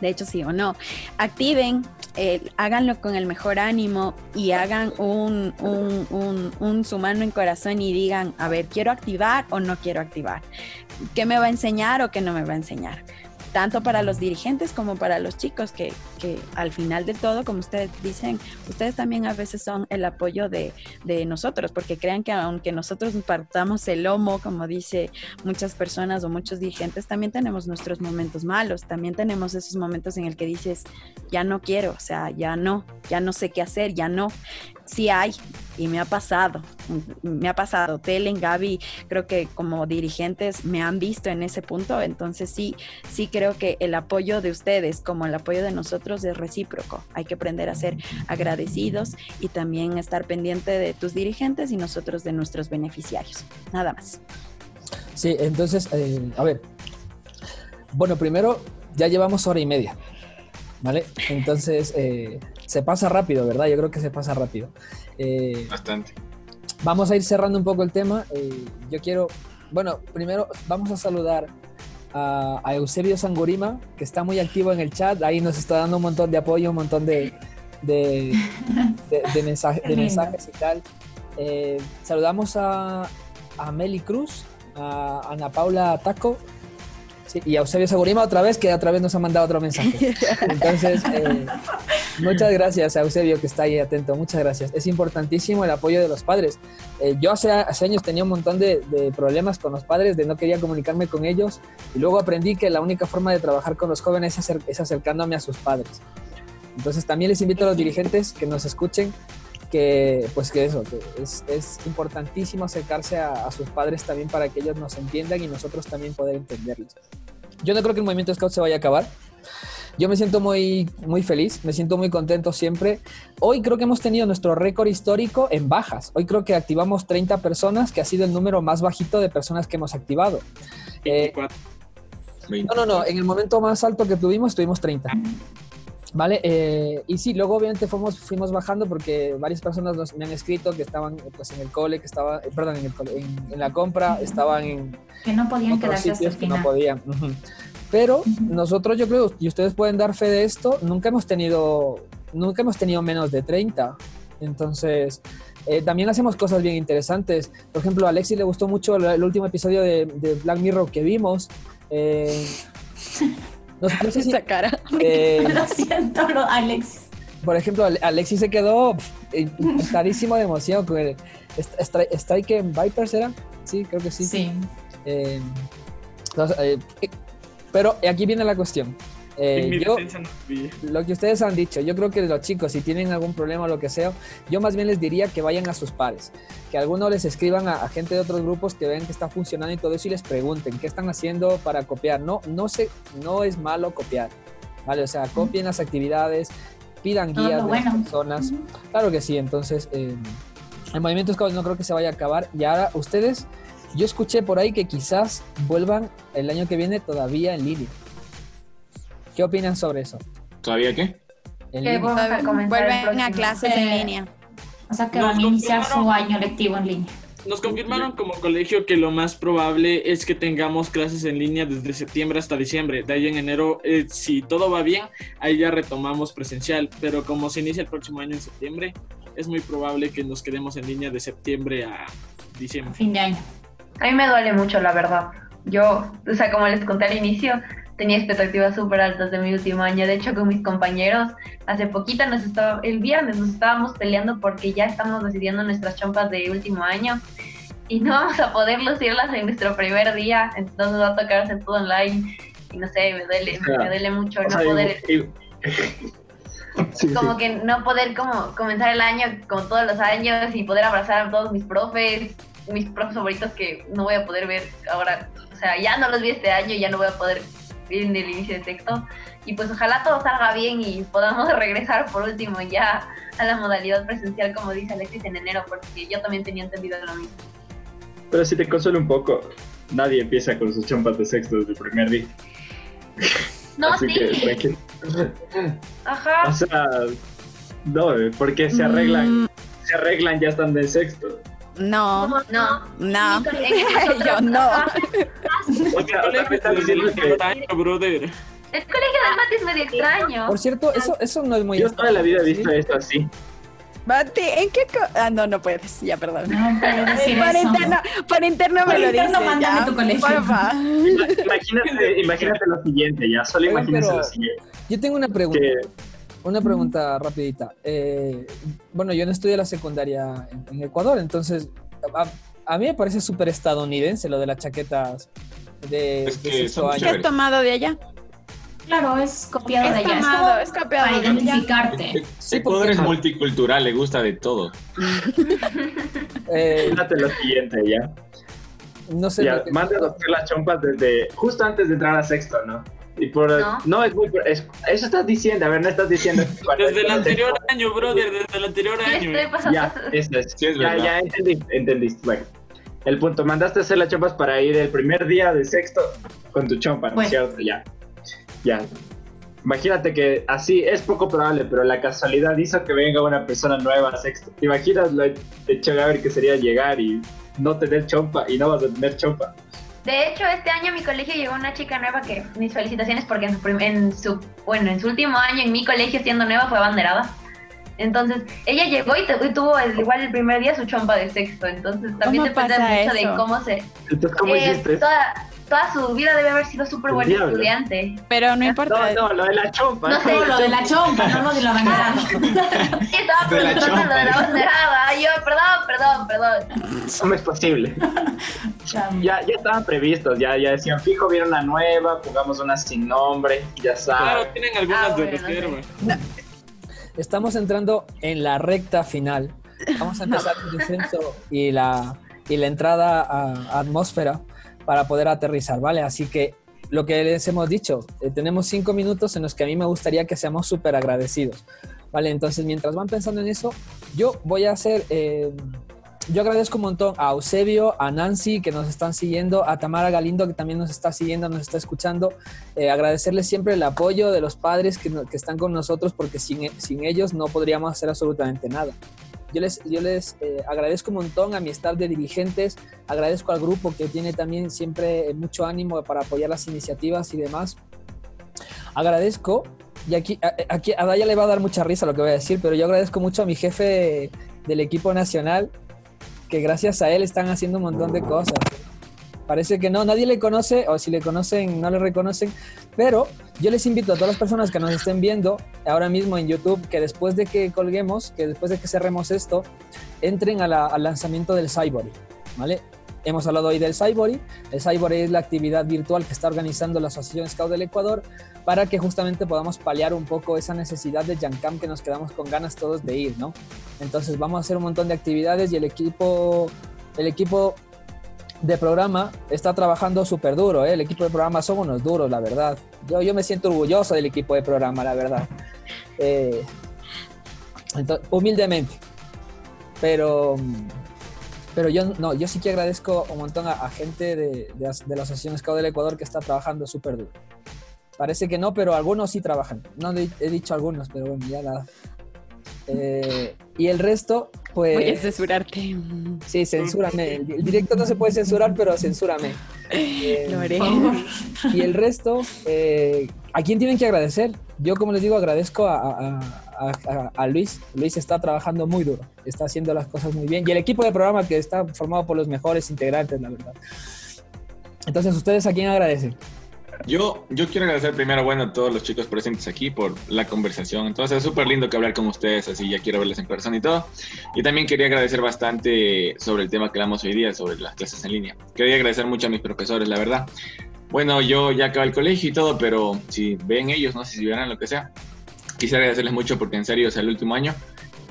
Speaker 5: De hecho, sí o no. Activen, eh, háganlo con el mejor ánimo y hagan un, un, un, un su mano en corazón y digan, a ver, ¿quiero activar o no quiero activar? ¿Qué me va a enseñar o qué no me va a enseñar? Tanto para los dirigentes como para los chicos, que, que, al final de todo, como ustedes dicen, ustedes también a veces son el apoyo de, de, nosotros, porque crean que aunque nosotros partamos el lomo, como dice muchas personas o muchos dirigentes, también tenemos nuestros momentos malos, también tenemos esos momentos en el que dices, ya no quiero, o sea, ya no, ya no sé qué hacer, ya no. Sí hay, y me ha pasado, me ha pasado. Telen, Gaby, creo que como dirigentes me han visto en ese punto, entonces sí, sí creo que el apoyo de ustedes como el apoyo de nosotros es recíproco. Hay que aprender a ser agradecidos y también estar pendiente de tus dirigentes y nosotros de nuestros beneficiarios. Nada más.
Speaker 4: Sí, entonces, eh, a ver. Bueno, primero, ya llevamos hora y media. ¿Vale? Entonces, eh, se pasa rápido, ¿verdad? Yo creo que se pasa rápido. Eh,
Speaker 10: Bastante.
Speaker 4: Vamos a ir cerrando un poco el tema. Eh, yo quiero, bueno, primero vamos a saludar a, a, Eusebio Sangurima, que está muy activo en el chat. Ahí nos está dando un montón de apoyo, un montón de, de, de, de, mensaje, de mensajes y tal. Eh, saludamos a, a Meli Cruz, a Ana Paula Taco, Sí, y a Eusebio Segurima otra vez, que otra vez nos ha mandado otro mensaje. Entonces, eh, muchas gracias a Eusebio que está ahí atento, muchas gracias. Es importantísimo el apoyo de los padres. Eh, yo hace, años tenía un montón de, problemas con los padres, de no quería comunicarme con ellos, y luego aprendí que la única forma de trabajar con los jóvenes es, acer, es acercándome a sus padres. Entonces, también les invito a los dirigentes que nos escuchen que pues que eso, es, es importantísimo acercarse a, a, sus padres también para que ellos nos entiendan y nosotros también poder entenderlos. Yo no creo que el movimiento Scout se vaya a acabar. Yo me siento muy, muy feliz, me siento muy contento siempre. Hoy creo que hemos tenido nuestro récord histórico en bajas. Hoy creo que activamos 30 personas, que ha sido el número más bajito de personas que hemos activado. Eh, no, no, no, en el momento más alto que tuvimos, tuvimos 30. ¿Vale? Eh, y sí, luego obviamente fuimos, fuimos bajando porque varias personas nos, me han escrito que estaban pues, en el cole, que estaba, eh, perdón, en, el cole, en, en, la compra, estaban en...
Speaker 13: Que no podían quedarse hasta el
Speaker 4: que no podían. Uh -huh. Pero nosotros yo creo, y ustedes pueden dar fe de esto, nunca hemos tenido, nunca hemos tenido menos de 30. Entonces, eh, también hacemos cosas bien interesantes. Por ejemplo, a Alexis le gustó mucho el, el último episodio de, de, Black Mirror que vimos. Eh,
Speaker 14: no, no sé si, Esa cara.
Speaker 13: Eh, Lo siento, Alexis.
Speaker 4: Por ejemplo, Alexis se quedó impactadísimo de emoción con el Strike, Strike en Vipers, ¿era? Sí, creo que sí.
Speaker 13: Sí.
Speaker 4: Eh, entonces, eh, pero aquí viene la cuestión. Eh, yo, lo que ustedes han dicho, yo creo que los chicos, si tienen algún problema o lo que sea, yo más bien les diría que vayan a sus pares, que algunos les escriban a, a gente de otros grupos que vean que está funcionando y todo eso y les pregunten qué están haciendo para copiar. No, no, sé, no es malo copiar, ¿vale? O sea, copien las actividades, pidan
Speaker 13: Todo
Speaker 4: guías de las
Speaker 13: bueno.
Speaker 4: personas. Claro que sí, entonces eh, el movimiento no creo que se vaya a acabar. Y ahora ustedes, yo escuché por ahí que quizás vuelvan el año que viene todavía en línea. ¿Qué opinan sobre eso?
Speaker 10: ¿Todavía qué?
Speaker 6: Que
Speaker 14: Vuelven a clases en
Speaker 13: Eh,
Speaker 14: línea.
Speaker 13: O sea que
Speaker 9: Nos
Speaker 13: van a iniciar su
Speaker 9: confirmaron.
Speaker 13: año lectivo en línea.
Speaker 9: Nos confirmaron como colegio que lo más probable es que tengamos clases en línea desde septiembre hasta diciembre. De ahí en enero, eh, si todo va bien, ahí ya retomamos presencial. Pero como se inicia el próximo año en septiembre, es muy probable que nos quedemos en línea de septiembre a diciembre.
Speaker 13: Fin de año.
Speaker 6: A mí me duele mucho, la verdad. Yo, o sea, como les conté al inicio, tenía expectativas súper altas de mi último año. De hecho, con mis compañeros, hace poquito, nos estaba, el viernes nos estábamos peleando porque ya estamos decidiendo nuestras chompas de último año y no vamos a poder lucirlas en nuestro primer día. Entonces va a tocar hacer todo online y no sé, me duele,
Speaker 8: O sea,
Speaker 6: me duele mucho no
Speaker 8: sea,
Speaker 6: poder
Speaker 8: y- y- Sí,
Speaker 6: como
Speaker 8: sí.
Speaker 6: que no poder como comenzar el año como todos los años y poder abrazar a todos mis profes, mis profes favoritos que no voy a poder ver ahora, o sea, ya no los vi este año, ya no voy a poder ver en el inicio de texto y pues ojalá todo salga bien y podamos regresar por último ya a la modalidad presencial como dice Alexis en enero, porque yo también tenía entendido lo mismo.
Speaker 8: Pero si te consuelo un poco, nadie empieza con sus chompas de sexto desde el primer día.
Speaker 6: No,
Speaker 8: Así que
Speaker 6: sí,
Speaker 8: tranquilo.
Speaker 6: ajá.
Speaker 8: O sea, no, porque se arreglan,
Speaker 14: Mm,
Speaker 8: se arreglan ya están de sexto.
Speaker 14: No,
Speaker 6: No,
Speaker 14: no.
Speaker 6: Nosotros-
Speaker 14: Yo no.
Speaker 9: Brother.
Speaker 6: El colegio de mate es medio extraño.
Speaker 4: Por cierto, eso, eso no es muy
Speaker 8: yo toda la vida he visto
Speaker 4: ¿sí?
Speaker 8: esto así.
Speaker 14: Mati, ¿en qué? co- ah, no, no puedes. Ya, perdón.
Speaker 13: No decir eso.
Speaker 14: interno, por interno me lo
Speaker 13: interno mándame
Speaker 14: ya,
Speaker 13: tu colegio.
Speaker 14: porfa.
Speaker 8: Imagínate, imagínate lo siguiente, ya, solo
Speaker 4: Oigan,
Speaker 8: imagínense
Speaker 4: pero-
Speaker 8: lo siguiente.
Speaker 4: Yo tengo una pregunta.
Speaker 8: Que,
Speaker 4: Una pregunta rapidita. Eh, bueno, yo no estudié la secundaria en, en Ecuador, entonces a, a mí me parece súper estadounidense lo de las chaquetas de,
Speaker 10: Es
Speaker 4: de
Speaker 10: que
Speaker 4: sexto
Speaker 10: son
Speaker 4: año.
Speaker 14: ¿Qué has tomado de allá?
Speaker 13: Claro, es copiado de allá. Es
Speaker 14: tomado, es copiado
Speaker 13: para
Speaker 14: de allá.
Speaker 13: identificarte.
Speaker 4: Sí,
Speaker 10: Ecuador es multicultural, le gusta de todo.
Speaker 4: Eh,
Speaker 8: lo siguiente, ya.
Speaker 4: no sé.
Speaker 8: Ya,
Speaker 4: lo que-
Speaker 8: mandas a hacer las chompas desde justo antes de entrar a sexto, ¿no? Y por
Speaker 6: No.
Speaker 8: no, es muy es- eso estás diciendo, a ver, no estás diciendo
Speaker 9: Desde el anterior año, brother, desde el anterior año.
Speaker 8: Ya, eso es.
Speaker 10: Sí, es
Speaker 8: ya, ya entendí, entendiste. Bueno, el punto, mandaste a hacer las chompas para ir el primer día de sexto con tu chompa, ¿no es
Speaker 13: Bueno.
Speaker 8: cierto? Ya, ya. Imagínate que así es poco probable, pero la casualidad hizo que venga una persona nueva a sexto. ¿Te imaginas lo hecho a ver que sería llegar y no tener chompa y no vas a tener chompa?
Speaker 6: De hecho, este año a mi colegio llegó una chica nueva que mis felicitaciones porque en su, en su bueno, en su último año en mi colegio siendo nueva fue abanderada. Entonces, ella llegó y, tu- y tuvo el- igual el primer día su chompa de sexto. Entonces, también
Speaker 14: ¿Cómo
Speaker 6: depende mucho
Speaker 14: eso?
Speaker 6: de cómo se...
Speaker 8: Entonces, ¿cómo
Speaker 6: eh,
Speaker 8: hiciste
Speaker 6: toda, toda su vida debe haber sido súper buen
Speaker 8: diablo.
Speaker 6: estudiante.
Speaker 14: Pero no importa.
Speaker 8: No, no, lo de la chompa.
Speaker 6: No sé,
Speaker 13: No, lo de la chompa, no lo de la banderada.
Speaker 6: Sí, estaba preguntando lo de la banderada. Yo, perdón, perdón, perdón.
Speaker 8: ¿Cómo es posible? ya, ya estaban previstos, ya, ya decían, fijo, vieron una nueva, pongamos una sin nombre, ya
Speaker 9: Claro,
Speaker 8: saben.
Speaker 9: tienen algunas
Speaker 6: Ah,
Speaker 9: de
Speaker 6: bueno, no sé.
Speaker 4: Estamos entrando en la recta final. Vamos a empezar el descenso y la, y la entrada a atmósfera para poder aterrizar, ¿vale? Así que lo que les hemos dicho, eh, tenemos cinco minutos en los que a mí me gustaría que seamos súper agradecidos, ¿vale? Entonces, mientras van pensando en eso, yo voy a hacer... eh, yo agradezco un montón a Eusebio, a Nancy que nos están siguiendo, a Tamara Galindo que también nos está siguiendo, nos está escuchando. Eh, agradecerles siempre el apoyo de los padres que, que están con nosotros porque sin, sin ellos no podríamos hacer absolutamente nada. Yo les, yo les eh, agradezco un montón a mi staff de dirigentes, agradezco al grupo que tiene también siempre eh, mucho ánimo para apoyar las iniciativas y demás. Agradezco, y aquí, a, aquí a Daya le va a dar mucha risa lo que voy a decir, pero yo agradezco mucho a mi jefe del equipo nacional, que gracias a él están haciendo un montón de cosas. Parece que no, nadie le conoce, o si le conocen, no le reconocen, pero yo les invito a todas las personas que nos estén viendo ahora mismo en YouTube, que después de que colguemos, que después de que cerremos esto, entren a la- al lanzamiento del Cyborg, ¿vale? hemos hablado hoy del Cyborg. El Cyborg es la actividad virtual que está organizando la Asociación Scout del Ecuador para que justamente podamos paliar un poco esa necesidad de Jancam que nos quedamos con ganas todos de ir, ¿no? Entonces vamos a hacer un montón de actividades y el equipo, el equipo de programa está trabajando súper duro, ¿eh? el equipo de programa son unos duros, la verdad. Yo, yo me siento orgulloso del equipo de programa, la verdad. Eh, ento- humildemente. Pero, pero yo, no, yo sí que agradezco un montón a, a gente de, de de la Asociación Scout del Ecuador que está trabajando súper duro. Parece que no, pero algunos sí trabajan. No he, dicho algunos, pero bueno, ya nada. Eh, y el resto, pues...
Speaker 14: Voy a censurarte.
Speaker 4: Sí, censúrame. El, directo no se puede censurar, pero censúrame. Eh,
Speaker 14: Lo haré.
Speaker 4: Y el resto, eh, ¿a quién tienen que agradecer? Yo, como les digo, agradezco a, a- a- a- a Luis. Luis está trabajando muy duro, está haciendo las cosas muy bien. Y el equipo de programa que está formado por los mejores integrantes, la verdad. Entonces, ¿ustedes a quién agradecen?
Speaker 10: Yo, yo quiero agradecer primero, bueno, a todos los chicos presentes aquí por la conversación. Entonces, es súper lindo que hablar con ustedes, así ya quiero verles en persona y todo. Y también quería agradecer bastante sobre el tema que hablamos hoy día, sobre las clases en línea. Quería agradecer mucho a mis profesores, la verdad. Bueno, yo ya acabé el colegio y todo, pero si ven ellos, no sé si verán lo que sea, quisiera agradecerles mucho porque en serio, o sea, el último año,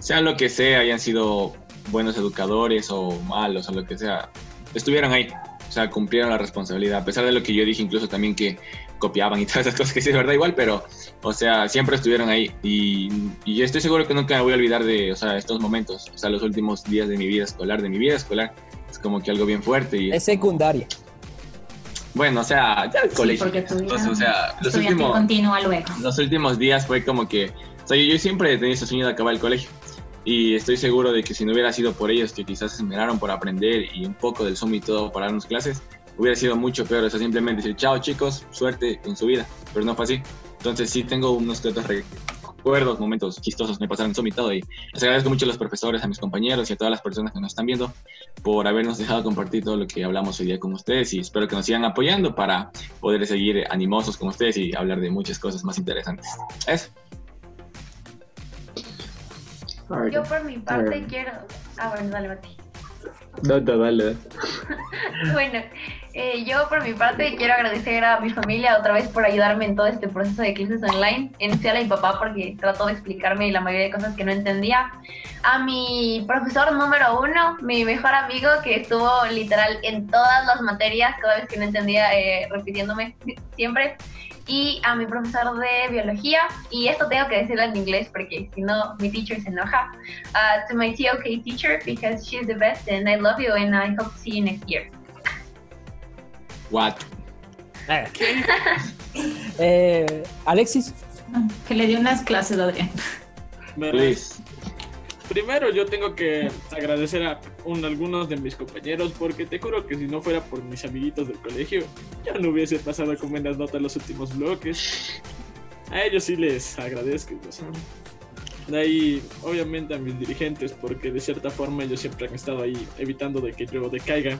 Speaker 10: sea lo que sea, hayan sido buenos educadores o malos o lo que sea, estuvieron ahí. O sea, cumplieron la responsabilidad, a pesar de lo que yo dije, incluso también que copiaban y todas esas cosas que sí es verdad igual, pero, o sea, siempre estuvieron ahí y, y yo estoy seguro que nunca me voy a olvidar de, o sea, estos momentos, o sea, los últimos días de mi vida escolar, de mi vida escolar, es como que algo bien fuerte y...
Speaker 4: Es secundaria.
Speaker 10: Bueno, o sea, ya el
Speaker 13: Sí,
Speaker 10: colegio. Entonces, o sea, los últimos,
Speaker 13: continúa luego.
Speaker 10: los últimos días fue como que, o sea, yo, yo siempre he tenido ese sueño de acabar el colegio y estoy seguro de que si no hubiera sido por ellos que quizás se esmeraron por aprender y un poco del Zoom y todo para darnos clases, hubiera sido mucho peor, o sea, simplemente decir, chao chicos, suerte en su vida, pero no fue así. Entonces sí tengo unos que otros recuerdos, momentos chistosos me pasaron en Zoom y todo y les agradezco mucho a los profesores, a mis compañeros y a todas las personas que nos están viendo por habernos dejado compartir todo lo que hablamos hoy día con ustedes y espero que nos sigan apoyando para poder seguir animosos con ustedes y hablar de muchas cosas más interesantes. Eso.
Speaker 6: Yo por mi parte quiero... Ah, bueno, dale, Mati.
Speaker 8: No, no, dale.
Speaker 6: Bueno, eh, yo por mi parte quiero agradecer a mi familia otra vez por ayudarme en todo este proceso de clases online, en especial a mi papá porque trató de explicarme la mayoría de cosas que no entendía. A mi profesor número uno, mi mejor amigo que estuvo literal en todas las materias, cada vez que no entendía, eh, repitiéndome siempre. Y a mi profesor de biología, y esto tengo que decirlo en inglés porque si no mi teacher se enoja. Uh, to my TOK teacher because she's the best and I love you and I hope to see you next year.
Speaker 10: What?
Speaker 4: Eh, Alexis.
Speaker 13: Que le dio unas clases, Adrián.
Speaker 10: Luis.
Speaker 9: Primero yo tengo que agradecer a un- algunos de mis compañeros porque te juro que si no fuera por mis amiguitos del colegio, ya no hubiese pasado con buenas notas los últimos bloques. A ellos sí les agradezco. o sea. De ahí, obviamente a mis dirigentes porque de cierta forma ellos siempre han estado ahí evitando de que yo decaiga.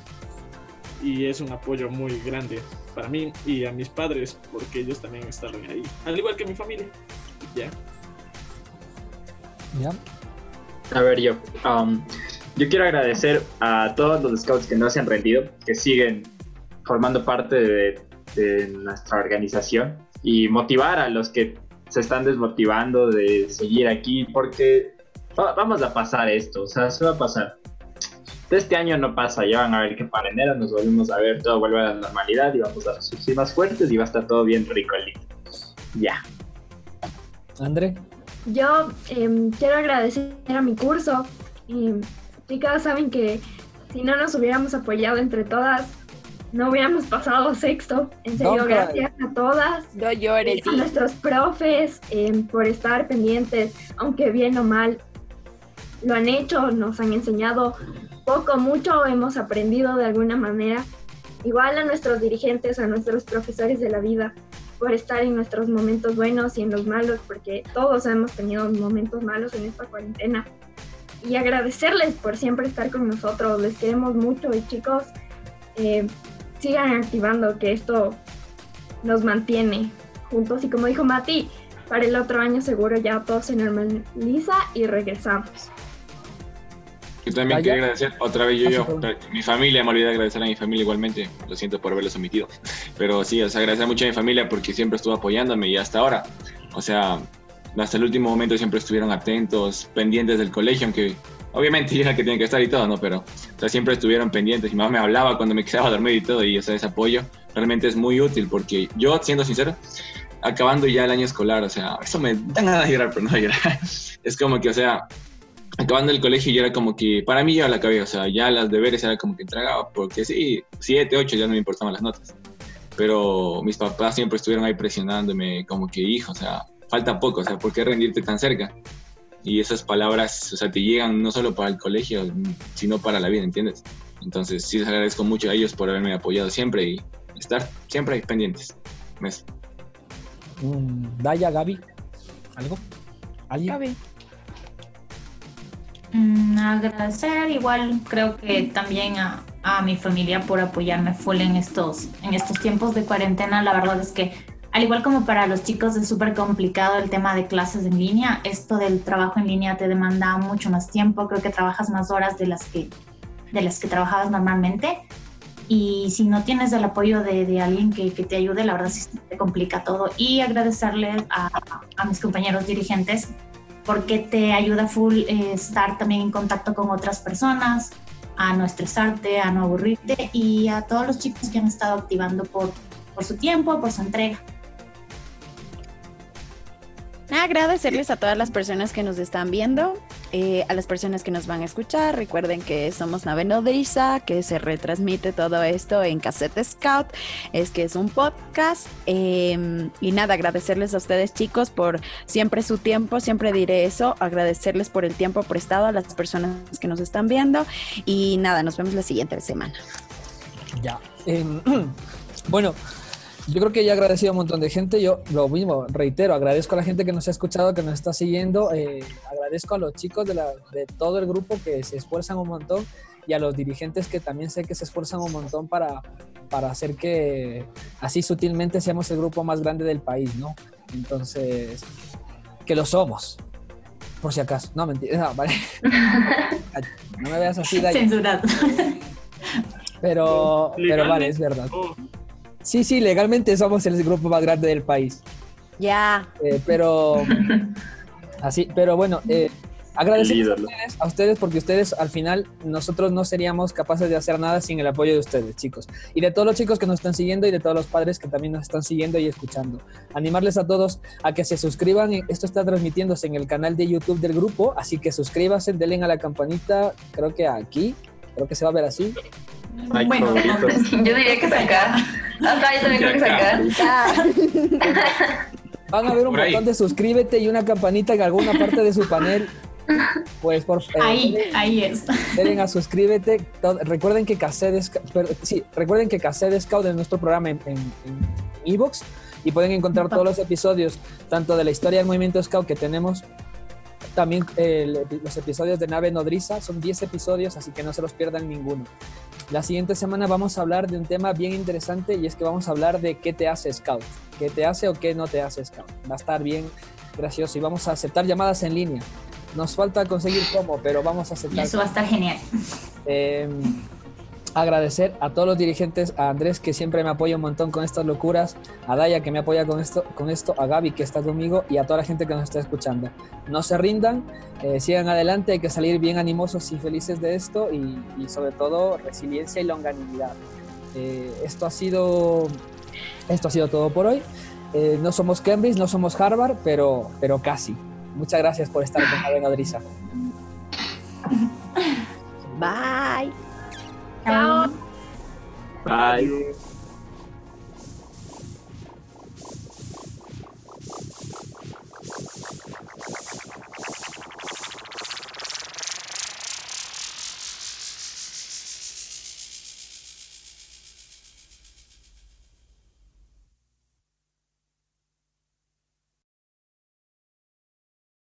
Speaker 9: Y es un apoyo muy grande para mí y a mis padres porque ellos también estaban ahí. Al igual que mi familia. Ya.
Speaker 4: Ya.
Speaker 8: A ver, yo. um, yo quiero agradecer a todos los scouts que no se han rendido, que siguen formando parte de, de nuestra organización y motivar a los que se están desmotivando de seguir aquí, porque va- vamos a pasar esto, o sea, se va a pasar. Este año no pasa, ya van a ver que para enero nos volvemos a ver, todo vuelve a la normalidad y vamos a surgir más fuertes y va a estar todo bien rico. lindo. Ya.
Speaker 4: André.
Speaker 7: Yo em, quiero agradecer a mi curso. Em, chicas, saben que si no nos hubiéramos apoyado entre todas, no hubiéramos pasado sexto. En serio,
Speaker 14: No,
Speaker 7: gracias a todas.
Speaker 14: No llores.
Speaker 7: A nuestros profes em, por estar pendientes, aunque bien o mal, lo han hecho, nos han enseñado poco, mucho, hemos aprendido de alguna manera. Igual a nuestros dirigentes, a nuestros profesores de la vida, por estar en nuestros momentos buenos y en los malos, porque todos hemos tenido momentos malos en esta cuarentena. Y agradecerles por siempre estar con nosotros, les queremos mucho y chicos, eh, sigan activando que esto nos mantiene juntos. Y como dijo Mati, para el otro año seguro ya todo se normaliza y regresamos.
Speaker 10: Yo también quería agradecer otra vez yo,
Speaker 4: Ah,
Speaker 10: yo,
Speaker 4: perdón.
Speaker 10: mi familia, me olvidé de agradecer a mi familia igualmente, lo siento por haberlos omitido, pero sí, o sea, agradecer mucho a mi familia porque siempre estuvo apoyándome y hasta ahora, o sea, hasta el último momento siempre estuvieron atentos, pendientes del colegio, aunque obviamente era que tenía que estar y todo, ¿no? Pero, o sea, siempre estuvieron pendientes, mi mamá me hablaba cuando me quedaba a dormir y todo, y o sea, ese apoyo realmente es muy útil porque yo, siendo sincero, acabando ya el año escolar, o sea, eso me da ganas de llorar, pero no llorar, es como que, o sea, acabando el colegio yo era como que, para mí ya la cabeza, o sea, ya las deberes era como que entregaba, porque sí, siete, ocho ya no me importaban las notas. Pero mis papás siempre estuvieron ahí presionándome como que, hijo, o sea, falta poco, o sea, ¿por qué rendirte tan cerca? Y esas palabras, o sea, te llegan no solo para el colegio, sino para la vida, ¿entiendes? Entonces, sí les agradezco mucho a ellos por haberme apoyado siempre y estar siempre ahí pendientes.
Speaker 4: Mm, Daya, Gaby, ¿algo? ¿Alguien?
Speaker 13: Mm, agradecer igual creo que también a, a mi familia por apoyarme full en estos, en estos tiempos de cuarentena. La verdad es que al igual como para los chicos es súper complicado el tema de clases en línea, esto del trabajo en línea te demanda mucho más tiempo, creo que trabajas más horas de las que, de las que trabajabas normalmente. Y si no tienes el apoyo de, de alguien que, te ayude, la verdad sí te complica todo. Y agradecerles a, a mis compañeros dirigentes porque te ayuda full eh, estar también en contacto con otras personas, a no estresarte, a no aburrirte y a todos los chicos que han estado activando por, por su tiempo, por su entrega.
Speaker 14: Agradecerles a todas las personas que nos están viendo, eh, a las personas que nos van a escuchar. Recuerden que somos Nave Nodriza, que se retransmite todo esto en Cassette Scout. Es que es un podcast. Eh, y nada, agradecerles a ustedes, chicos, por siempre su tiempo. Siempre diré eso. Agradecerles por el tiempo prestado a las personas que nos están viendo. Y nada, nos vemos la siguiente semana.
Speaker 4: Ya. Eh, bueno. Yo creo que ya he agradecido a un montón de gente. Yo lo mismo, reitero, agradezco a la gente que nos ha escuchado, que nos está siguiendo. Eh, agradezco a los chicos de, la, de, todo el grupo que se esfuerzan un montón y a los dirigentes que también sé que se esfuerzan un montón para, para hacer que así sutilmente seamos el grupo más grande del país, ¿no? Entonces, que lo somos. Por si acaso. No, mentira. No, vale. no me veas así, Daya.
Speaker 13: Censurado.
Speaker 4: Pero, pero vale, es verdad. Sí, sí, legalmente somos el grupo más grande del país.
Speaker 14: Ya.
Speaker 4: Eh, pero así, pero bueno, eh, a ustedes, a ustedes porque ustedes al final nosotros no seríamos capaces de hacer nada sin el apoyo de ustedes, chicos. Y de todos los chicos que nos están siguiendo y de todos los padres que también nos están siguiendo y escuchando. Animarles a todos a que se suscriban. Esto está transmitiéndose en el canal de YouTube del grupo, así que suscríbanse, denle a la campanita, creo que aquí, creo que se va a ver así.
Speaker 6: Ay, bueno, yo diría que sacar. Hasta yo también creo que sacar.
Speaker 4: Van a ver un botón de suscríbete y una campanita en alguna parte de su panel. Pues por favor.
Speaker 13: Eh, ahí, ahí es.
Speaker 4: Denle a suscríbete. Recuerden que Cassette Scout, sí, recuerden que Cassette Scout es nuestro programa en, en, en Evox y pueden encontrar todos los episodios, tanto de la historia del movimiento Scout que tenemos también eh, los episodios de Nave Nodriza, son 10 episodios, así que no se los pierdan ninguno. La siguiente semana vamos a hablar de un tema bien interesante y es que vamos a hablar de qué te hace Scout, qué te hace o qué no te hace Scout. Va a estar bien gracioso y vamos a aceptar llamadas en línea. Nos falta conseguir cómo, pero vamos a aceptar.
Speaker 13: Y eso va a estar genial.
Speaker 4: Eh, agradecer a todos los dirigentes, a Andrés que siempre me apoya un montón con estas locuras, a Daya que me apoya con esto, con esto, a Gaby que está conmigo y a toda la gente que nos está escuchando. No se rindan, eh, sigan adelante, hay que salir bien animosos y felices de esto y, y sobre todo resiliencia y longanimidad. Eh, esto ha sido esto ha sido todo por hoy. Eh, no somos Cambridge, no somos Harvard, pero, pero casi. Muchas gracias por estar con Nodriza.
Speaker 14: Bye.
Speaker 13: Chao.
Speaker 8: Bye.